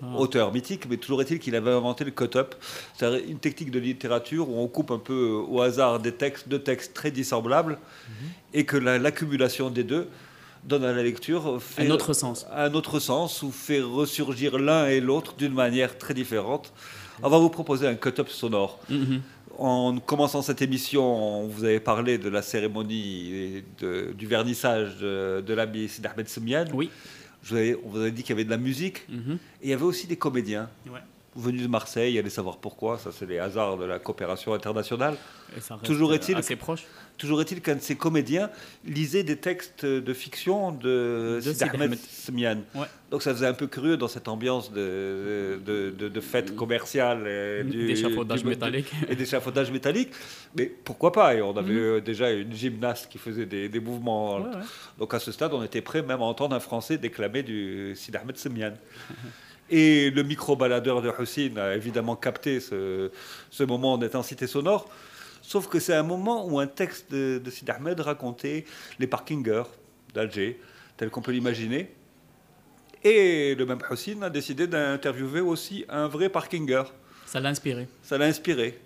Ah. Auteur mythique, mais toujours est-il qu'il avait inventé le cut-up. C'est une technique de littérature où on coupe un peu au hasard des textes, deux textes très dissemblables, Mhm. et que la- l'accumulation des deux donne à la lecture fait Un autre sens. un autre sens ou fait ressurgir l'un et l'autre d'une manière très différente. On va vous proposer un cut-up sonore. Mhm. En commençant cette émission, vous avez parlé de la cérémonie et de- du vernissage de, de Ahmed Semian. Oui. Je vous avais- on vous avait dit qu'il y avait de la musique Mhm. et il y avait aussi des comédiens. Ouais. Venus de Marseille, allez savoir pourquoi, ça c'est les hasards de la coopération internationale. Et ça reste, Toujours euh, est-il assez proche. Toujours est-il qu'un de ces comédiens lisait des textes de fiction de, De Ahmed Ahmed. Semian. Ouais. Donc ça faisait un peu curieux dans cette ambiance de, de, de- de fête commerciale et du- D'échafaudage du- métallique. et d'échafaudage métallique. Mais pourquoi pas? Et on avait Mhm. euh, déjà une gymnaste qui faisait des, des mouvements. Ouais, ouais. Donc à ce stade, on était prêt même à entendre un Français déclamer du Sid Ahmed Semian. Et le micro-baladeur de Hussein a évidemment capté ce, ce moment d'intensité sonore. Sauf que c'est un moment où un texte de, de Sid Ahmed racontait les parkingers d'Alger, tel qu'on peut l'imaginer. Et le même Hussein a décidé d'interviewer aussi un vrai parkinger. Ça l'a inspiré. Ça l'a inspiré.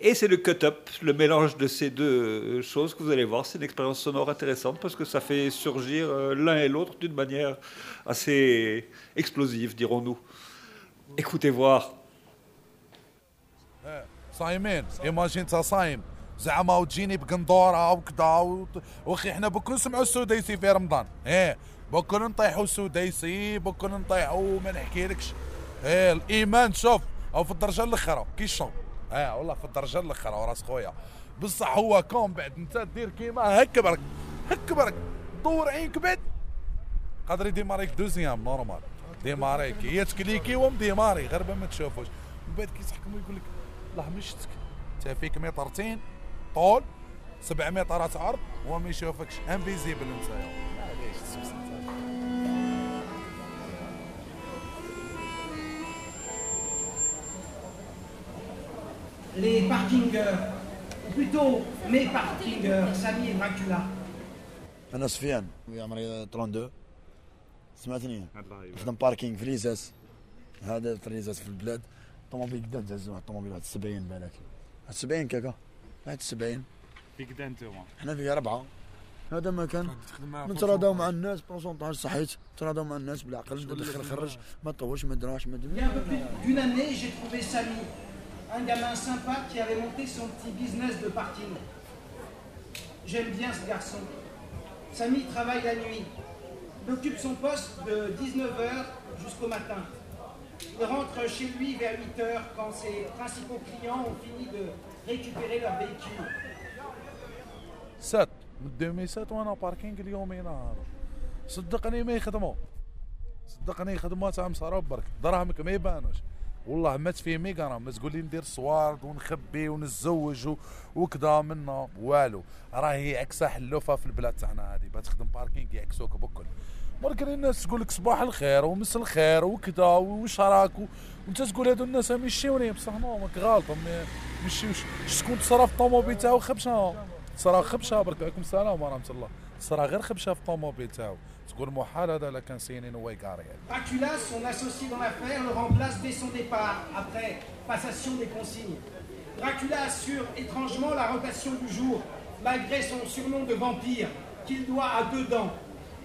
Et c'est le cut-up, le mélange de ces deux choses que vous allez voir. C'est une expérience sonore intéressante parce que ça fait surgir euh, l'un et l'autre d'une manière assez explosive, dirons-nous. Écoutez voir. صايمين. إيماجين انت صايم. زعما وتجيني بقندورة وكذا وأخي إحنا بكون نسمعوا السديسي في رمضان. إيه بكون نطيحوا السديسي بكون نطيحوا ما نحكيلكش إيه الإيمان شوف أو في الدرجة الأخرى كي الشوب آه والله في الدرجة الأخرى وراس خويا. بصح هو كون بعد أنت دير كيما هك برك هك برك. دور عينك بعد. قادر يديماريك دوزيام نورمال. ديماريك هي تكليكي ومديماري غير ما تشوفوش. من بعد كيسحكم ويقول لك الله مشتك انت فيك مترتين طول سبع مترات عرض وهو ما يشوفكش. انفيزيبل انت معليش انت. les parkingers, ou plutôt mes parkingers, Samy et Dracula. أنا سفيان. عمري 32 سمعتني؟ خدم باركينغ في ليزاس هذا في ليزاس في البلاد. طوموبيل قدام تهزوا واحد الطوموبيل واحد 70 بالك 70 كاكا واحد 70 في كدا انتوما حنا فيها اربعه هذا مكان معاه نتراضاو مع الناس بروسونتاج صحيت نتراضاو مع الناس بالعقل دخل خرج ما تطولش ما دراش ما Il y a un peu plus d'une année, j'ai trouvé Samy, un gamin sympa qui avait monté son petit business de parking. J'aime bien ce garçon. Samy travaille la nuit. Il occupe son poste de 19h jusqu'au matin. Il rentre chez lui vers 8h quand ses principaux clients ont fini de récupérer leur véhicule. سات مديهم سات وأنا باركينغ اليومين نهار صدقني ما يخدموا. صدقني يخدموا تاع مسارة برك. دراهمك ما يبانوش. والله ما تفي ميغا راه ما تقول لي ندير صوارد ونخبي ونتزوج وكذا منا. والو. راهي عكسه حلوفه في البلاد تاعنا هذه. بتخدم باركينغ يعكسوك بكل. ولكن الناس تقول لك صباح الخير ومس الخير وكذا وش راك وانت تقول هادو الناس مشيوني بصح نو ماك غالط ما مشيوش شكون تصرا في الطوموبيل تاعو خبشة. تصرا خبشة برك عليكم السلام ورحمة الله. تصرا غير خبشة في الطوموبيل تاعو تقول محال هذا لا كان سينين هو يقاري Dracula, son associé dans l'affaire, le remplace dès son départ, après passation des consignes. Dracula assure étrangement la rotation du jour, malgré son surnom de vampire, qu'il doit à deux dents,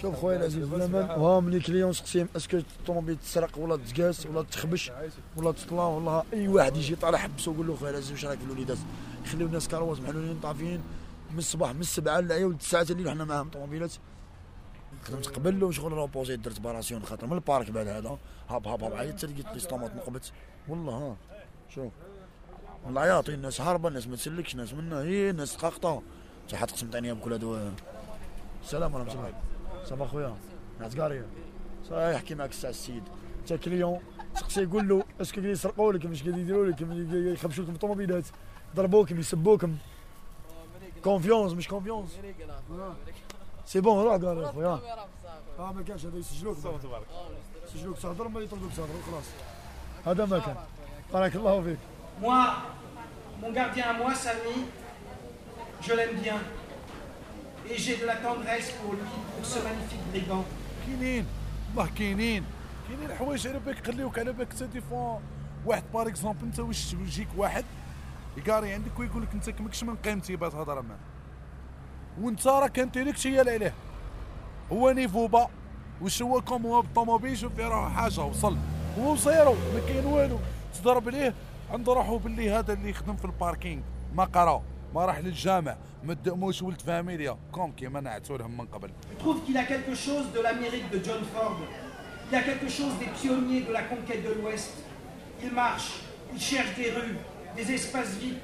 شوف خويا العزيز بلا ما ها ملي كليون سقسيهم اسكو الطوموبيل تسرق ولا تقاس ولا تخبش ولا تطلع ولا أي واحد يجي طالع حبسه وقول له خويا العزيز واش راك في الوليدات؟ يخليو الناس كرواز محلولين طافيين من الصباح من السبعة للعيا والتسعه الليل وحنا معاهم طوموبيلات. خدمت قبل وشغل روبوزي درت باراسيون خاطر من البارك بعد هذا. هاب هاب هاب عيطت لقيت لي سطومات نقبت والله ها شوف. والله عياطي الناس هاربه الناس ما تسلكش ناس منا هي الناس تقاقطة. انت حتقسم عينيها بكل هادو السلام ورحمة الله. صباح خويا. عتقاري صحيح يحكي معك الساعة السيد. انت كليون تسقسي يقول له اسكو قاعدين يسرقوا لكم اش قاعدين يديروا لكم يخبشوا لكم الطوموبيلات. ضربوكم يسبوكم. كونفيونس مش كونفيونس سي بون روح قال يا خويا. آه ما كانش هذا يسجلوك. يسجلوك. تهضر ما يطردوك تهضر وخلاص هذا ما كان. بارك الله فيك. Moi, Mon gardien à moi, Samy, je l'aime bien. Et j'ai de la tendresse pour lui, pour ce magnifique brigand. كاينين والله كاينين. كاينين حوايج على بالك يخليوك على بالك انت دي فوا واحد بار اكزومبل انت واش يجيك واحد يقاري عندك ويقول لك انت كماكش من قيمتي باش تهضر معاه وانت راه كانت لك شي عليه. هو نيفو با واش هو كوم هو بالطوموبيل شوف فيه راه حاجة وصل. هو وصيرو ما كاين والو. تضرب ليه عنده روحو باللي هذا اللي يخدم في الباركينغ ما قرا ما راح للجامع ما دموش ولد فاميليا كوم كيما نعتو لهم من قبل Je trouve qu'il a quelque chose de l'Amérique de John Ford. Il a quelque chose des pionniers de la conquête de l'Ouest. Il marche, il cherche des rues, des espaces vides,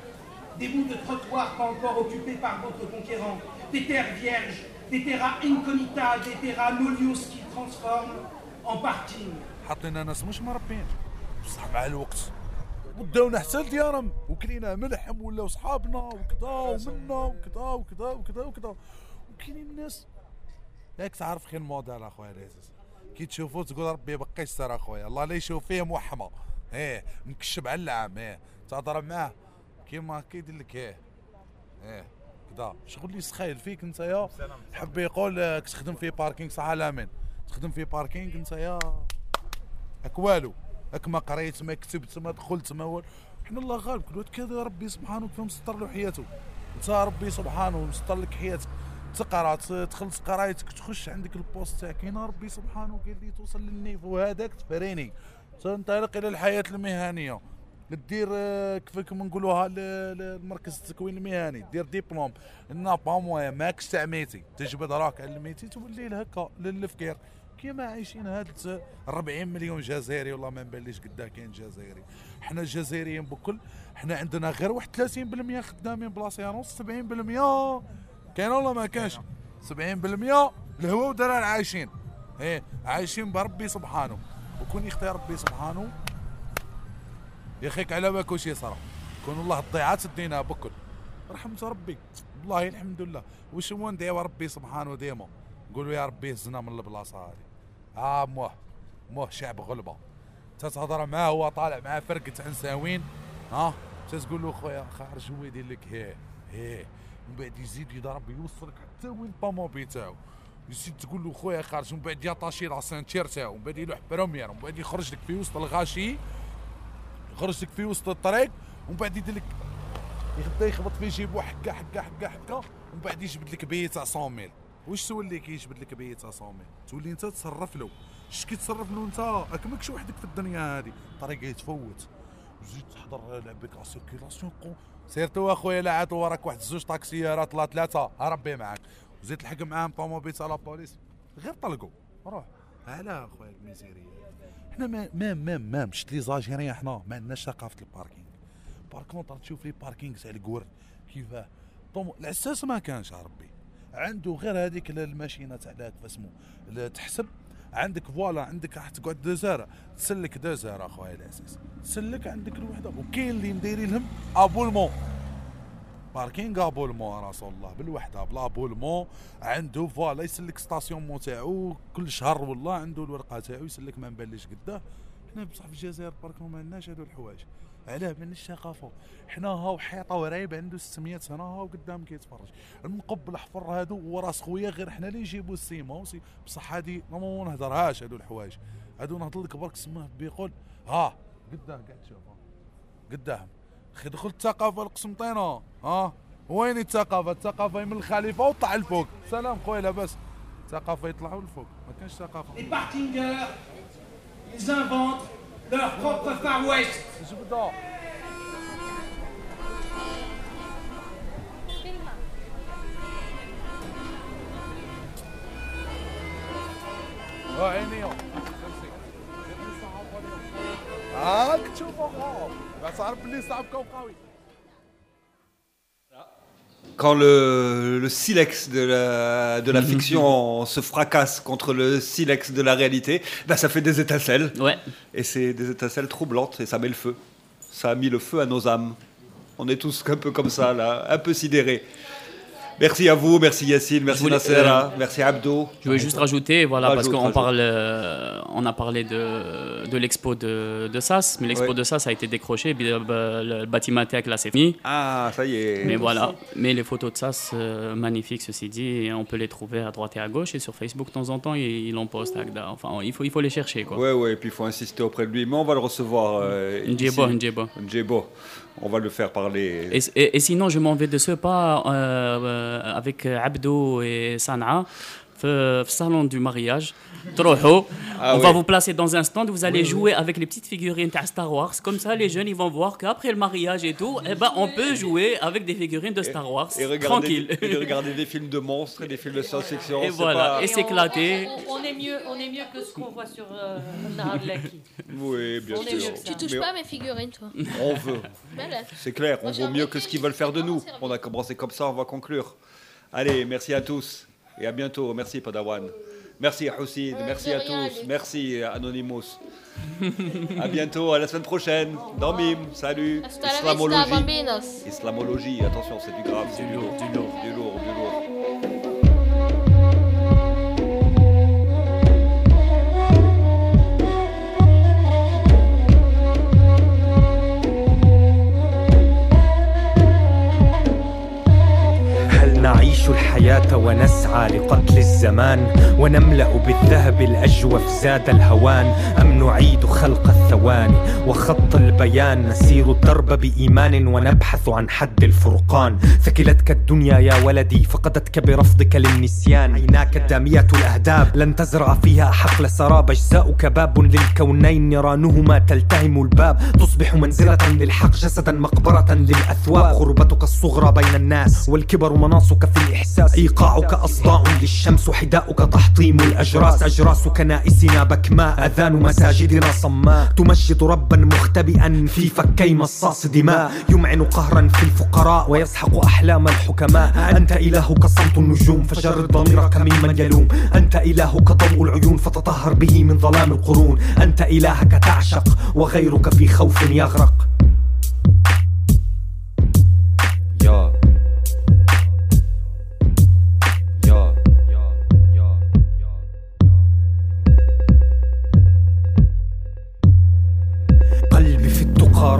des bouts de trottoirs pas encore occupés par d'autres conquérants, des terres vierges, des terra incognita, des terra nolius qu'il transforme en parking. حاطين ناس مش مربين بصح مع الوقت وداونا حتى لديارهم وكلينا ملحم ولاو صحابنا وكذا ومنا وكذا وكذا وكذا وكذا. وكاينين ناس ياك تعرف خير الموديل أخويا العزيز. كي تشوفو تقول ربي يبقى يستر أخويا. الله لا يشوف فيه موحمه إيه مكشب على العام. إيه تهضر معاه. كيما كيدير لك. إيه إيه كذا. شغل اللي يسخايل فيك أنت يا. حب يقول تخدم في باركينغ صح الامين تخدم في باركينغ أنت يا. والو. هاك ما قريت ما كتبت ما دخلت ما والو. حنا الله غالب كل واحد كذا ربي سبحانه كيف مسطر له حياته. أنت ربي سبحانه مسطر لك حياتك. تقرا تخلص قرايتك تخش عندك البوست تاعك. كاين ربي سبحانه قال لي توصل للنيفو هذاك تفريني. تنطلق إلى الحياة المهنية. دير آه، كيف كما نقولوها المركز التكوين المهني. دير ديبلوم. نا با موان ماكش تاع ميتي. تجبد راك على الميتي تولي لهكا للفكير كيما عايشين هاد 40 مليون جزائري والله ما نباليش قدا كاين جزائري. حنا الجزائريين بكل حنا عندنا غير واحد 30% خدامين نص 70% كاين ولا ما كانش 70% الهوا ودرار عايشين. إيه عايشين بربي سبحانه. وكون يختار ربي سبحانه يخيك على بالك واش يصرى كون الله الضيعات دينا بكل. رحمة ربي. والله الحمد لله. واش هو ندعيو ربي سبحانه ديما؟ نقولوا يا ربي هزنا من البلاصة هذه. آه موه موه شعب غلبة. تتهضر معاه هو طالع معاه فرقة عنساوين. ها؟ تتقول له خويا خارج هو يدير لك هيه هيه من بعد يزيد يضرب يوصلك حتى وين الطوموبيل تاعو يزيد تقول له خويا خارج من بعد يطاشي لا سانتير تاعو من بعد يلوح بروميير ومن بعد يخرج لك في وسط الغاشي يخرج لك في وسط الطريق ومن بعد يدير لك يخبط في جيبو حكا حكا حكا حكا ومن بعد يجبد لك بيت تاع 100 واش تولي كي يجبد لك بيت 100 تولي انت تصرف له. اش كي تصرف له انت؟ راك ماكش وحدك في الدنيا هذه طريق يتفوت. زيد تحضر لعبك لا سيركيلاسيون قو. سيرتو اخويا لا عاد وراك واحد زوج طاكسيارات لا ثلاثة. ربي معاك. وزيد تلحق معاهم طوموبيل تاع لا بوليس. غير طلقوا روح. على اخويا الميزيرية. حنا ما ما ما ما لي زاجيريان حنا. ما عندناش ثقافة الباركينغ. بار تشوف لي باركينغ تاع الكورد كيفاه؟ طوم العساس ما كانش ربي. عنده غير هذيك الماشينة تاع كيف اسمه تحسب. عندك فوالا عندك راح تقعد دوزار تسلك دوزار أخويا العزيز تسلك عندك الوحدة. وكاين اللي مدايرين لهم أبولمون. باركينغ أبولمون رسول الله. بالوحدة بلا ابولمون عنده فوالا يسلك ستاسيون تاعو. كل شهر والله عنده الورقة تاعو يسلك ما نباليش قداه. حنا بصح في الجزائر باركمون ما عندناش هادو الحوايج. علاه ما عندناش ثقافه حنا هاو حيطة ورايب عنده 600 سنة هاو قدام كيتفرج. المقب الحفر هادو هو راس خويا غير حنا اللي نجيبو السيما بصح هادي ما نهضرهاش هادو الحوايج. هادو نهضر لك برك سماه بيقول ها قداه قاعد تشوفها قدام أخي دخل الثقافة القسمطينه ها وين الثقافة؟ الثقافة من الخليفة وطلع الفوق. سلام خويا لاباس. الثقافة يطلعوا للفوق ما كانش ثقافة. de leur propre Far West. عينيهم هاك تشوفوا بس عارف بلي صعب كوكاوي Quand le, le silex de la, de la fiction se fracasse contre le silex de la réalité, bah ça fait des étincelles. Ouais. Et c'est des étincelles troublantes et ça met le feu. Ça a mis le feu à nos âmes. On est tous un peu comme ça, là, un peu sidérés. Merci à vous, merci Yacine, merci voulais- Nassera, euh, merci Abdo. Je voulais juste rajouter, voilà, Rajoute, parce qu'on parle, euh, on a parlé de, de l'expo de, de SAS, mais l'expo de SAS a été décroché, puis, euh, bah, le bâtiment avec c'est fini. Ah, ça y est. Mais voilà, mais les photos de SAS, euh, magnifiques ceci dit, et on peut les trouver à droite et à gauche, et sur Facebook de temps en temps, il, en poste. Enfin, il faut, il faut les chercher quoi. Ouais, ouais, et puis il faut insister auprès de lui. Mais on va le recevoir. Ndjebo. Ndjebo. Ndjebo. On va le faire parler. Et, sinon, je m'en vais de ce pas euh, euh, avec Abdo et Sanaa. Euh, euh, salon du mariage. Ah on va vous placer dans un stand, vous allez jouer avec les petites figurines de Star Wars. Comme ça, les jeunes, ils vont voir qu'après le mariage et tout, eh ben, on peut jouer avec des figurines de Star Wars. Et, tranquille. Et regarder des films de monstres et des films de science-fiction. Et voilà, et s'éclater. On, est mieux, on est mieux que ce qu'on voit sur euh, Oui, bien sûr. Tu touches pas mes figurines, toi. On veut. C'est clair, on vaut mieux que ce qu'ils veulent faire de nous. On a commencé comme ça, on va conclure. Allez, merci à tous et à bientôt. Merci Padawan. Merci merci à de rien, tous, merci Anonymous. à bientôt, à la semaine prochaine. Dans Mime, salut. Bambinos. Islamologie, attention, c'est du grave, c'est du lourd, du lourd, du lourd, du lourd. الزمان ونملأ بالذهب الأجوف زاد الهوان أم نعيد خلق الثواني وخط البيان نسير الدرب بإيمان ونبحث عن حد الفرقان. ثكلتك الدنيا يا ولدي فقدتك برفضك للنسيان. عيناك الدامية الأهداب لن تزرع فيها حقل سراب. أجزاؤك باب للكونين نيرانهما تلتهم الباب. تصبح منزلة للحق جسدا مقبرة للأثواب. غربتك الصغرى بين الناس والكبر مناصك في الإحساس. إيقاعك أصداء للشمس حداؤك تحطيم الأجراس. أجراس كنائسنا بكماء. أذان مساجدنا صماء. تمجد ربا مختبئا في فكي مصاص دماء. يمعن قهرا في الفقراء ويسحق أحلام الحكماء. أنت إلهك صمت النجوم فجرد ضميرك ممن يلوم. أنت إلهك ضوء العيون فتطهر به من ظلام القرون. أنت إلهك تعشق وغيرك في خوف يغرق. يا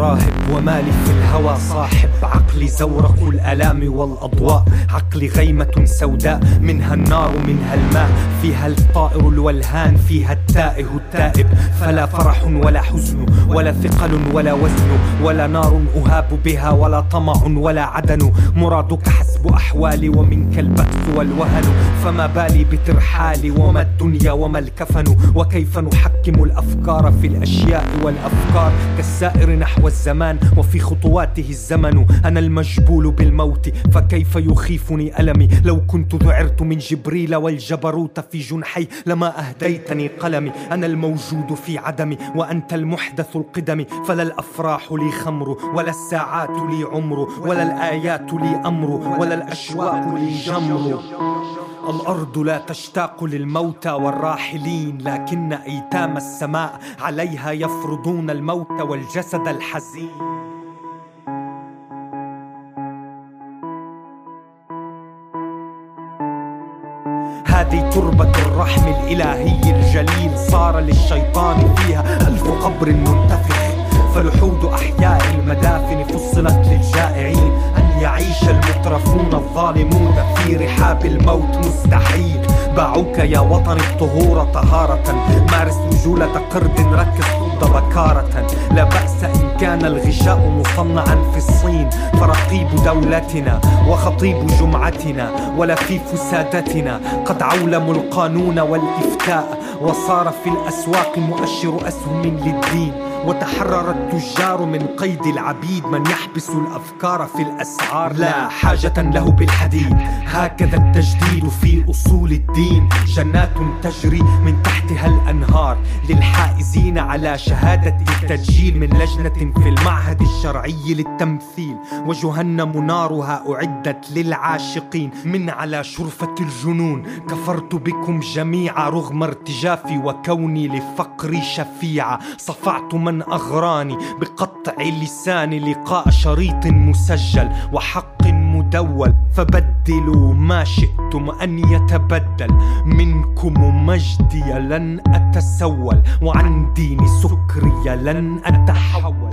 راهب ومالي في الهوى صاحب عقلي زورق الألام والأضواء. عقلي غيمة سوداء منها النار منها الماء. فيها الطائر الولهان فيها التائه التائب. فلا فرح ولا حزن ولا ثقل ولا وزن. ولا نار أهاب بها ولا طمع ولا عدن. مرادك حسب أحوالي ومنك البأس والوهن. فما بالي بترحالي وما الدنيا وما الكفن. وكيف نحكم الأفكار في الأشياء والأفكار؟ كالسائر نحو الزمان وفي خطواته الزمن. أنا المجبول بالموت فكيف يخيفني ألمي؟ لو كنت ذعرت من جبريل والجبروت في جنحي لما أهديتني قلمي. أنا الموجود في عدمي وأنت المحدث القدم فلا الأفراح لي خمر ولا الساعات لي عمر ولا الآيات لي أمر ولا الأشواق لي جمر. الأرض لا تشتاق للموتى والراحلين لكن أيتام السماء عليها يفرضون الموت والجسد الحزين. هذه تربة الرحم الإلهي الجليل صار للشيطان فيها ألف قبر منتفخ فلحود أحياء المدافن فصلت للجائعين أن يعيش المترفون الظالمون في رحاب الموت مستحيل. باعوك يا وطني الطهور طهارة مارس رجولة قرد ركز ضد بكارة لا بأس إن كان الغشاء مصنعا في الصين فرقيب دولتنا وخطيب جمعتنا ولفيف سادتنا قد عولموا القانون والإفتاء وصار في الأسواق مؤشر أسهم للدين. وتحرر التجار من قيد العبيد من يحبس الأفكار في الأسعار. لا حاجة له بالحديد. هكذا التجديد في أصول الدين. جنات تجري من تحتها الأنهار. للحائزين على شهادة التسجيل من لجنة في المعهد الشرعي للتمثيل. وجهنم نارها أعدت للعاشقين. من على شرفة الجنون. كفرت بكم جميعا. رغم ارتجافي وكوني لفقري شفيعا. صفعت من عن أغراني بقطع لساني لقاء شريط مسجل وحق مدول. فبدلوا ما شئتم أن يتبدل. منكم مجدي لن أتسول. وعن ديني سكري لن أتحول.